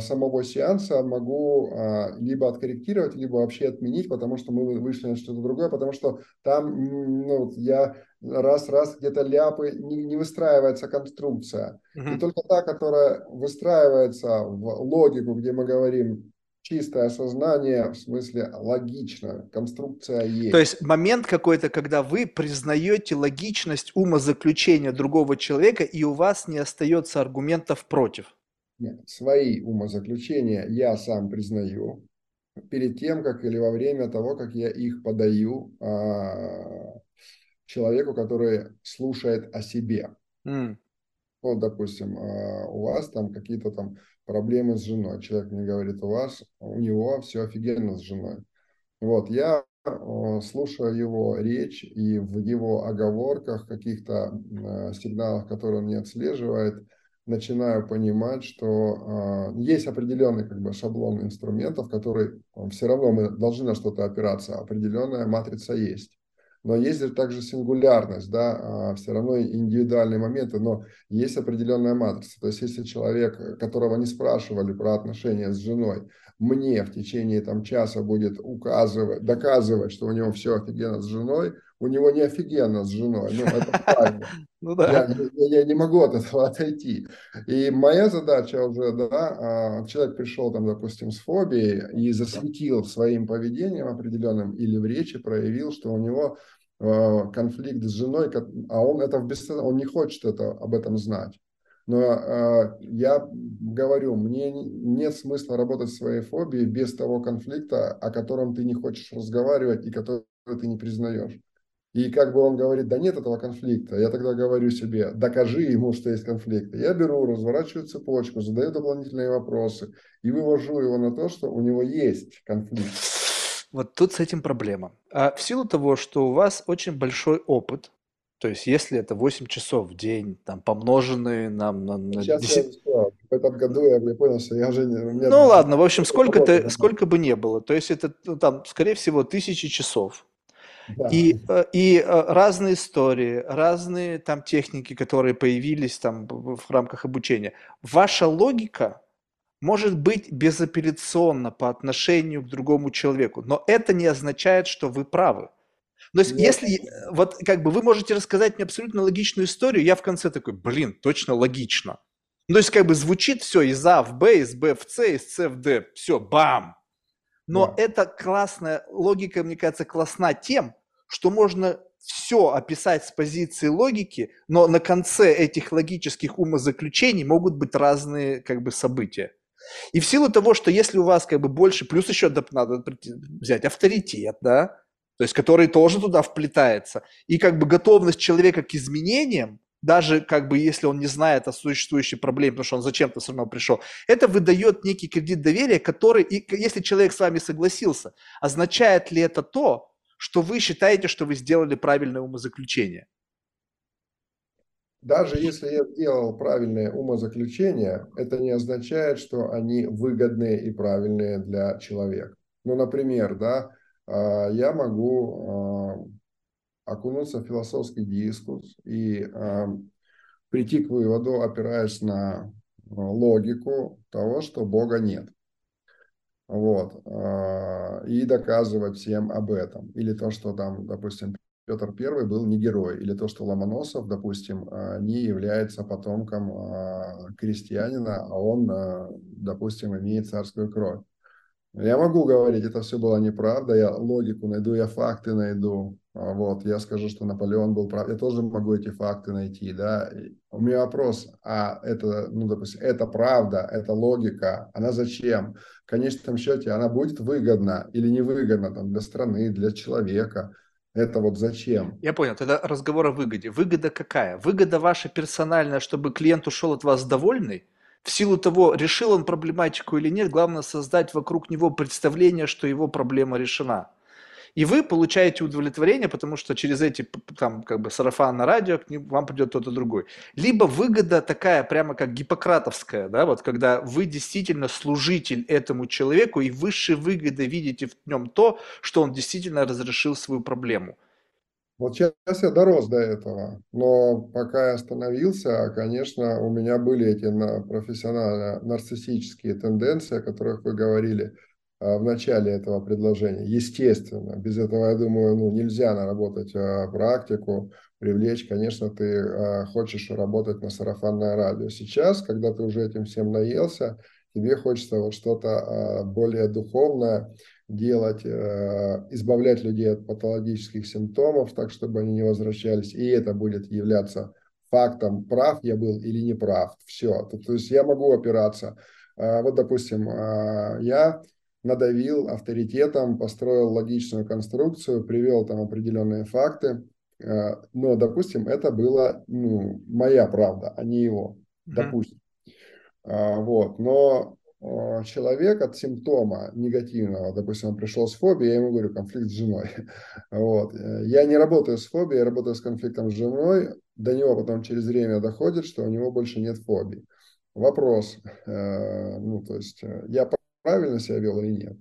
самого сеанса могу а, либо откорректировать, либо вообще отменить, потому что мы вышли на что-то другое, потому что там ну, я раз-раз где-то ляпы, не, не выстраивается конструкция. Угу. И только та, которая выстраивается в логику, где мы говорим чистое сознание, в смысле логично, конструкция есть. То есть момент какой-то, когда вы признаете логичность умозаключения другого человека, и у вас не остается аргументов против. Нет, свои умозаключения я сам признаю перед тем, как или во время того, как я их подаю а, человеку, который слушает о себе. Mm. Вот, допустим, а, у вас там какие-то там проблемы с женой. Человек мне говорит, у вас, у него все офигенно с женой. Вот, я слушаю его речь и в его оговорках, каких-то а, сигналах, которые он не отслеживает, начинаю понимать, что э, есть определенный как бы, шаблон инструментов, который все равно мы должны на что-то опираться, определенная матрица есть. Но есть же также сингулярность, да, все равно индивидуальные моменты, но есть определенная матрица. То есть если человек, которого не спрашивали про отношения с женой, мне в течение там, часа будет указывать, доказывать, что у него все офигенно с женой, у него не офигенно с женой. Ну, это правильно. Ну, да. я, я, я не могу от этого отойти. И моя задача уже, да, а, человек пришел там, допустим, с фобией и засветил своим поведением определенным или в речи проявил, что у него а, конфликт с женой, а он это в бессознательном, он не хочет это, об этом знать. Но э, я говорю, мне нет смысла работать своей фобией без того конфликта, о котором ты не хочешь разговаривать и который ты не признаешь. И как бы он говорит, да нет этого конфликта, я тогда говорю себе, докажи ему, что есть конфликт. Я беру, разворачиваю цепочку, задаю дополнительные вопросы и вывожу его на то, что у него есть конфликт. Вот тут с этим проблема. А в силу того, что у вас очень большой опыт, то есть если это 8 часов в день, там, помноженные нам на... на Сейчас 10... я в этом году я, я понял, что я уже... Не, ну ладно, в общем, сколько, ты, сколько бы не было. То есть это, ну, там, скорее всего, тысячи часов. И, э, и э, разные истории, разные там техники, которые появились там в рамках обучения. Ваша логика может быть безапелляционна по отношению к другому человеку, но это не означает, что вы правы. То есть, Нет. если э, вот как бы вы можете рассказать мне абсолютно логичную историю, я в конце такой, блин, точно логично. Ну, то есть, как бы звучит все из А в Б, из Б в С, из С в Д, все, бам. Но да. эта классная логика, мне кажется, классна тем, что можно все описать с позиции логики, но на конце этих логических умозаключений могут быть разные как бы события. И в силу того, что если у вас как бы больше, плюс еще надо взять авторитет, да, то есть который тоже туда вплетается, и как бы готовность человека к изменениям, даже как бы если он не знает о существующей проблеме, потому что он зачем-то все равно пришел, это выдает некий кредит доверия, который, и если человек с вами согласился, означает ли это то, что вы считаете, что вы сделали правильное умозаключение. Даже если я сделал правильное умозаключение, это не означает, что они выгодные и правильные для человека. Ну, например, да, а, я могу а, окунуться в философский дискурс и а, прийти к выводу, опираясь на логику того, что Бога нет. Вот. А, и доказывать всем об этом. Или то, что там, допустим, Петр I был не герой, или то, что Ломоносов, допустим, а, не является потомком а, крестьянина, а он, допустим, имеет царскую кровь. Я могу говорить, это все было неправда, я логику найду, я факты найду, а вот, я скажу, что Наполеон был прав, я тоже могу эти факты найти, да. У меня вопрос, а это, ну, допустим, это правда, это логика, она зачем? В конечном счете она будет выгодна или невыгодна там, для страны, для человека? Это вот зачем? Я понял, тогда разговор о выгоде. Выгода какая? Выгода ваша персональная, чтобы клиент ушел от вас довольный? В силу того, решил он проблематику или нет, главное создать вокруг него представление, что его проблема решена. И вы получаете удовлетворение, потому что через эти там как бы сарафан на радио к ним, вам придет кто-то другой. Либо выгода такая прямо как гиппократовская, да, вот когда вы действительно служитель этому человеку и высшей выгоды видите в нем то, что он действительно разрешил свою проблему. Вот сейчас я дорос до этого, но пока я остановился, конечно, у меня были эти профессионально нарциссические тенденции, о которых вы говорили а, в начале этого предложения. Естественно, без этого, я думаю, ну, нельзя наработать а, практику, привлечь. Конечно, ты а, хочешь работать на сарафанное радио. Сейчас, когда ты уже этим всем наелся, тебе хочется вот что-то более духовное, делать, э, избавлять людей от патологических симптомов, так, чтобы они не возвращались, и это будет являться фактом, прав я был или не прав. Все. То, то есть я могу опираться. Э, вот, допустим, э, я надавил авторитетом, построил логичную конструкцию, привел там определенные факты, но, допустим, это была ну, моя правда, а не его, mm-hmm. допустим. Вот. Но человек от симптома негативного, допустим, он пришел с фобией, я ему говорю, конфликт с женой. Вот. Я не работаю с фобией, я работаю с конфликтом с женой, до него потом через время доходит, что у него больше нет фобии. Вопрос, э, ну, то есть, э, я правильно себя вел или нет?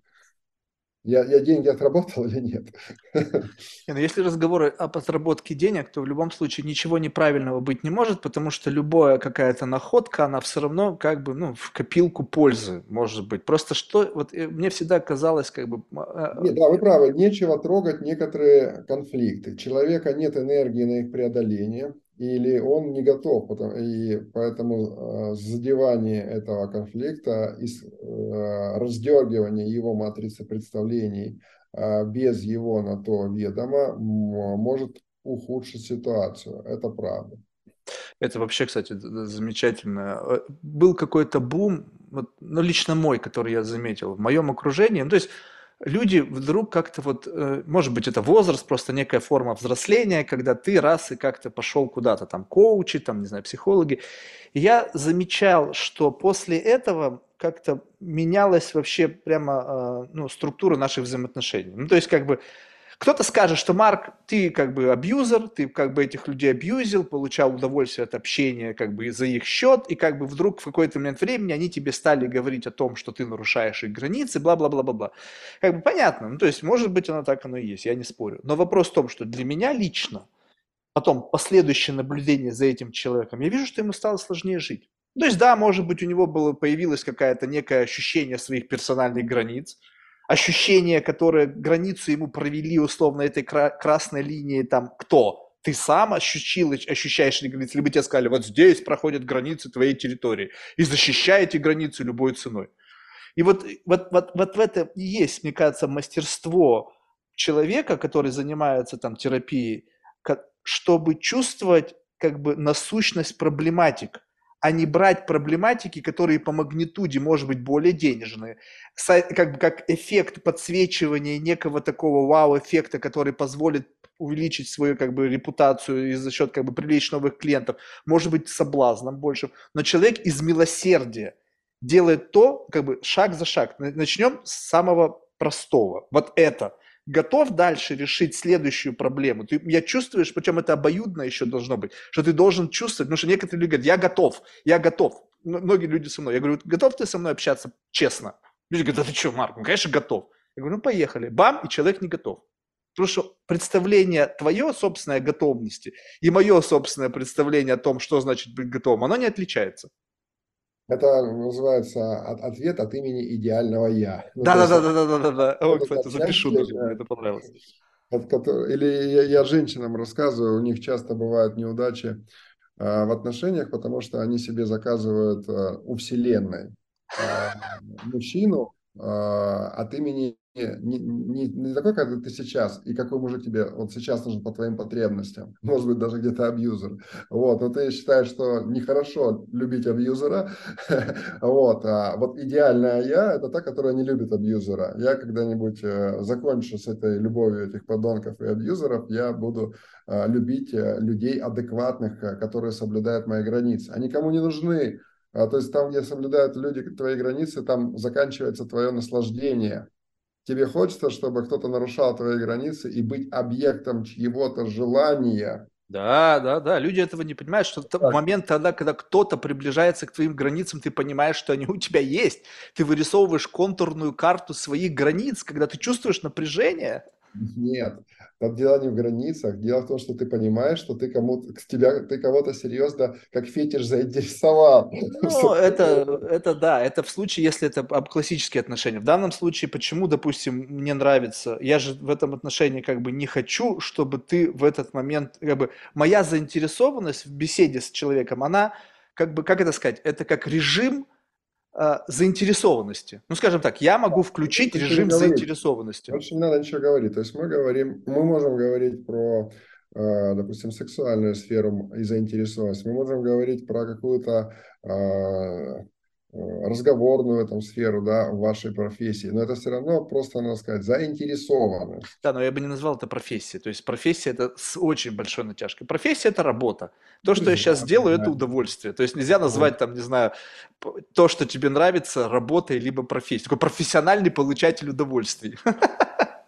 Я, я деньги отработал или нет? Не, ну если разговоры об отработке денег, то в любом случае ничего неправильного быть не может, потому что любая какая-то находка, она все равно как бы ну, в копилку пользы может быть. Просто что, вот э, мне всегда казалось как бы... А, нет, да, вы правы, нечего трогать некоторые конфликты. Человека нет энергии на их преодоление или он не готов, и поэтому э, задевание этого конфликта, э, раздергивание его матрицы представлений э, без его на то ведома может ухудшить ситуацию. Это правда. Это вообще, кстати, замечательно. Был какой-то бум, вот, ну, лично мой, который я заметил в моем окружении. Ну, то есть люди вдруг как-то вот, э, может быть, это возраст, просто некая форма взросления, когда ты раз и как-то пошел куда-то, там, коучи, там, не знаю, психологи. Я замечал, что после этого как-то менялась вообще прямо, э, ну, структура наших взаимоотношений. Ну, то есть, как бы, кто-то скажет, что Марк, ты как бы абьюзер, ты как бы этих людей абьюзил, получал удовольствие от общения как бы за их счет, и как бы вдруг в какой-то момент времени они тебе стали говорить о том, что ты нарушаешь их границы, бла-бла-бла-бла-бла. Как бы понятно, ну то есть может быть оно так оно и есть, я не спорю. Но вопрос в том, что для меня лично, потом последующее наблюдение за этим человеком, я вижу, что ему стало сложнее жить. То есть да, может быть у него было, появилось какое-то некое ощущение своих персональных границ, ощущение, которое границу ему провели условно этой красной линии, там, кто? Ты сам ощущил, ощущаешь ли границы, либо тебе сказали, вот здесь проходят границы твоей территории, и защищай эти границы любой ценой. И вот, вот, вот, вот в это и есть, мне кажется, мастерство человека, который занимается там терапией, чтобы чувствовать как бы насущность проблематик а не брать проблематики, которые по магнитуде, может быть, более денежные, как бы как эффект подсвечивания некого такого вау-эффекта, который позволит увеличить свою как бы репутацию и за счет как бы привлечь новых клиентов, может быть соблазном большим, но человек из милосердия делает то, как бы шаг за шаг. Начнем с самого простого. Вот это – готов дальше решить следующую проблему. Ты, я чувствуешь, причем это обоюдно еще должно быть, что ты должен чувствовать, потому что некоторые люди говорят, я готов, я готов. Многие люди со мной. Я говорю, готов ты со мной общаться честно? Люди говорят, да ты что, Марк, ну, конечно, готов. Я говорю, ну, поехали. Бам, и человек не готов. Потому что представление твое собственной готовности и мое собственное представление о том, что значит быть готовым, оно не отличается. Это называется ответ от имени идеального я. Ну, да, да, да, да, да, да, да. О, кстати, запишу даже, мне это понравилось. Или я, я женщинам рассказываю, у них часто бывают неудачи а, в отношениях, потому что они себе заказывают а, у Вселенной а, мужчину от имени не, не, не такой, как ты сейчас, и какой мужик тебе вот сейчас нужен по твоим потребностям, может быть, даже где-то абьюзер. Вот, но ты считаешь, что нехорошо любить абьюзера, вот, а вот идеальная я – это та, которая не любит абьюзера. Я когда-нибудь э, закончу с этой любовью этих подонков и абьюзеров, я буду э, любить э, людей адекватных, которые соблюдают мои границы. Они кому не нужны, а, то есть там, где соблюдают люди твои границы, там заканчивается твое наслаждение тебе хочется, чтобы кто-то нарушал твои границы и быть объектом чьего-то желания. Да, да, да. Люди этого не понимают, что в момент тогда, когда кто-то приближается к твоим границам, ты понимаешь, что они у тебя есть. Ты вырисовываешь контурную карту своих границ, когда ты чувствуешь напряжение. Нет, там дело не в границах. Дело в том, что ты понимаешь, что ты кому-то, к тебя, ты кого-то серьезно, как фетиш, заинтересовал. Ну, это, это да, это в случае, если это классические отношения. В данном случае, почему, допустим, мне нравится, я же в этом отношении как бы не хочу, чтобы ты в этот момент, как бы, моя заинтересованность в беседе с человеком, она, как бы, как это сказать, это как режим, заинтересованности. Ну, скажем так, я могу включить это режим заинтересованности. Больше не надо ничего говорить. То есть мы говорим, мы можем говорить про, а, допустим, сексуальную сферу и заинтересованность. Мы можем говорить про какую-то Э, разговорную там сферу, да, в вашей профессии, но это все равно просто, надо сказать, заинтересованность. Да, но я бы не назвал это профессией. То есть профессия это с очень большой натяжкой. Профессия это работа. То, что я сейчас делаю, это удовольствие. То есть нельзя назвать там, не знаю, то, что тебе нравится, работой либо профессией. Такой профессиональный получатель удовольствий.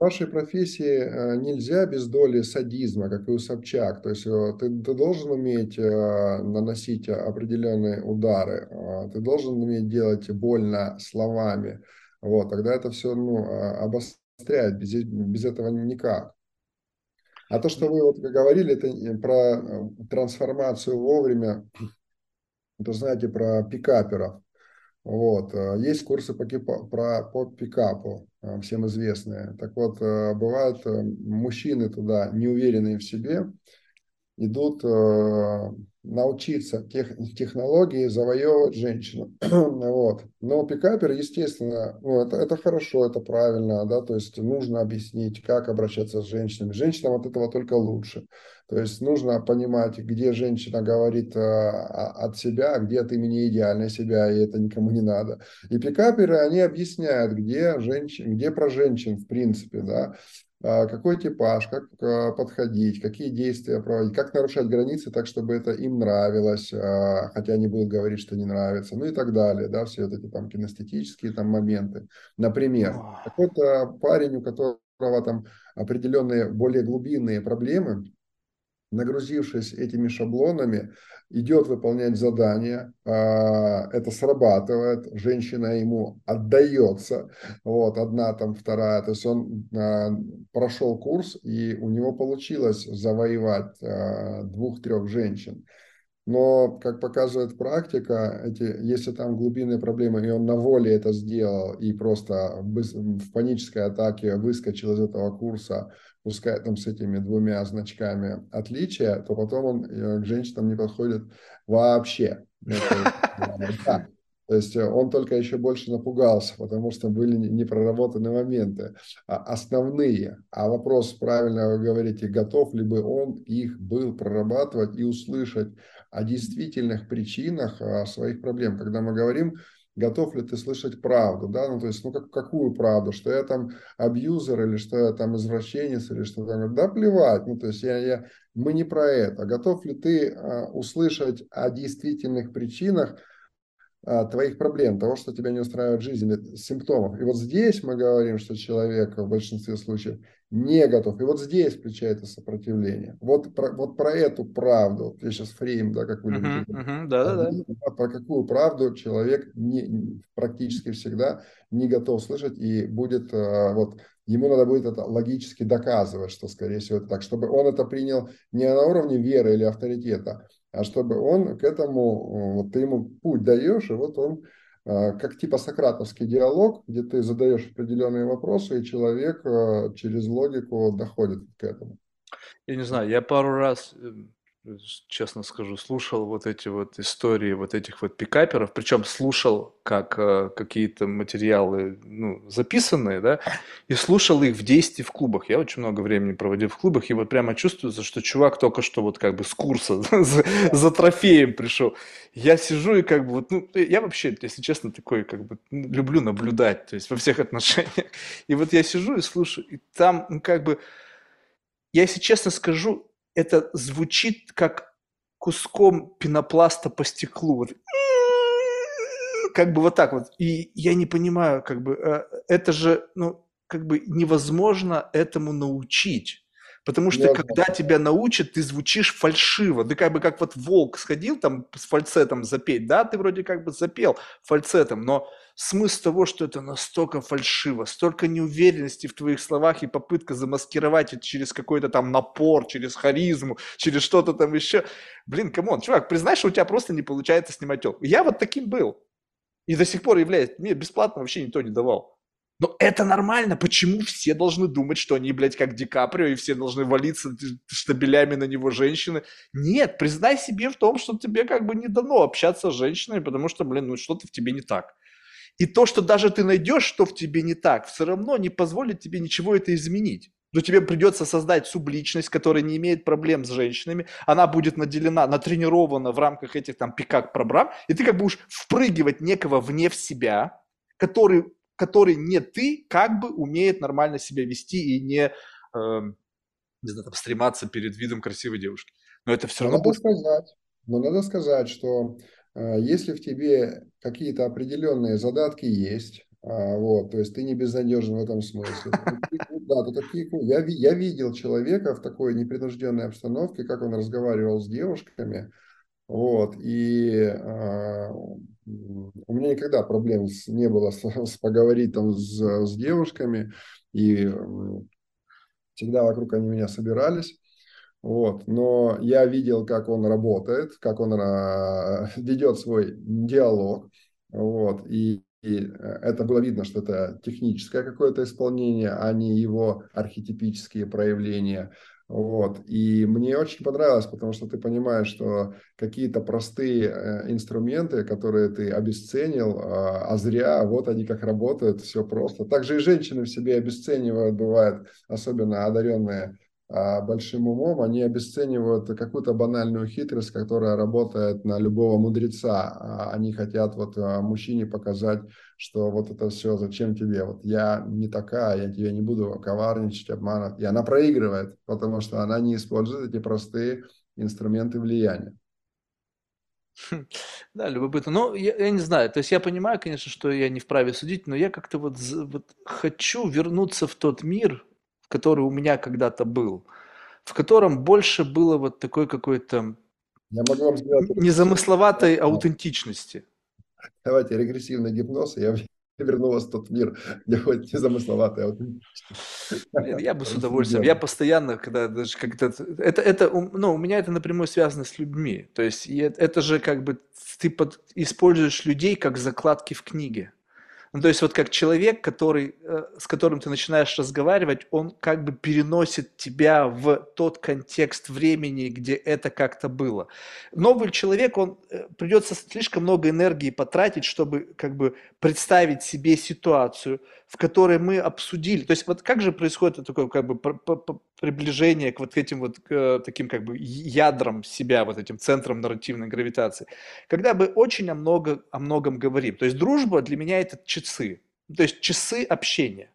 Вашей профессии э, нельзя без доли садизма, как и у Собчак. То есть э, ты, ты должен уметь э, наносить определенные удары, ты должен уметь делать больно словами. Вот, тогда это все ну, обостряет, без, без этого никак. А то, что вы вот говорили, это про трансформацию вовремя, это знаете, про пикаперов. Вот. Есть курсы по, про, по пикапу. Э, всем известные. Так вот, э, бывают э, мужчины туда неуверенные в себе, идут научиться тех, технологии завоевывать женщину. вот. Но пикапер, естественно, ну, это, это хорошо, это правильно, да, то есть нужно объяснить, как обращаться с женщинами. Женщинам от этого только лучше. То есть нужно понимать, где женщина говорит а, от себя, где от имени идеальной себя, и это никому не надо. И пикаперы, они объясняют, где, женщин, где про женщин, в принципе, да, какой типаж, как а, подходить, какие действия проводить, как нарушать границы так, чтобы это им нравилось, а, хотя они будут говорить, что не нравится, ну и так далее, да, все вот эти там кинестетические там моменты. Например, какой-то парень, у которого там определенные более глубинные проблемы, нагрузившись этими шаблонами, идет выполнять задание, а, это срабатывает, женщина ему отдается, вот, одна там, вторая, то есть он а, прошел курс, и у него получилось завоевать а, двух-трех женщин. Но, как показывает практика, эти, если там глубинные проблемы, и он на воле это сделал, и просто в панической атаке выскочил из этого курса, пускай там с этими двумя значками отличия, то потом он э, к женщинам не подходит вообще. Да. То есть э, он только еще больше напугался, потому что были непроработаны моменты а основные. А вопрос, правильно вы говорите, готов ли бы он их был прорабатывать и услышать о действительных причинах а, своих проблем. Когда мы говорим готов ли ты слышать правду, да, ну, то есть, ну, как, какую правду, что я там абьюзер или что я там извращенец или что там, да, плевать, ну, то есть, я, я, мы не про это, готов ли ты а, услышать о действительных причинах твоих проблем, того, что тебя не устраивает в жизни, симптомов. И вот здесь мы говорим, что человек в большинстве случаев не готов. И вот здесь включается сопротивление. Вот про, вот про эту правду, я сейчас фрейм, да, как вы любите. Uh-huh, uh-huh, да, да, да. Про какую правду человек не, практически всегда не готов слышать и будет, а, вот, ему надо будет это логически доказывать, что, скорее всего, это так, чтобы он это принял не на уровне веры или авторитета, а чтобы он к этому, вот ты ему путь даешь, и вот он а, как типа сократовский диалог, где ты задаешь определенные вопросы, и человек а, через логику доходит к этому. Я не знаю, я пару раз честно скажу, слушал вот эти вот истории вот этих вот пикаперов, причем слушал как э, какие-то материалы, ну, записанные, да, и слушал их в действии в клубах. Я очень много времени проводил в клубах, и вот прямо чувствуется, что чувак только что вот как бы с курса за, за трофеем пришел. Я сижу и как бы вот, ну, я вообще, если честно, такой как бы люблю наблюдать, то есть во всех отношениях. И вот я сижу и слушаю, и там ну, как бы, я, если честно скажу, это звучит как куском пенопласта по стеклу. Как бы вот так вот. И я не понимаю, как бы, э, это же, ну, как бы невозможно этому научить. Потому что Невозможно. когда тебя научат, ты звучишь фальшиво. Ты как бы как вот волк сходил там с фальцетом запеть, да, ты вроде как бы запел фальцетом, но смысл того, что это настолько фальшиво, столько неуверенности в твоих словах и попытка замаскировать это через какой-то там напор, через харизму, через что-то там еще. Блин, come on, чувак, признай, что у тебя просто не получается снимать телку. Я вот таким был. И до сих пор являюсь. Мне бесплатно вообще никто не давал. Но это нормально. Почему все должны думать, что они, блядь, как Ди Каприо, и все должны валиться штабелями на него женщины? Нет, признай себе в том, что тебе как бы не дано общаться с женщиной, потому что, блин, ну что-то в тебе не так. И то, что даже ты найдешь, что в тебе не так, все равно не позволит тебе ничего это изменить. Но тебе придется создать субличность, которая не имеет проблем с женщинами. Она будет наделена, натренирована в рамках этих там пикап-программ. И ты как бы уж впрыгивать некого вне в себя, который который не ты, как бы умеет нормально себя вести и не, э, не знаю, там, стрематься перед видом красивой девушки. Но это все но равно надо будет... сказать, Но надо сказать, что если в тебе какие-то определенные задатки есть, а, вот, то есть ты не безнадежен в этом смысле. Да, то такие, я, я видел человека в такой непринужденной обстановке, как он разговаривал с девушками, вот, и э, у меня никогда проблем не было с, с поговорить там с, с девушками, и всегда вокруг они меня собирались. Вот. Но я видел, как он работает, как он э, ведет свой диалог. Вот. И, и это было видно, что это техническое какое-то исполнение, а не его архетипические проявления. Вот. И мне очень понравилось, потому что ты понимаешь, что какие-то простые э, инструменты, которые ты обесценил, а, а зря, вот они как работают, все просто. Также и женщины в себе обесценивают, бывает, особенно одаренные а большим умом, они обесценивают какую-то банальную хитрость, которая работает на любого мудреца. А они хотят вот а, мужчине показать, что вот это все, зачем тебе, вот я не такая, я тебя не буду коварничать, обманывать. И она проигрывает, потому что она не использует эти простые инструменты влияния. Да, любопытно. Ну, я, я не знаю, то есть я понимаю, конечно, что я не вправе судить, но я как-то вот, вот хочу вернуться в тот мир, который у меня когда-то был, в котором больше было вот такой какой-то незамысловатой аутентичности. Давайте регрессивный гипноз, я верну вас в тот мир, где будет незамысловатая аутентичность. Я бы с удовольствием. Я постоянно, когда даже как-то... Это, это, ну, у меня это напрямую связано с людьми. То есть это же как бы ты под, используешь людей как закладки в книге. Ну, то есть вот как человек, который, э, с которым ты начинаешь разговаривать, он как бы переносит тебя в тот контекст времени, где это как-то было. Новый человек, он э, придется слишком много энергии потратить, чтобы как бы представить себе ситуацию, в которой мы обсудили. То есть вот как же происходит такое как бы приближение к вот этим вот к, таким как бы ядрам себя, вот этим центрам нарративной гравитации. Когда мы очень о, много, о многом говорим. То есть дружба для меня это часы. То есть часы общения.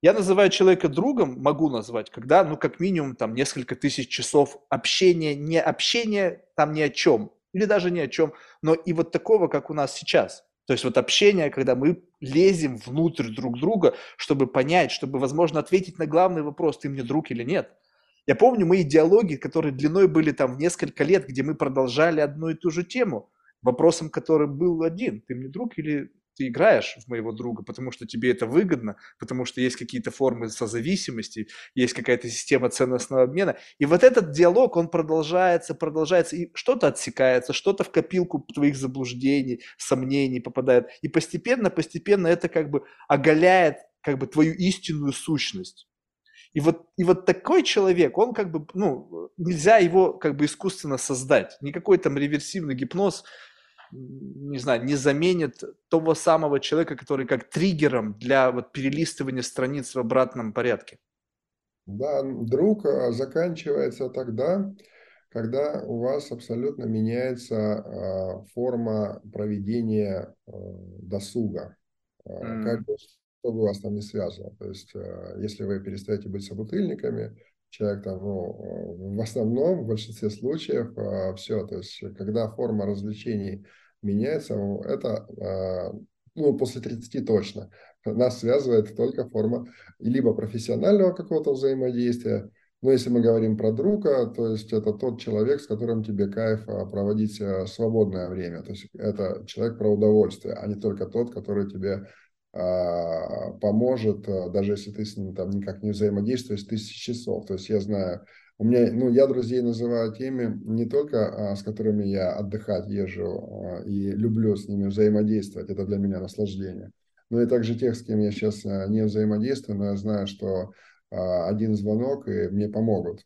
Я называю человека другом, могу назвать, когда, ну, как минимум, там, несколько тысяч часов общения, не общения, там ни о чем, или даже ни о чем, но и вот такого, как у нас сейчас. То есть вот общение, когда мы лезем внутрь друг друга, чтобы понять, чтобы, возможно, ответить на главный вопрос, ты мне друг или нет. Я помню мои диалоги, которые длиной были там несколько лет, где мы продолжали одну и ту же тему, вопросом, который был один, ты мне друг или ты играешь в моего друга, потому что тебе это выгодно, потому что есть какие-то формы созависимости, есть какая-то система ценностного обмена. И вот этот диалог, он продолжается, продолжается, и что-то отсекается, что-то в копилку твоих заблуждений, сомнений попадает. И постепенно, постепенно это как бы оголяет как бы твою истинную сущность. И вот, и вот такой человек, он как бы, ну, нельзя его как бы искусственно создать. Никакой там реверсивный гипноз не знаю, не заменит того самого человека, который как триггером для вот перелистывания страниц в обратном порядке. Да, друг а, заканчивается тогда, когда у вас абсолютно меняется а, форма проведения а, досуга. Mm. Как бы, что бы вас там не связано. То есть, если вы перестаете быть собутыльниками, человек там, ну, в основном, в большинстве случаев, все, то есть, когда форма развлечений меняется, это ну, после 30 точно. Нас связывает только форма либо профессионального какого-то взаимодействия, но если мы говорим про друга, то есть это тот человек, с которым тебе кайф а, проводить а, свободное время. То есть это человек про удовольствие, а не только тот, который тебе а, поможет, даже если ты с ним там никак не взаимодействуешь, тысячи часов. То есть я знаю, у меня, ну, я друзей называю теми, не только с которыми я отдыхать езжу и люблю с ними взаимодействовать, это для меня наслаждение, но и также тех, с кем я сейчас не взаимодействую, но я знаю, что а, один звонок, и мне помогут.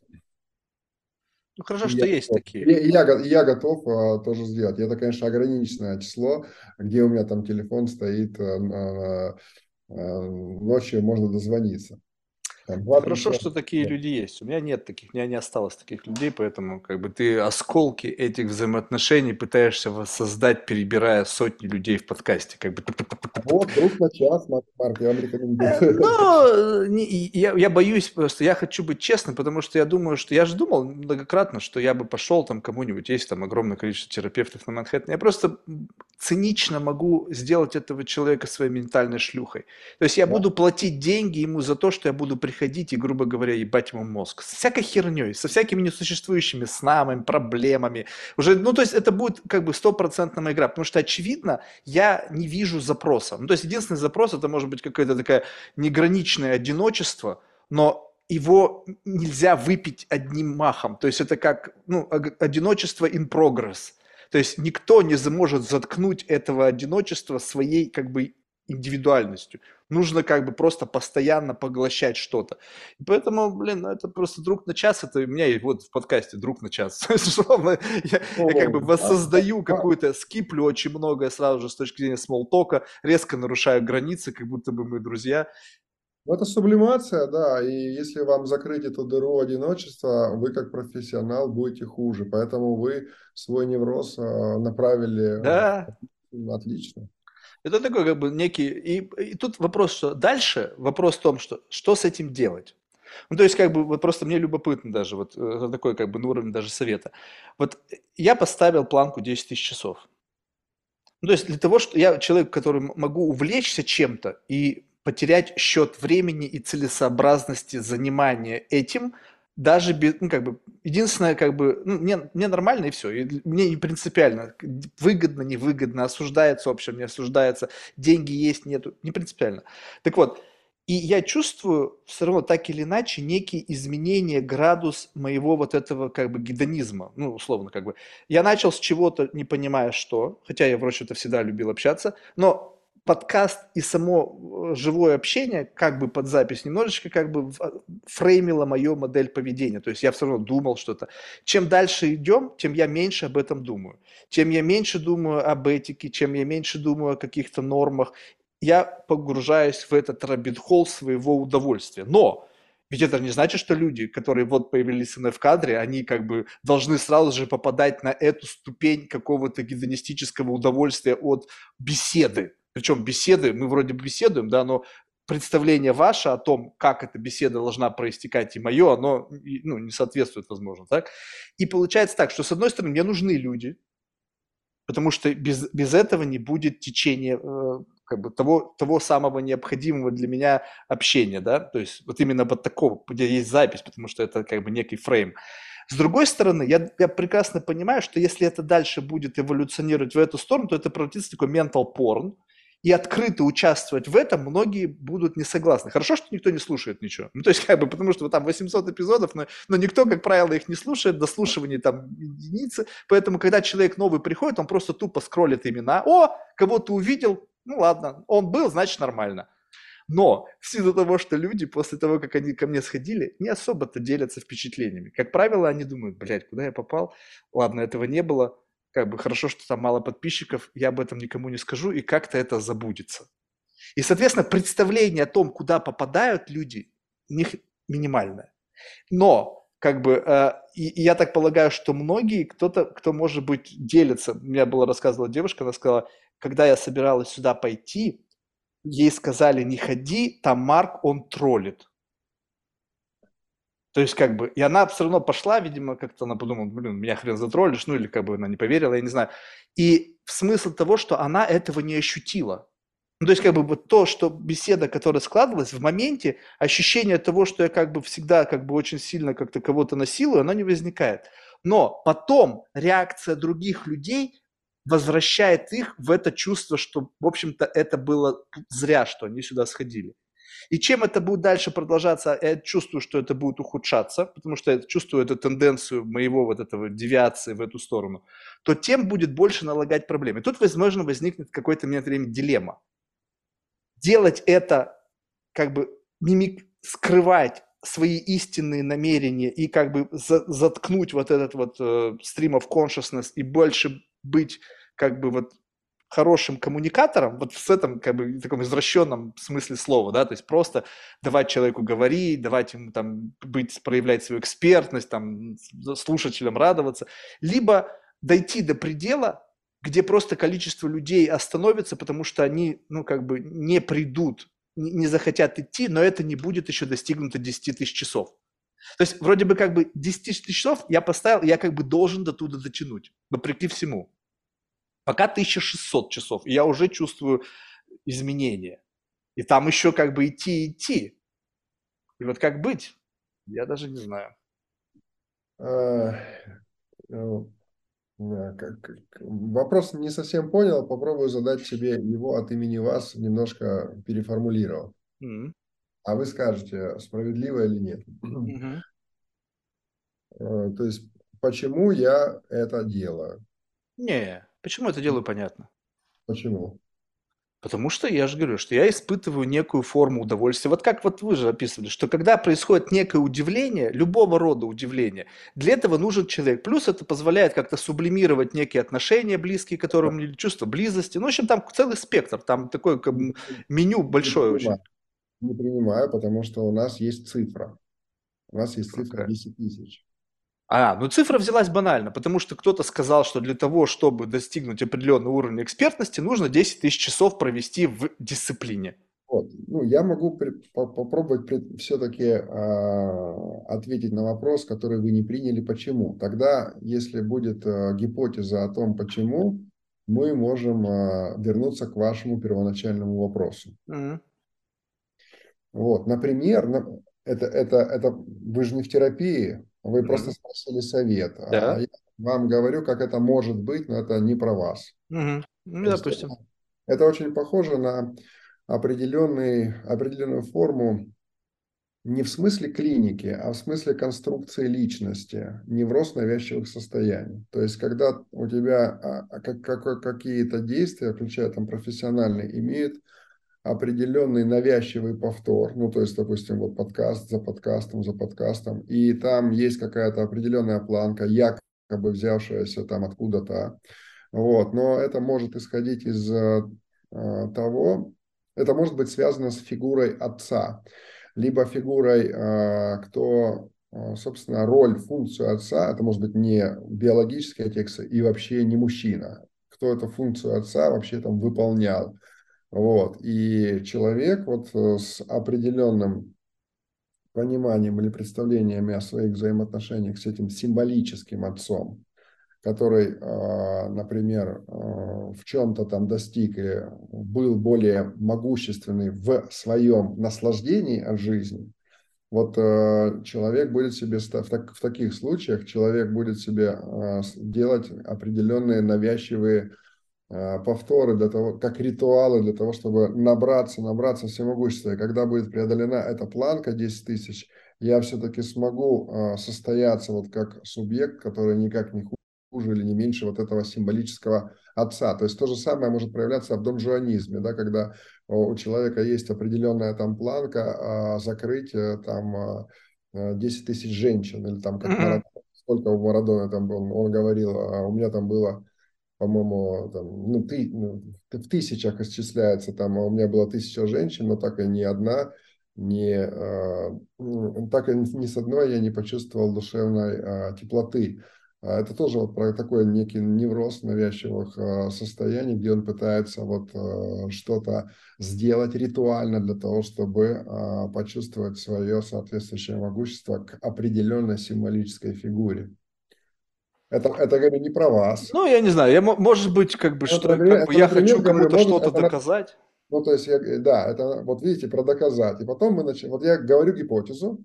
Ну, хорошо, что я есть готов, такие. Я, я, я готов а, тоже сделать. Это, конечно, ограниченное число, где у меня там телефон стоит, а, а, ночью можно дозвониться. Там, Хорошо, что такие люди есть. У меня нет таких, у меня не осталось таких людей, поэтому как бы ты осколки этих взаимоотношений пытаешься воссоздать, перебирая сотни людей в подкасте. Как бы... Вот, друг на час, Марк, я вам рекомендую. Э, ну, я, я боюсь просто, я хочу быть честным, потому что я думаю, что я же думал многократно, что я бы пошел там кому-нибудь, есть там огромное количество терапевтов на Манхэттене, я просто цинично могу сделать этого человека своей ментальной шлюхой. То есть я да. буду платить деньги ему за то, что я буду приходить и, грубо говоря, ебать ему мозг. С всякой херней, со всякими несуществующими снами, проблемами. Уже, ну, то есть это будет как бы стопроцентная игра, потому что, очевидно, я не вижу запроса. Ну, то есть единственный запрос, это может быть какое-то такое неграничное одиночество, но его нельзя выпить одним махом. То есть это как ну, одиночество in progress. То есть никто не сможет заткнуть этого одиночества своей как бы индивидуальностью. Нужно как бы просто постоянно поглощать что-то. И поэтому, блин, ну это просто друг на час. Это у меня и вот в подкасте друг на час. я, я как бы воссоздаю какую-то, скиплю очень многое сразу же с точки зрения смолтока, резко нарушаю границы, как будто бы мы друзья. Ну, это сублимация, да, и если вам закрыть эту дыру одиночества, вы как профессионал будете хуже, поэтому вы свой невроз а, направили да. отлично. Это такой как бы некий... И, и тут вопрос, что дальше, вопрос в том, что, что с этим делать? Ну, то есть, как бы, вот просто мне любопытно даже, вот это такой, как бы, на уровне даже совета. Вот я поставил планку 10 тысяч часов. Ну, то есть, для того, что я человек, который могу увлечься чем-то и потерять счет времени и целесообразности занимания этим, даже без, ну, как бы, единственное, как бы, ну, мне, мне нормально и все, и мне не принципиально, выгодно, невыгодно, осуждается общем, не осуждается, деньги есть, нету, не принципиально. Так вот, и я чувствую все равно так или иначе некие изменения, градус моего вот этого как бы гедонизма, ну, условно как бы. Я начал с чего-то, не понимая что, хотя я, вроде то всегда любил общаться, но подкаст и само э, живое общение, как бы под запись, немножечко как бы а, фреймило мою модель поведения. То есть я все равно думал что-то. Чем дальше идем, тем я меньше об этом думаю. Чем я меньше думаю об этике, чем я меньше думаю о каких-то нормах, я погружаюсь в этот рабит-холл своего удовольствия. Но ведь это не значит, что люди, которые вот появились в кадре, они как бы должны сразу же попадать на эту ступень какого-то гедонистического удовольствия от беседы. Причем беседы, мы вроде беседуем, да, но представление ваше о том, как эта беседа должна проистекать и мое, оно ну, не соответствует, возможно, так? И получается так, что с одной стороны мне нужны люди, потому что без, без этого не будет течения э, как бы того, того самого необходимого для меня общения, да, то есть вот именно вот такого, где есть запись, потому что это как бы некий фрейм. С другой стороны, я, я прекрасно понимаю, что если это дальше будет эволюционировать в эту сторону, то это превратится в такой ментал порн, и открыто участвовать в этом многие будут не согласны. Хорошо, что никто не слушает ничего. Ну, то есть, как бы, потому что там 800 эпизодов, но, но никто, как правило, их не слушает, дослушивание там единицы. Поэтому, когда человек новый приходит, он просто тупо скроллит имена. О, кого-то увидел, ну ладно, он был, значит нормально. Но в силу того, что люди после того, как они ко мне сходили, не особо-то делятся впечатлениями. Как правило, они думают, блядь, куда я попал? Ладно, этого не было как бы хорошо, что там мало подписчиков, я об этом никому не скажу, и как-то это забудется. И, соответственно, представление о том, куда попадают люди, у них минимальное. Но, как бы, э, и, и я так полагаю, что многие, кто-то, кто, может быть, делится, у меня была рассказывала девушка, она сказала, когда я собиралась сюда пойти, ей сказали, не ходи, там Марк, он троллит. То есть, как бы, и она все равно пошла, видимо, как-то она подумала, блин, меня хрен затроллишь, ну или как бы она не поверила, я не знаю. И смысл того, что она этого не ощутила. Ну, то есть, как бы вот то, что беседа, которая складывалась, в моменте ощущение того, что я как бы всегда как бы очень сильно как-то кого-то насилую, оно не возникает. Но потом реакция других людей возвращает их в это чувство, что, в общем-то, это было зря, что они сюда сходили. И чем это будет дальше продолжаться, я чувствую, что это будет ухудшаться, потому что я чувствую эту тенденцию моего вот этого девиации в эту сторону, то тем будет больше налагать проблемы. И тут, возможно, возникнет какой-то момент времени дилемма делать это, как бы мимик, скрывать свои истинные намерения и как бы за, заткнуть вот этот вот э, stream of consciousness и больше быть как бы вот хорошим коммуникатором, вот в этом как бы таком извращенном смысле слова, да, то есть просто давать человеку говорить, давать ему там быть, проявлять свою экспертность, там слушателям радоваться, либо дойти до предела где просто количество людей остановится, потому что они, ну, как бы не придут, не захотят идти, но это не будет еще достигнуто 10 тысяч часов. То есть вроде бы как бы 10 тысяч часов я поставил, я как бы должен до туда дотянуть, вопреки всему. Пока 1600 часов, и я уже чувствую изменения. И там еще как бы идти, идти. И вот как быть, я даже не знаю. А, ну, да, как, как, вопрос не совсем понял, попробую задать тебе его от имени вас, немножко переформулировал. Mm-hmm. А вы скажете, справедливо или нет. Mm-hmm. То есть, почему я это делаю? Не, почему это делаю, понятно. Почему? Потому что я же говорю, что я испытываю некую форму удовольствия. Вот как вот вы же описывали, что когда происходит некое удивление, любого рода удивление, для этого нужен человек. Плюс это позволяет как-то сублимировать некие отношения близкие, которые мне чувство близости. Ну, в общем, там целый спектр, там такое как, меню большое не очень. Не принимаю, потому что у нас есть цифра. У нас есть цифра 10 тысяч. А, ну цифра взялась банально, потому что кто-то сказал, что для того, чтобы достигнуть определенного уровня экспертности, нужно 10 тысяч часов провести в дисциплине. Вот. Ну, я могу при, по, попробовать при, все-таки э, а, ответить на вопрос, который вы не приняли, почему. Тогда, если будет э, гипотеза о том, почему, мы можем э, вернуться к вашему первоначальному вопросу. Mm-hmm. Вот, например, это, это, это вы же не в терапии, вы mm-hmm. просто спросили совет. Да. А я вам говорю, как это может быть, но это не про вас. Mm-hmm. Ну, допустим. Это, это очень похоже на определенный, определенную форму не в смысле клиники, а в смысле конструкции личности, невроз навязчивых состояний. То есть, когда у тебя а, а, как, как, какие-то действия, включая там профессиональные, имеют определенный навязчивый повтор, ну, то есть, допустим, вот подкаст за подкастом, за подкастом, и там есть какая-то определенная планка, якобы взявшаяся там откуда-то, вот, но это может исходить из э, того, это может быть связано с фигурой отца, либо фигурой, э, кто, э, собственно, роль, функцию отца, это может быть не биологический отец и вообще не мужчина, кто эту функцию отца вообще там выполнял, вот. И человек вот э, с определенным пониманием или представлениями о своих взаимоотношениях с этим символическим отцом, который, а, например, а, в чем-то там достиг и был более могущественный в своем наслаждении от жизни, вот э, человек будет себе, в, так, в таких случаях, человек будет себе а, делать определенные навязчивые повторы для того, как ритуалы для того, чтобы набраться, набраться всемогущества. И когда будет преодолена эта планка 10 тысяч, я все-таки смогу э, состояться вот как субъект, который никак не хуже или не меньше вот этого символического отца. То есть то же самое может проявляться в донжуанизме, да, когда у человека есть определенная там планка а закрыть э, там 10 тысяч женщин, или там как mm-hmm. сколько у Марадона там был, он говорил, а у меня там было по-моему, там, ну, ты, ну, в тысячах исчисляется, там, а у меня было тысяча женщин, но так и ни одна, не, э, так и ни с одной я не почувствовал душевной э, теплоты. Это тоже вот про такой некий невроз навязчивых э, состояний, где он пытается вот э, что-то сделать ритуально для того, чтобы э, почувствовать свое соответствующее могущество к определенной символической фигуре. Это, это говорю не про вас. Ну, я не знаю, я, может быть, как бы, Это, что например, как бы я например, хочу кому-то что-то это, доказать. ну, то есть, я, да, это, вот видите, про доказать. И потом мы начинаем, вот я говорю гипотезу,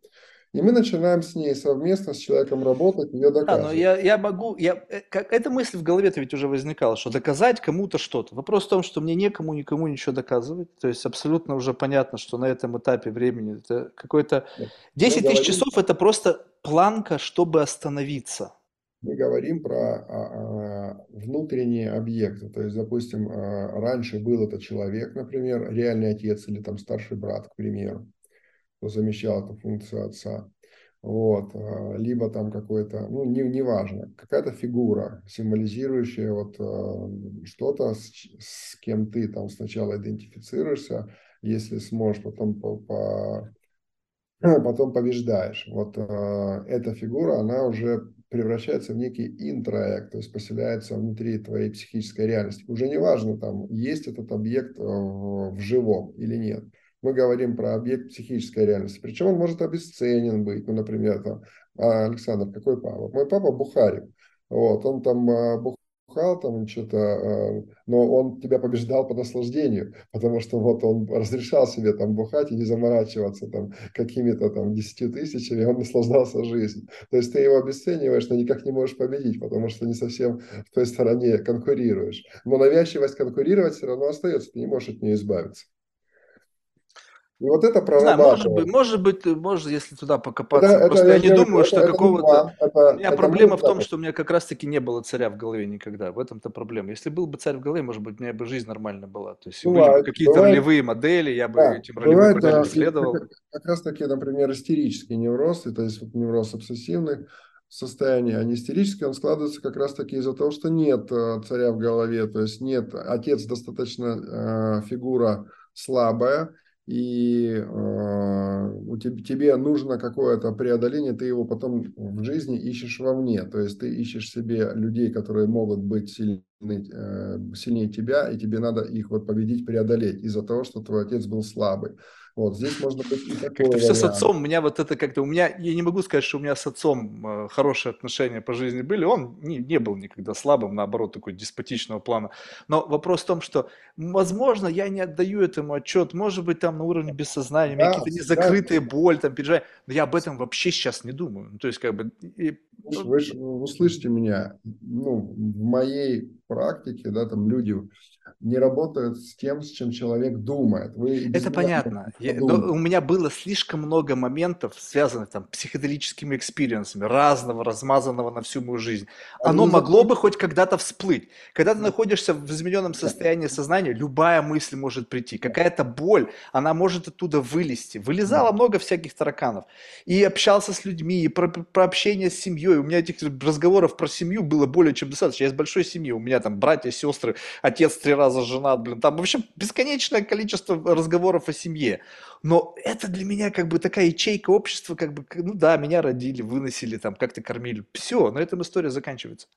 и мы начинаем с ней совместно с человеком работать, ее Да, но доказывать. я, я могу, я, э, как, эта мысль в голове-то ведь уже возникала, что доказать кому-то что-то. Вопрос в том, что мне некому никому ничего доказывать. То есть абсолютно уже понятно, что на этом этапе времени это какой-то... Нет. 10 Мы тысяч говорим, часов это просто планка, чтобы остановиться. Мы говорим про а, а, внутренние объекты. То есть, допустим, а, раньше был это человек, например, реальный отец или там старший брат, к примеру, кто замещал эту функцию отца. Вот, либо там какой-то, ну, не, неважно, какая-то фигура, символизирующая вот что-то, с, с кем ты там сначала идентифицируешься, если сможешь потом по, по- потом побеждаешь. Вот э, эта фигура, она уже превращается в некий интроект, то есть поселяется внутри твоей психической реальности. Уже не важно, там, есть этот объект э, в, живом или нет. Мы говорим про объект психической реальности. Причем он может обесценен быть. Ну, например, там, «А, Александр, какой папа? Мой папа Бухарик. Вот, он там э, бухал, там что-то, э, но он тебя побеждал по наслаждению, потому что вот он разрешал себе там бухать и не заморачиваться там какими-то там десятью тысячами, он наслаждался жизнью. То есть ты его обесцениваешь, но никак не можешь победить, потому что не совсем в той стороне конкурируешь. Но навязчивость конкурировать все равно остается, ты не можешь от нее избавиться. И вот это Не знаю, может быть, может быть, может, если туда Это, покопаться. это Просто я я не говорю, думаю, это, что это какого-то... план, У это, меня это проблема в том, что у меня как раз-таки не было царя в голове никогда. В этом-то проблема. Если был бы царь в голове, может быть, у меня бы жизнь нормально была. То есть были бы Бывает, какие-то бывает, ролевые модели, я бы Да, этим ролевым бывает моделям а, и следовал. как, как раз таки, например, истерический невроз, и, то есть вот невроз обсессивных состояний, а не истерический, он складывается как раз таки из-за того, что нет а, царя в голове, то есть нет, отец достаточно а, фигура слабая, и э, у тебе, тебе нужно какое-то преодоление, ты его потом в жизни ищешь вовне, то есть ты ищешь себе людей, которые могут быть сильны, э, сильнее тебя, и тебе надо их вот победить, преодолеть из-за того, что твой отец был слабый. Вот здесь можно быть и Как-то все с отцом, у меня вот это как-то, у меня, я не могу сказать, что у меня с отцом э, хорошие отношения по жизни были, он не, не был никогда слабым, наоборот, такой деспотичного плана. Но вопрос в том, что, возможно, я не отдаю этому отчет, может быть, там на уровне бессознания, у меня Да, какие-то незакрытые боль, там, переживания, но я об этом вообще сейчас не думаю. Ну, то есть, как бы, и- Вы, вы услышите меня, ну, в моей практике, да, там люди не работают с тем, с чем человек думает. Вы Это понятно. Я- но у меня было слишком много моментов, связанных там психоделическими experience ами, разного, размазанного на всю мою жизнь. Они Оно не могло закончены. бы хоть когда-то всплыть. Когда ты находишься в измененном состоянии сознания, любая мысль может прийти. Какая-то боль, она может оттуда вылезти. Вылезало много всяких тараканов. И общался с людьми, и про, про общение с семьей. У меня этих разговоров про семью было более чем достаточно. Я из большой семьи. У меня там братья, сестры, отец три раза женат, блин. Там, в общем, бесконечное количество разговоров о семье. Но это для меня как бы такая ячейка общества, как бы, ну да, меня родили, выносили, там, как-то кормили. Все, на этом история заканчивается.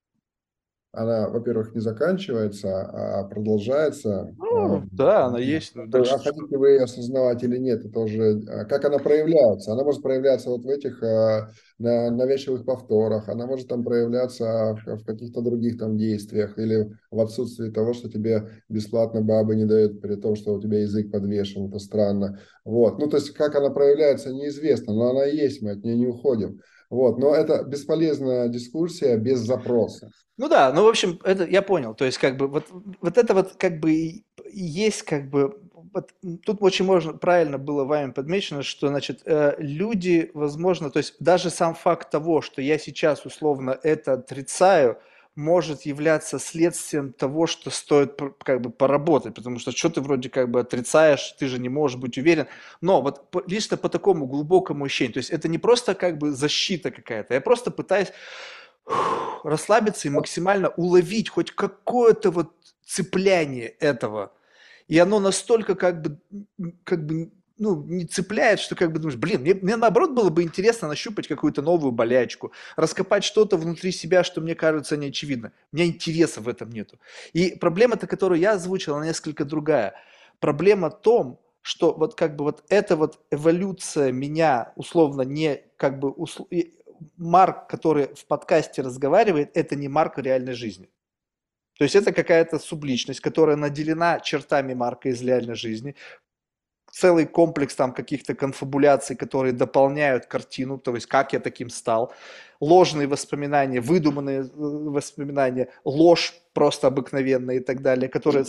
Она, во-первых, не заканчивается, а продолжается. А, Ну, да, она есть. А дальше что? хотите вы ее осознавать или нет, это уже а, как она проявляется. Она может проявляться вот в этих а, на- навязчивых повторах, она может там проявляться в, в каких-то других там действиях или в отсутствии того, что тебе бесплатно бабы не дают, при том, что у тебя язык подвешен, это странно. Вот. Ну, то есть, как она проявляется, неизвестно, но она есть, мы от нее не уходим. Вот. Но это бесполезная дискуссия без запроса. Ну да, ну в общем, это я понял. То есть как бы вот, вот это вот как бы есть как бы вот тут очень можно правильно было вами подмечено, что значит э, люди, возможно, то есть даже сам факт того, что я сейчас условно это отрицаю, может являться следствием того, что стоит как бы поработать, потому что что ты вроде как бы отрицаешь, ты же не можешь быть уверен. Но вот по- лично по такому глубокому ощущению, то есть это не просто как бы защита какая-то, я просто пытаюсь расслабиться и максимально уловить хоть какое-то вот цепляние этого. И оно настолько как бы, как бы ну, не цепляет, что как бы думаешь, блин, мне, мне наоборот было бы интересно нащупать какую-то новую болячку, раскопать что-то внутри себя, что мне кажется неочевидно. У меня интереса в этом нету. И проблема-то, которую я озвучил, она несколько другая. Проблема в том, что вот как бы вот эта вот эволюция меня условно не как бы усл- Марк, который в подкасте разговаривает, это не Марк в реальной жизни. То есть это какая-то субличность, которая наделена чертами Марка из реальной жизни, целый комплекс там каких-то конфабуляций, которые дополняют картину, то есть как я таким стал, ложные воспоминания, выдуманные э, воспоминания, ложь просто обыкновенная и так далее, которые...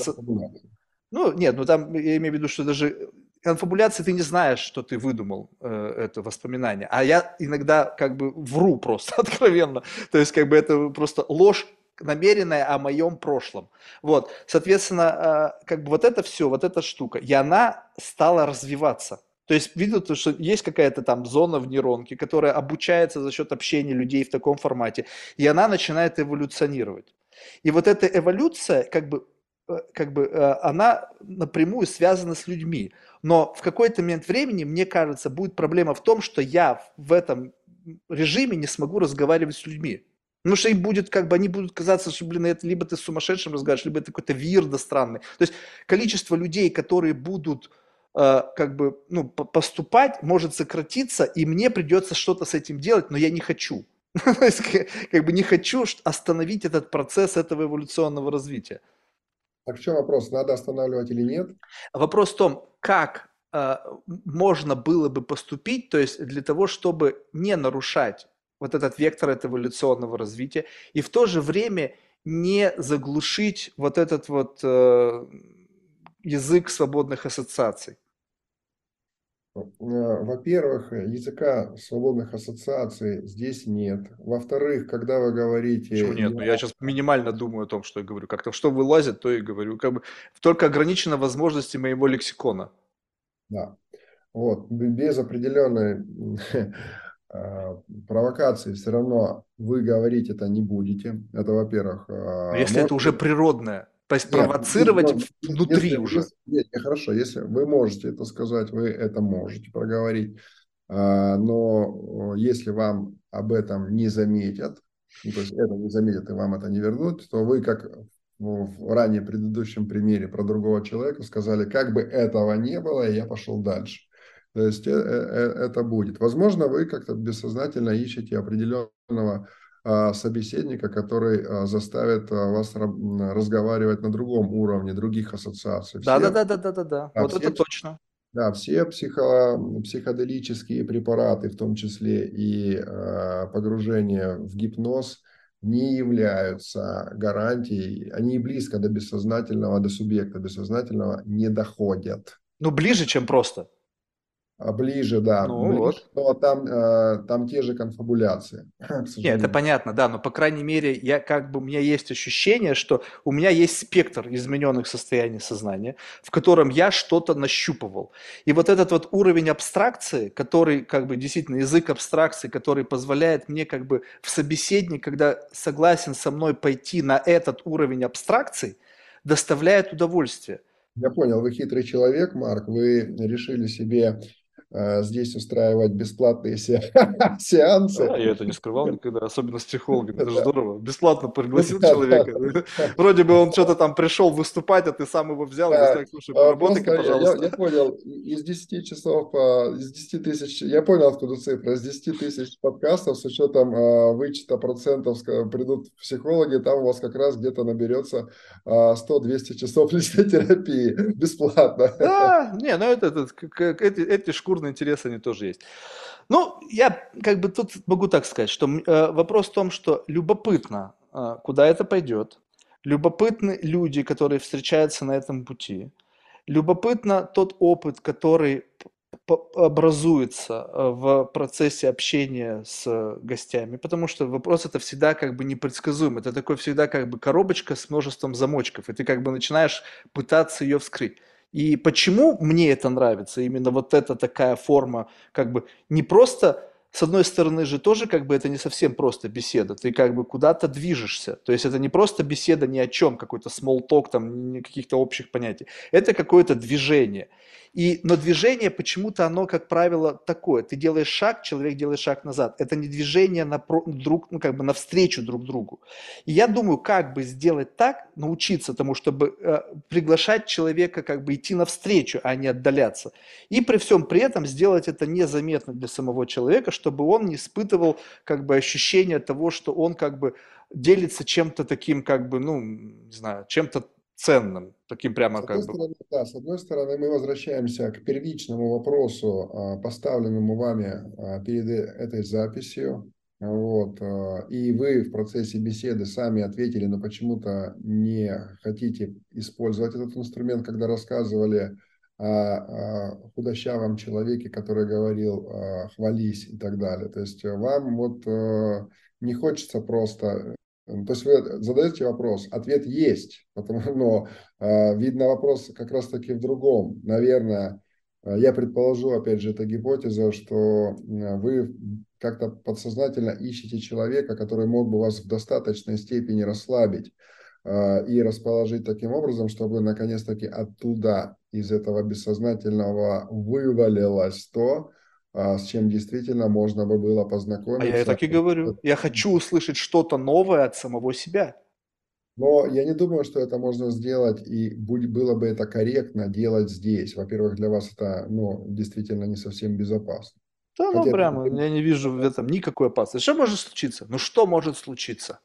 Ну, нет, ну там я имею в виду, что даже конфабуляции ты не знаешь, что ты выдумал э, это воспоминание. А я иногда как бы вру просто откровенно. То есть как бы это просто ложь намеренная о моем прошлом. Вот, соответственно, э, как бы вот это все, вот эта штука, и она стала развиваться. То есть видно, что есть какая-то там зона в нейронке, которая обучается за счет общения людей в таком формате, и она начинает эволюционировать. И вот эта эволюция, как бы, э, как бы э, она напрямую связана с людьми. Но в какой-то момент времени, мне кажется, будет проблема в том, что я в этом режиме не смогу разговаривать с людьми. Потому что им будет, как бы, они будут казаться, что, блин, это либо ты сумасшедшим разговариваешь, либо это какой-то вирдо странный. То есть количество людей, которые будут э, как бы, ну, поступать, может сократиться, и мне придется что-то с этим делать, но я не хочу. Как бы не хочу остановить этот процесс этого эволюционного развития. Так в чем вопрос, надо останавливать или нет? Вопрос в том, как э, можно было бы поступить, то есть для того, чтобы не нарушать вот этот вектор этого эволюционного развития, и в то же время не заглушить вот этот вот э, язык свободных ассоциаций? Э, во-первых, языка свободных ассоциаций здесь нет. Во-вторых, когда вы говорите... Почему нет? Ну, я сейчас минимально думаю о том, что я говорю. Как-то что вылазит, то и говорю. Как бы только ограничено возможности моего лексикона. Да. Вот. Без определенной провокации все равно вы говорить это не будете. Это, во-первых. А, если может... это уже природное, то есть нет, провоцировать нет, внутри если, уже. Если, нет, хорошо, если вы можете это сказать, вы это можете проговорить, а, но если вам об этом не заметят, ну, то есть это не заметят и вам это не вернут, то вы, как в ранее предыдущем примере про другого человека, сказали, как бы этого не было, и я пошел дальше. То есть э, э, это будет. Возможно, вы как-то бессознательно ищете определенного а, собеседника, который а, заставит а, вас разговаривать на другом уровне, других ассоциаций. Да, да, да, да, да, да, да. Вот все, это точно. Да, все психо, психоделические препараты, в том числе и погружение в гипноз, не являются гарантией, они близко до бессознательного, до субъекта бессознательного не доходят. Ну, ближе, чем просто. А, ближе, да. Ну, ближе, вот. Но там, э, там те же конфабуляции. Нет, это понятно, да, но по крайней мере, я как бы у меня есть ощущение, что у меня есть спектр измененных состояний сознания, в котором я что-то нащупывал. И вот этот вот уровень абстракции, который как бы действительно язык абстракции, который позволяет мне как бы в собеседник, когда согласен со мной пойти на этот уровень абстракции, доставляет удовольствие. Я понял, вы хитрый человек, Марк, вы решили себе здесь устраивать бесплатные се сеансы. Да, я это не скрывал никогда, особенно с психологами, это же здорово. Бесплатно пригласил человека. Вроде бы он что-то там пришел выступать, а ты сам его взял, и слушай, поработай-ка, пожалуйста. Я, понял, из 10 часов, из 10 тысяч, я понял, откуда цифра, из 10 тысяч подкастов с учетом э, вычета процентов придут психологи, там у вас как раз где-то наберется 100-200 часов личной терапии бесплатно. Да, не, ну это, это эти, эти шкуры культурные интересы они тоже есть. Ну, я как бы тут могу так сказать, что э, вопрос в том, что любопытно, э, куда это пойдет, любопытны люди, которые встречаются на этом пути, любопытно тот опыт, который образуется э, в процессе общения с гостями, потому что вопрос это всегда как бы непредсказуем, это такой всегда как бы коробочка с множеством замочков, и ты как бы начинаешь пытаться ее вскрыть. И почему мне это нравится, именно вот эта такая форма, как бы не просто, с одной стороны же тоже как бы это не совсем просто беседа, ты как бы куда-то движешься, то есть это не просто беседа ни о чем, какой-то small talk, там, каких-то общих понятий, это какое-то движение. И, но движение почему-то оно, как правило, такое. Ты делаешь шаг, человек делает шаг назад. Это не движение на, друг, ну, как бы навстречу друг другу. И я думаю, как бы сделать так, научиться тому, чтобы э, приглашать человека как бы идти навстречу, а не отдаляться. И при всем при этом сделать это незаметно для самого человека, чтобы он не испытывал как бы ощущение того, что он как бы делится чем-то таким как бы, ну, не знаю, чем-то ценным, таким прямо с как бы. Стороны, да, с одной стороны, мы возвращаемся к первичному вопросу, а, поставленному вами а, перед э, этой записью. Вот. А, и вы в процессе беседы сами ответили, но почему-то не хотите использовать этот инструмент, когда рассказывали о худощавом человеке, который говорил «хвались» и так далее. То есть вам вот не хочется просто то есть вы задаете вопрос, ответ есть, потому, но э, видно вопрос как раз-таки в другом. Наверное, э, я предположу, опять же, это гипотеза, что э, вы как-то подсознательно ищете человека, который мог бы вас в достаточной степени расслабить э, и расположить таким образом, чтобы наконец-таки оттуда, из этого бессознательного вывалилось то, с чем действительно можно бы было познакомиться. А я так и говорю. Я хочу услышать что-то новое от самого себя. Но я не думаю, что это можно сделать, и было бы это корректно делать здесь. Во-первых, для вас это ну, действительно не совсем безопасно. Да, ну прямо, я не вижу в этом никакой опасности. Что может случиться? Ну что может случиться?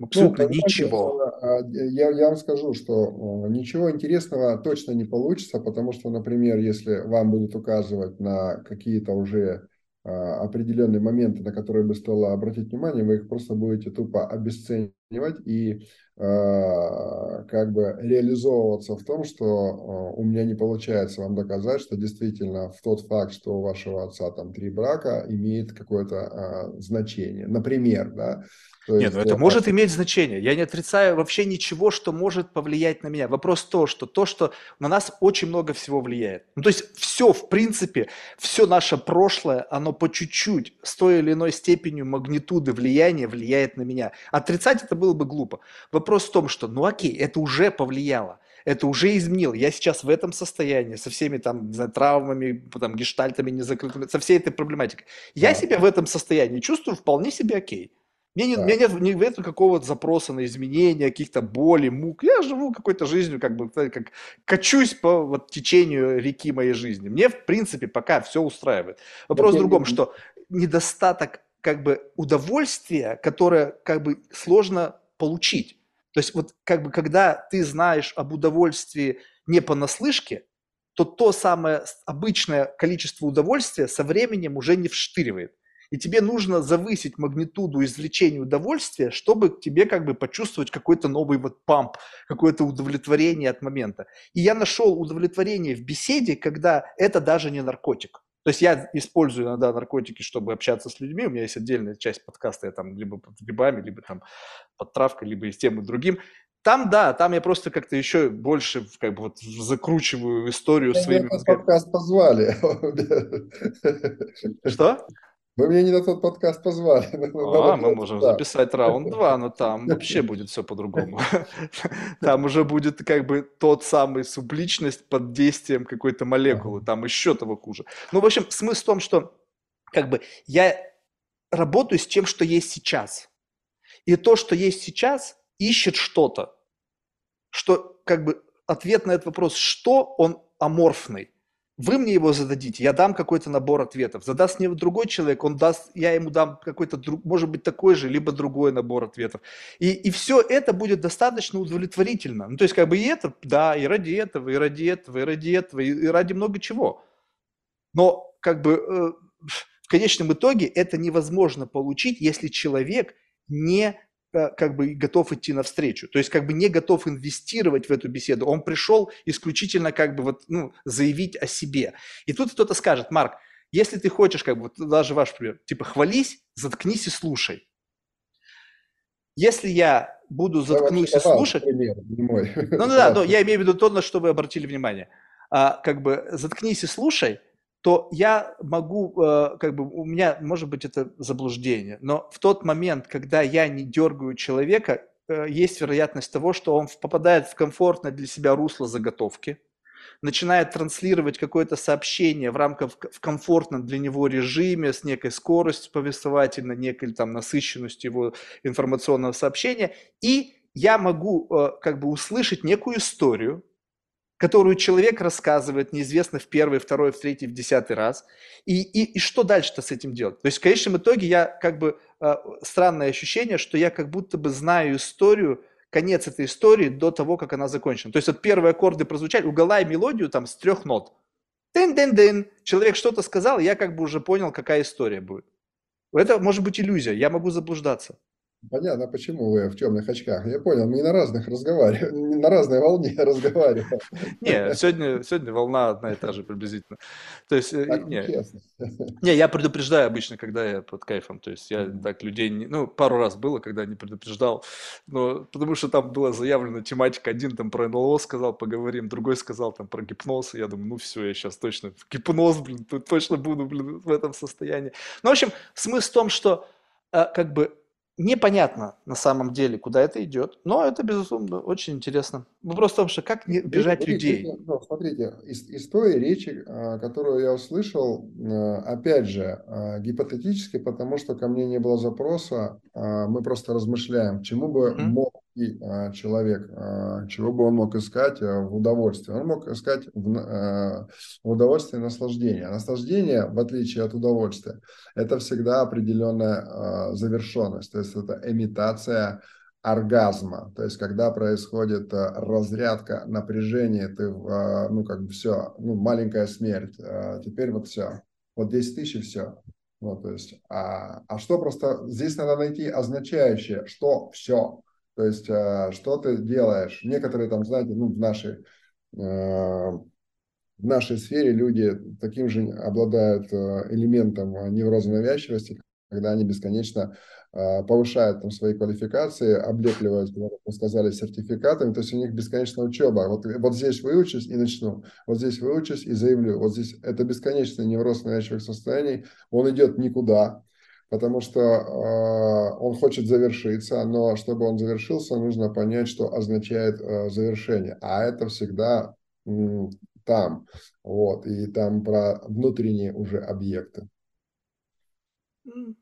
Абсолютно ну, ничего. А, я, я вам скажу, что ничего интересного точно не получится, потому что, например, если вам будут указывать на какие-то уже а, определенные моменты, на которые бы стоило обратить внимание, вы их просто будете тупо обесценивать и э, как бы реализовываться в том, что э, у меня не получается вам доказать, что действительно в тот факт, что у вашего отца там три брака, имеет какое-то э, значение. Например, да, то Нет, ну это может иметь значение. Я не отрицаю вообще ничего, что может повлиять на меня. Вопрос то, что то, что на нас очень много всего влияет. Ну, то есть все, в принципе, все наше прошлое, оно по чуть-чуть, с той или иной степенью магнитуды влияния влияет на меня. Отрицать это было бы глупо. Вопрос в том, что, ну окей, это уже повлияло это уже изменил. Я сейчас в этом состоянии, со всеми там знаю, травмами, там, гештальтами незакрытыми, со всей этой проблематикой. Я да. себя в этом состоянии чувствую вполне себе окей. Мне, не, да. мне нет, нет какого-то запроса на изменения, каких-то боли, мук. Я живу какой-то жизнью, как бы, как качусь по вот, течению реки моей жизни. Мне, в принципе, пока все устраивает. Вопрос да, в другом, что недостаток как бы удовольствия, которое как бы сложно получить. То есть вот как бы когда ты знаешь об удовольствии не понаслышке, то то самое обычное количество удовольствия со временем уже не вштыривает и тебе нужно завысить магнитуду извлечения удовольствия, чтобы тебе как бы почувствовать какой-то новый вот памп, какое-то удовлетворение от момента. И я нашел удовлетворение в беседе, когда это даже не наркотик. То есть я использую иногда наркотики, чтобы общаться с людьми. У меня есть отдельная часть подкаста, я там либо под грибами, либо там под травкой, либо и с тем и другим. Там, да, там я просто как-то еще больше как бы вот закручиваю историю я своими... подкаст позвали. Что? Вы меня не на тот подкаст позвали. А, мы можем да. записать раунд 2, но там вообще будет все по-другому. Там уже будет как бы тот самый субличность под действием какой-то молекулы, там еще того хуже. Ну, в общем, смысл в том, что как бы я работаю с тем, что есть сейчас. И то, что есть сейчас, ищет что-то. Что как бы ответ на этот вопрос, что он аморфный. Вы мне его зададите, я дам какой-то набор ответов. Задаст мне другой человек, он даст, я ему дам какой-то, может быть, такой же, либо другой набор ответов. И, и все это будет достаточно удовлетворительно. Ну, то есть, как бы и это, да, и ради этого, и ради этого, и ради этого, и, и ради много чего. Но, как бы, э, в конечном итоге это невозможно получить, если человек не как бы готов идти навстречу, то есть как бы не готов инвестировать в эту беседу. Он пришел исключительно как бы вот, ну, заявить о себе. И тут кто-то скажет, Марк, если ты хочешь, как бы, вот даже ваш пример, типа хвались, заткнись и слушай. Если я буду заткнусь и слушать... Пример, Ну, ну да, но я имею в виду то, на что вы обратили внимание. А, как бы заткнись и слушай – то я могу, э, как бы, у меня, может быть, это заблуждение, но в тот момент, когда я не дергаю человека, э, есть вероятность того, что он попадает в комфортное для себя русло заготовки, начинает транслировать какое-то сообщение в рамках в комфортном для него режиме с некой скоростью повествовательной, некой там насыщенностью его информационного сообщения, и я могу э, как бы услышать некую историю, которую человек рассказывает неизвестно в первый, второй, в третий, в десятый раз. И, и, и что дальше-то с этим делать? То есть в конечном итоге я как бы э, странное ощущение, что я как будто бы знаю историю, конец этой истории до того, как она закончена. То есть вот первые аккорды прозвучали, уголай мелодию там с трех нот. Дын-дын-дын. Человек что-то сказал, я как бы уже понял, какая история будет. Это может быть иллюзия, я могу заблуждаться. Понятно, почему вы в темных очках. Я понял, мы на разных разговариваем, на разной волне разговариваем. Не, сегодня, сегодня волна одна и та же приблизительно. То есть, э, так, не, не, я предупреждаю обычно, когда я под кайфом. То есть я так людей, не, ну, пару раз было, когда не предупреждал, но потому что там была заявлена тематика, один там про НЛО сказал, поговорим, другой сказал там про гипноз, и я думаю, ну все, я сейчас точно в гипноз, блин, точно буду, блин, в этом состоянии. Ну, в общем, смысл в том, что э, как бы Непонятно на самом деле, куда это идет, но это, безусловно, очень интересно. Вопрос в том, что как не бежать речь, людей. Ну, смотрите, из, из той речи, а, которую я услышал, а, опять же, а, гипотетически, потому что ко мне не было запроса, мы просто размышляем, чему бы mm-hmm. мог человек, чего бы он мог искать в удовольствии. Он мог искать в, в удовольствии наслаждение. Наслаждение, в отличие от удовольствия, это всегда определенная завершенность, то есть это имитация оргазма, то есть когда происходит разрядка напряжения, ты, ну, как бы все, ну, маленькая смерть, теперь вот все, вот 10 тысяч и все. Ну, то есть, а, а что просто, здесь надо найти означающее, что все, то есть, что ты делаешь. Некоторые там, знаете, ну, в нашей, в нашей сфере люди таким же обладают элементом невроза навязчивости, когда они бесконечно а, повышают там свои квалификации, облепливают, как мы сказали, сертификатами, то есть у них бесконечная учеба. Вот, вот здесь выучусь и начну, вот здесь выучусь и заявлю. Вот здесь это бесконечный невроз навязчивых состояний, он идет никуда, потому что э, он хочет завершиться, но чтобы он завершился, нужно понять, что означает э, завершение. А это всегда э, там, вот, и там про внутренние уже объекты.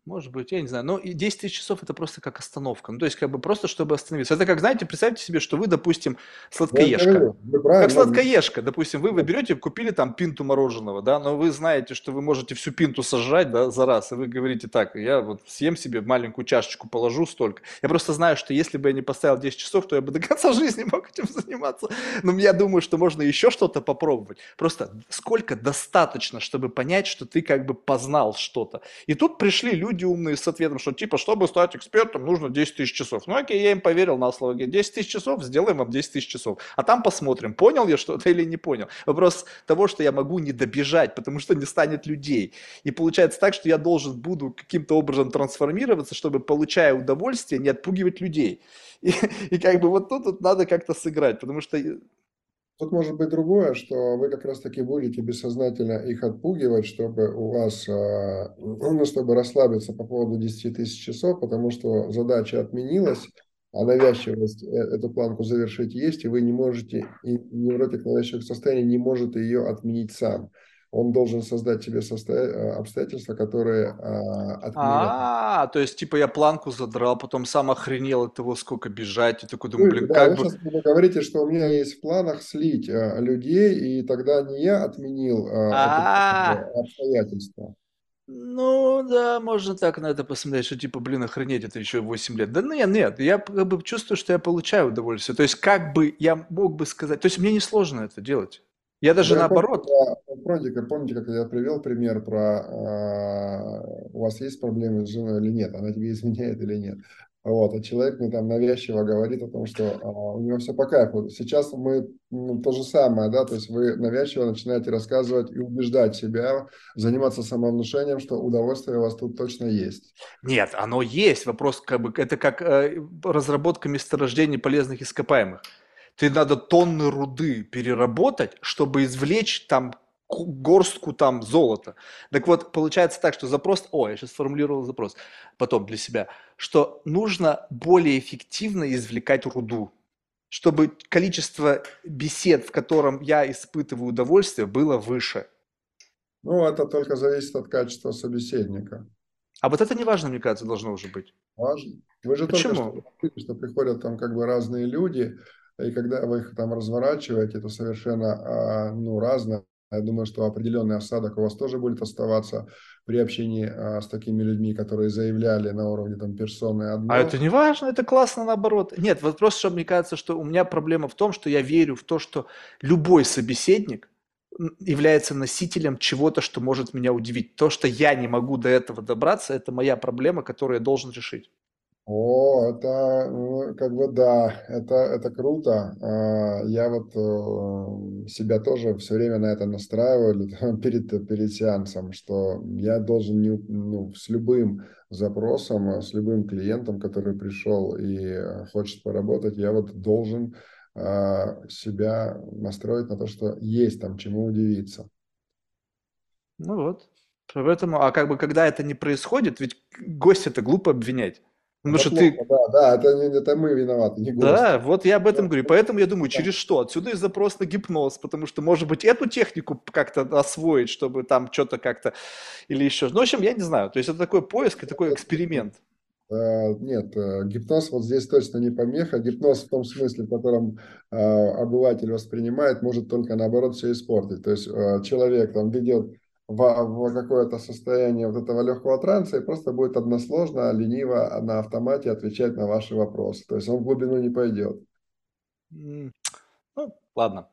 Может быть, я не знаю. Но и 10 тысяч часов это просто как остановка. Ну, то есть, как бы просто чтобы остановиться. Это как, знаете, представьте себе, что вы, допустим, сладкоежка. Как сладкоежка, допустим, вы, вы берете, купили там пинту мороженого, да, но вы знаете, что вы можете всю пинту сожрать, да, за раз, и вы говорите, так, я вот съем себе маленькую чашечку, положу столько. Я просто знаю, что если бы я не поставил 10 часов, то я бы до конца жизни мог этим заниматься. Но я думаю, что можно еще что-то попробовать. Просто сколько достаточно, чтобы понять, что ты как бы познал что-то. И тут при пришли люди умные с ответом, что типа, чтобы стать экспертом, нужно 10 тысяч часов. Ну окей, я им поверил на слово. 10 тысяч часов, сделаем вам 10 тысяч часов. А там посмотрим, понял я что-то или не понял. Вопрос того, что я могу не добежать, потому что не станет людей. И получается так, что я должен буду каким-то образом трансформироваться, чтобы, получая удовольствие, не отпугивать людей. И, и как бы вот тут, тут надо как-то сыграть, потому что Тут может быть другое, что вы как раз-таки будете бессознательно их отпугивать, чтобы у вас, а, ну, чтобы расслабиться по поводу 10 тысяч часов, потому что задача отменилась, а навязчивость э, эту планку завершить есть, и вы не можете, и невротик навязчивых состояний не может ее отменить сам он должен создать состо... Э, обстоятельства, которые а, отменят. А, то есть, типа, я планку задрал, потом сам охренел от того, сколько бежать, и такой думаю, блин, да, как вы бы... сейчас вы говорите, что у меня есть в планах слить а, людей, и тогда не я отменил а, это обстоятельства. Ну, да, можно так на это посмотреть, что типа, блин, охренеть, это еще 8 лет. Да нет, нет, я как бы чувствую, что я получаю удовольствие. То есть, как бы я мог бы сказать, то есть, мне не сложно это делать. Я даже я наоборот. Помните, как, помните, как я привел пример про э, у вас есть проблемы с женой или нет, она тебе изменяет или нет. Вот, а человек мне там навязчиво говорит о том, что э, у него все по кайфу. Сейчас мы ну, то же самое, да, то есть вы навязчиво начинаете рассказывать и убеждать себя, заниматься самовнушением, что удовольствие у вас тут точно есть. Нет, оно есть. Вопрос, как бы, это как э, разработка месторождений полезных ископаемых. Ты надо тонны руды переработать, чтобы извлечь там горстку там золота. Так вот, получается так, что запрос, о, я сейчас сформулировал запрос, потом для себя, что нужно более эффективно извлекать руду, чтобы количество бесед, в котором я испытываю удовольствие, было выше. Ну, это только зависит от качества собеседника. А вот это не важно, мне кажется, должно уже быть. Важно. Вы же Почему? только что, что приходят там как бы разные люди, и когда вы их там разворачиваете, это совершенно а, ну, разное. Я думаю, что определенный осадок у вас тоже будет оставаться при общении а, с такими людьми, которые заявляли на уровне там персоны одно. А это не важно, это классно наоборот. Нет, вопрос, что мне кажется, что у меня проблема в том, что я верю в то, что любой собеседник является носителем чего-то, что может меня удивить. То, что я не могу до этого добраться, это моя проблема, которую я должен решить. О, это, ну, как бы да, это, это круто. А, я вот э, себя тоже все время на это настраиваю перед, перед сеансом, что я должен не, ну, с любым запросом, с любым клиентом, который пришел и хочет поработать, я вот должен а, себя настроить на то, что есть там чему удивиться. Ну вот. Поэтому, а как бы когда это не происходит, ведь гость это глупо обвинять. Ну, что ты... Да, да, это, это мы виноваты, не. Да, вот я об этом говорю. Поэтому я думаю, через что? Отсюда и запрос на гипноз, потому что, может быть, эту технику как-то освоить, чтобы там что-то как-то или еще. Ну, в общем, я не знаю. То есть это такой поиск и такой эксперимент. Э, нет, э, гипноз вот здесь точно не помеха. Гипноз в том смысле, в котором э, обыватель воспринимает, может только наоборот все испортить. То есть человек там ведет в, в какое-то состояние вот этого легкого транса и просто будет односложно, лениво на автомате отвечать на ваши вопросы. То есть он в глубину не пойдет. Ну, ладно.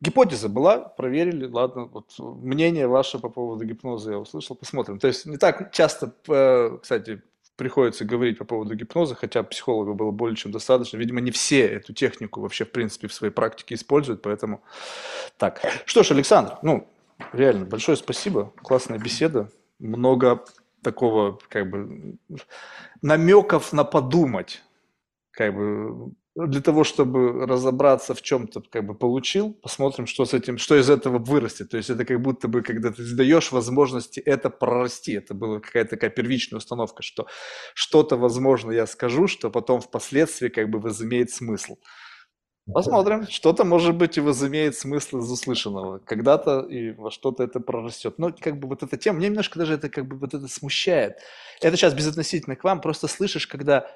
Гипотеза была, проверили, ладно, вот мнение ваше по поводу гипноза я услышал, посмотрим. То есть не так часто, э, кстати, приходится говорить по поводу гипноза, хотя психологов было более чем достаточно. Видимо, не все эту технику вообще, в принципе, в своей практике используют, поэтому так. Что ж, Александр, ну, реально, большое спасибо, классная беседа, много такого, как бы, намеков на подумать, как бы, для того, чтобы разобраться в чем-то, как бы получил, посмотрим, что с этим, что из этого вырастет. То есть это как будто бы, когда ты даешь возможности это прорасти, это была какая-то такая первичная установка, что что-то, возможно, я скажу, что потом впоследствии как бы возымеет смысл. Посмотрим, что-то, может быть, и возымеет смысл из услышанного. Когда-то и во что-то это прорастет. Но как бы вот эта тема, мне немножко даже это как бы вот это смущает. Это сейчас безотносительно к вам, просто слышишь, когда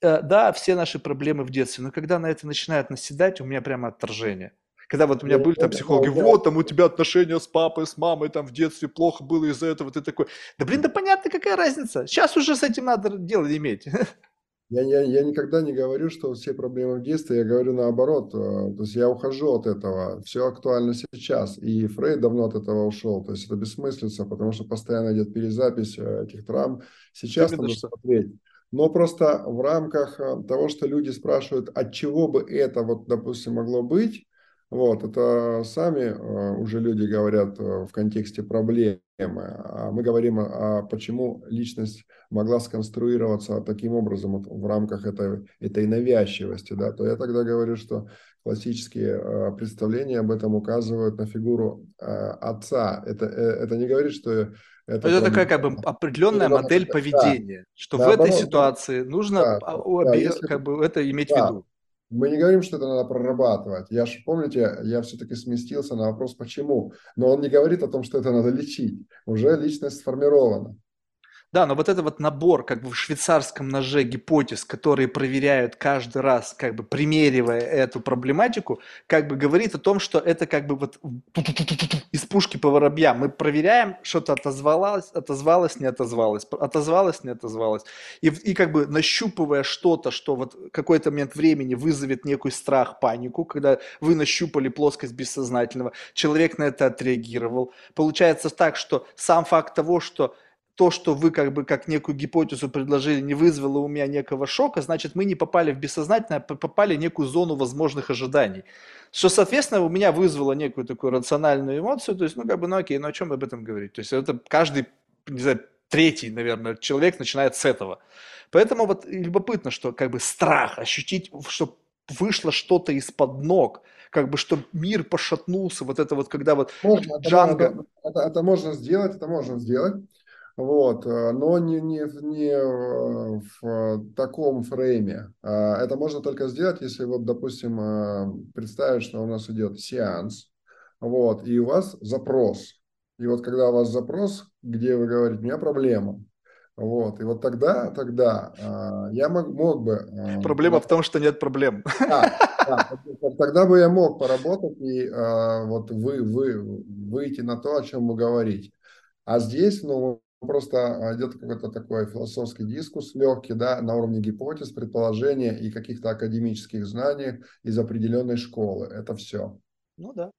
Э, да, все наши проблемы в детстве, но когда на это начинают наседать, у меня прямо отторжение. Когда вот у меня были там психологи, вот, там у тебя отношения с папой, с мамой, там в детстве плохо было из-за этого, ты такой, да блин, да понятно, какая разница, сейчас уже с этим надо дело иметь. Я, я, я никогда не говорю, что все проблемы в детстве, я говорю наоборот. Э, то есть я ухожу от этого, все актуально сейчас. И Фрейд давно от этого ушел. То есть это бессмыслица, потому что постоянно идет перезапись э, этих травм. Сейчас надо что? смотреть но просто в рамках э, того, что люди спрашивают, от чего бы это, вот, допустим, могло быть, вот, это сами уже люди говорят в контексте проблемы. А мы говорим, почему личность могла сконструироваться таким образом вот, в рамках этой, этой навязчивости, да, то я тогда говорю, что классические представления об этом указывают на фигуру отца. Это, это не говорит, что это, это такая как бы определенная модель поведения, да. что Наоборот, в этой ситуации нужно да, обе, да, как бы это иметь да. в виду. Мы не говорим, что это надо прорабатывать. Я же, помните, я все-таки сместился на вопрос, почему. Но он не говорит о том, что это надо лечить. Уже личность сформирована. Да, но вот этот вот набор, как бы в швейцарском ноже гипотез, которые проверяют каждый раз, как бы примеривая эту проблематику, как бы говорит о том, что это как бы вот из пушки по воробьям. Мы проверяем, что-то отозвалось, отозвалось, не отозвалось, отозвалось, не отозвалось. И, и как бы нащупывая что-то, что вот какой-то момент времени вызовет некий страх, панику, когда вы нащупали плоскость бессознательного, человек на это отреагировал. Получается так, что сам факт того, что то, что вы как бы как некую гипотезу предложили, не вызвало у меня некого шока, значит, мы не попали в бессознательное, а попали в некую зону возможных ожиданий. Что, соответственно, у меня вызвало некую такую рациональную эмоцию, то есть, ну, как бы, ну, окей, ну, о чем об этом говорить? То есть, это каждый, не знаю, третий, наверное, человек начинает с этого. Поэтому вот любопытно, что как бы страх, ощутить, что вышло что-то из-под ног, как бы, что мир пошатнулся, вот это вот, когда вот можно, Джанго... Это, это, это можно сделать, это можно сделать. Вот, э, но не, не, не э, в таком фрейме. А, это можно только сделать, если, вот, допустим, э, представить, что у нас идет сеанс, вот, и у вас запрос. И вот когда у вас запрос, где вы говорите, у меня проблема, Вот, и вот тогда, тогда я мог, мог бы... Проблема в том, что нет проблем. Да, да, тогда бы я мог поработать и вот вы, вы, выйти на то, о чем вы говорите. А здесь, ну, просто идет какой-то такой философский дискус легкий, да, на уровне гипотез, предположения и каких-то академических знаний из определенной школы. Это все. Ну да.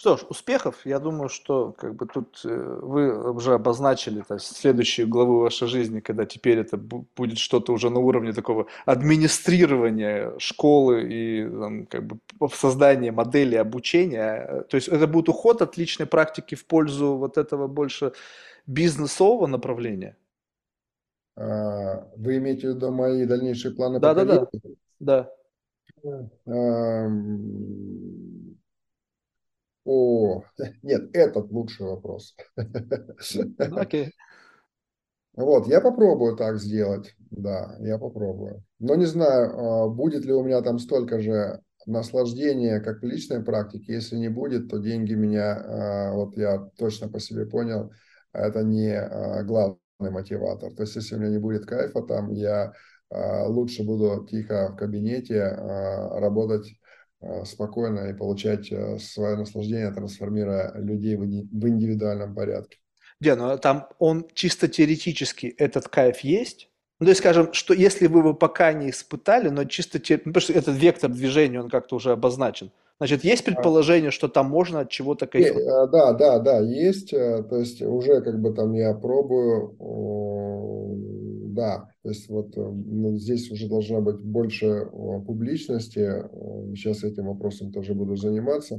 Что ж, успехов. Я думаю, что как бы тут э, вы уже обозначили то есть, следующую главу вашей жизни, когда теперь это будет что-то уже на уровне такого администрирования школы и там, как бы создания модели обучения. То есть это будет уход от личной практики в пользу вот этого больше бизнесового направления. А, вы имеете в виду мои дальнейшие планы? Да, да, да. Да. О, нет, этот лучший вопрос. Ну, окей. Вот, я попробую так сделать, да, я попробую. Но не знаю, а, будет ли у меня там столько же наслаждения, как в личной практике. Если не будет, то деньги меня, а, вот я точно по себе понял, это не а, главный мотиватор. То есть, если у меня не будет кайфа, там я лучше буду тихо в кабинете работать Э, спокойно и получать свое наслаждение, трансформируя людей в индивидуальном порядке. Где, ну там он чисто теоретически этот кайф есть? Ну, то есть, скажем, что если вы его пока не испытали, но чисто те... ну, потому что этот вектор движения, он как-то уже обозначен. Значит, есть предположение, что там можно от чего-то э, кайфовать? Да, да, да, есть. То есть уже как бы там я пробую да, то есть вот э, ну, здесь уже должна быть больше публичности. Сейчас этим вопросом тоже буду заниматься.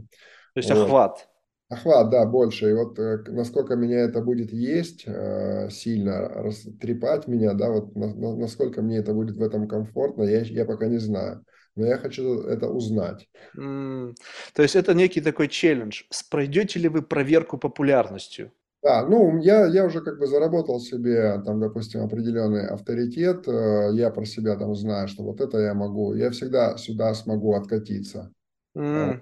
То есть вот. охват. Охват, да, больше. И вот э, насколько меня это будет есть э, сильно, растрепать меня, да, вот насколько мне это будет в этом комфортно, я, я пока не знаю. Но я хочу это узнать. Mm, то есть это некий такой челлендж. Пройдете ли вы проверку популярностью? Да, ну, я, я уже как бы заработал себе, там, допустим, определенный авторитет, э, я про себя там знаю, что вот это я могу, я всегда сюда смогу откатиться. Mm.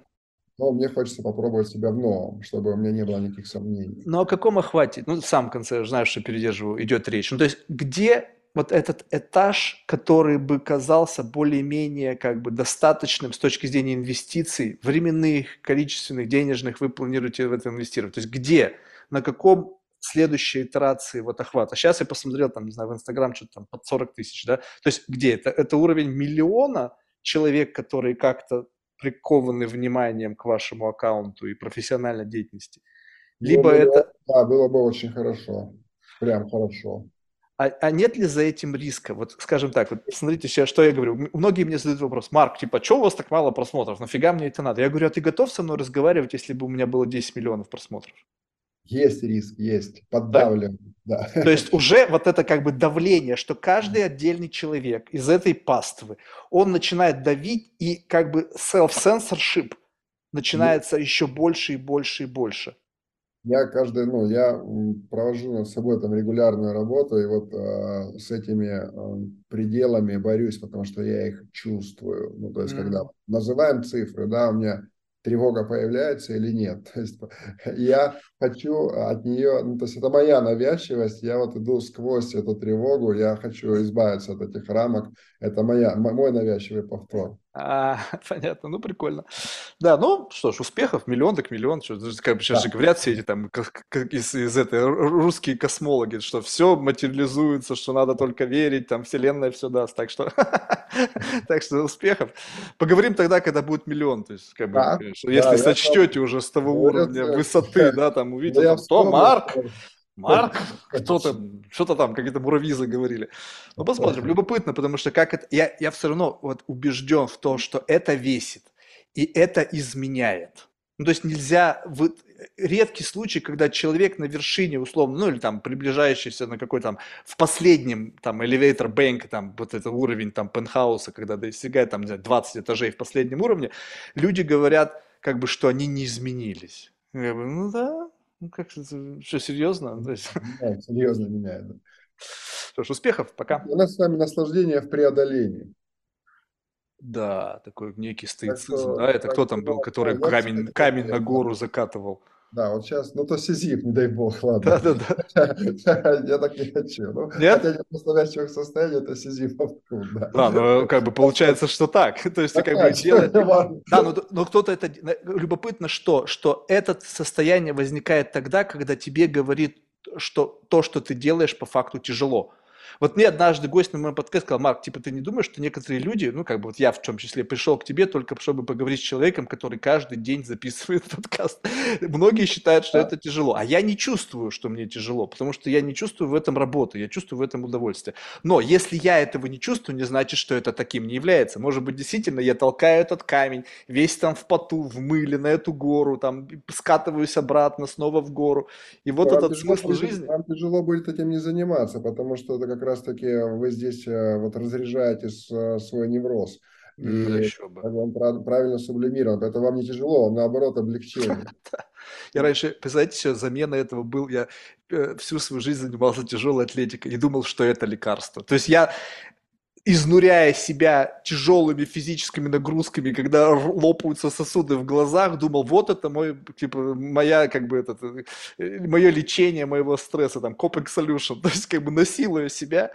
Но мне хочется попробовать себя в новом, чтобы у меня не было никаких сомнений. Ну, о каком охвате? Ну, сам в конце, знаешь, что передерживаю, идет речь. Ну, то есть, где вот этот этаж, который бы казался более-менее как бы достаточным с точки зрения инвестиций, временных, количественных, денежных, вы планируете в это инвестировать? То есть, где? на каком следующей итерации вот охвата. Сейчас я посмотрел, там, не знаю, в Инстаграм что-то там под 40 тысяч, да? То есть где это? Это уровень миллиона человек, которые как-то прикованы вниманием к вашему аккаунту и профессиональной деятельности. Либо было, это... Да, было бы очень хорошо. Прям хорошо. А, а нет ли за этим риска? Вот, скажем так, вот смотрите сейчас, что я говорю. Многие мне задают вопрос, Марк, типа, что у вас так мало просмотров? Нафига мне это надо? Я говорю, а ты готов со мной разговаривать, если бы у меня было 10 миллионов просмотров? Есть риск, есть, поддавлен. Да? Да. То есть уже вот это как бы давление, что каждый отдельный человек из этой паствы, он начинает давить и как бы self-censorship начинается есть. еще больше и больше и больше. Я каждый, ну, я провожу над собой там регулярную работу, и вот э, с этими э, пределами борюсь, потому что я их чувствую. Ну, то есть, mm. когда называем цифры, да, у меня тревога появляется или нет. То есть я хочу от нее, ну, то есть это моя навязчивость, я вот иду сквозь эту тревогу, я хочу избавиться от этих рамок, это моя, мой навязчивый повтор. А, понятно, ну прикольно. Да, ну что ж, успехов, миллион так миллион. Что, как бы сейчас да. же говорят все эти там, как, как из, из этой русские космологи, что все материализуется, что надо только верить, там вселенная все даст. Так что, так что успехов. Поговорим тогда, когда будет миллион. То есть, как бы, если сочтете уже с того уровня высоты, да, там увидел, там, то Марк, Марк, кто-то, что-то там, какие-то муравьи заговорили. Ну, посмотрим. Любопытно, потому что как это... Я, я все равно вот убежден в том, что это весит, и это изменяет. Ну, то есть нельзя... Вот, редкий случай, когда человек на вершине, условно, ну, или там приближающийся на какой-то там, в последнем, там, elevator bank, там, вот этот уровень, там, пентхауса, когда достигает, там, 20 этажей в последнем уровне, люди говорят, как бы, что они не изменились. Я говорю, ну да, ну как, что, серьезно? Меняет, серьезно меняет. Да. Что ж, успехов, пока. У нас с вами наслаждение в преодолении. Да, такой некий стоицизм. да, это кто там был, который камень, камень на гору закатывал? Да, вот сейчас, ну то Сизиф, не дай бог, ладно. Да-да-да. Я так не хочу. Ну, Нет? Хотя настоящего состояния это Сизифов труд, да. Да, ну как бы получается, что так. То есть ты как бы делаешь... Да, но, но кто-то это... Любопытно что? Что это состояние возникает тогда, когда тебе говорит, что то, что ты делаешь, по факту тяжело. Вот мне однажды гость на моем подкасте сказал, Марк, типа, ты не думаешь, что некоторые люди, ну, как бы вот я в том числе пришел к тебе только чтобы поговорить с человеком, который каждый день записывает подкаст. Многие считают, что это тяжело, а я не чувствую, что мне тяжело, потому что я не чувствую в этом работы, я чувствую в этом удовольствие. Но если я этого не чувствую, не значит, что это таким не является. Может быть, действительно, я толкаю этот камень, весь там в поту, в мыле, на эту гору, там, скатываюсь обратно, снова в гору. И вот вам этот смысл жизни... Вам тяжело будет этим не заниматься, потому что это как раз-таки вы здесь э, вот разряжаете э, свой невроз. И еще бы. он правильно сублимирован. Это вам не тяжело, он наоборот облегчение. Я раньше, представляете, еще замена этого был, я э, всю свою жизнь занимался тяжелой атлетикой и думал, что это лекарство. То есть я изнуряя себя тяжелыми физическими нагрузками, когда лопаются сосуды в глазах, думал, вот это мой, типа, моя, как бы, это, э, мое лечение моего стресса, там, coping solution, то есть, как бы, насилую себя.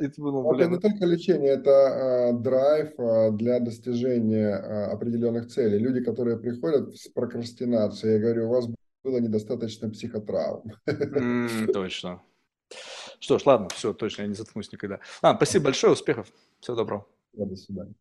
И думал, блин, это не только лечение, это э, драйв э, для достижения э, определенных целей. Люди, которые приходят с прокрастинацией, я говорю, у вас было недостаточно психотравм. Mm, точно. Что ж, ладно, все, точно, я не заткнусь никогда. А, спасибо большое, успехов, всего доброго. До свидания.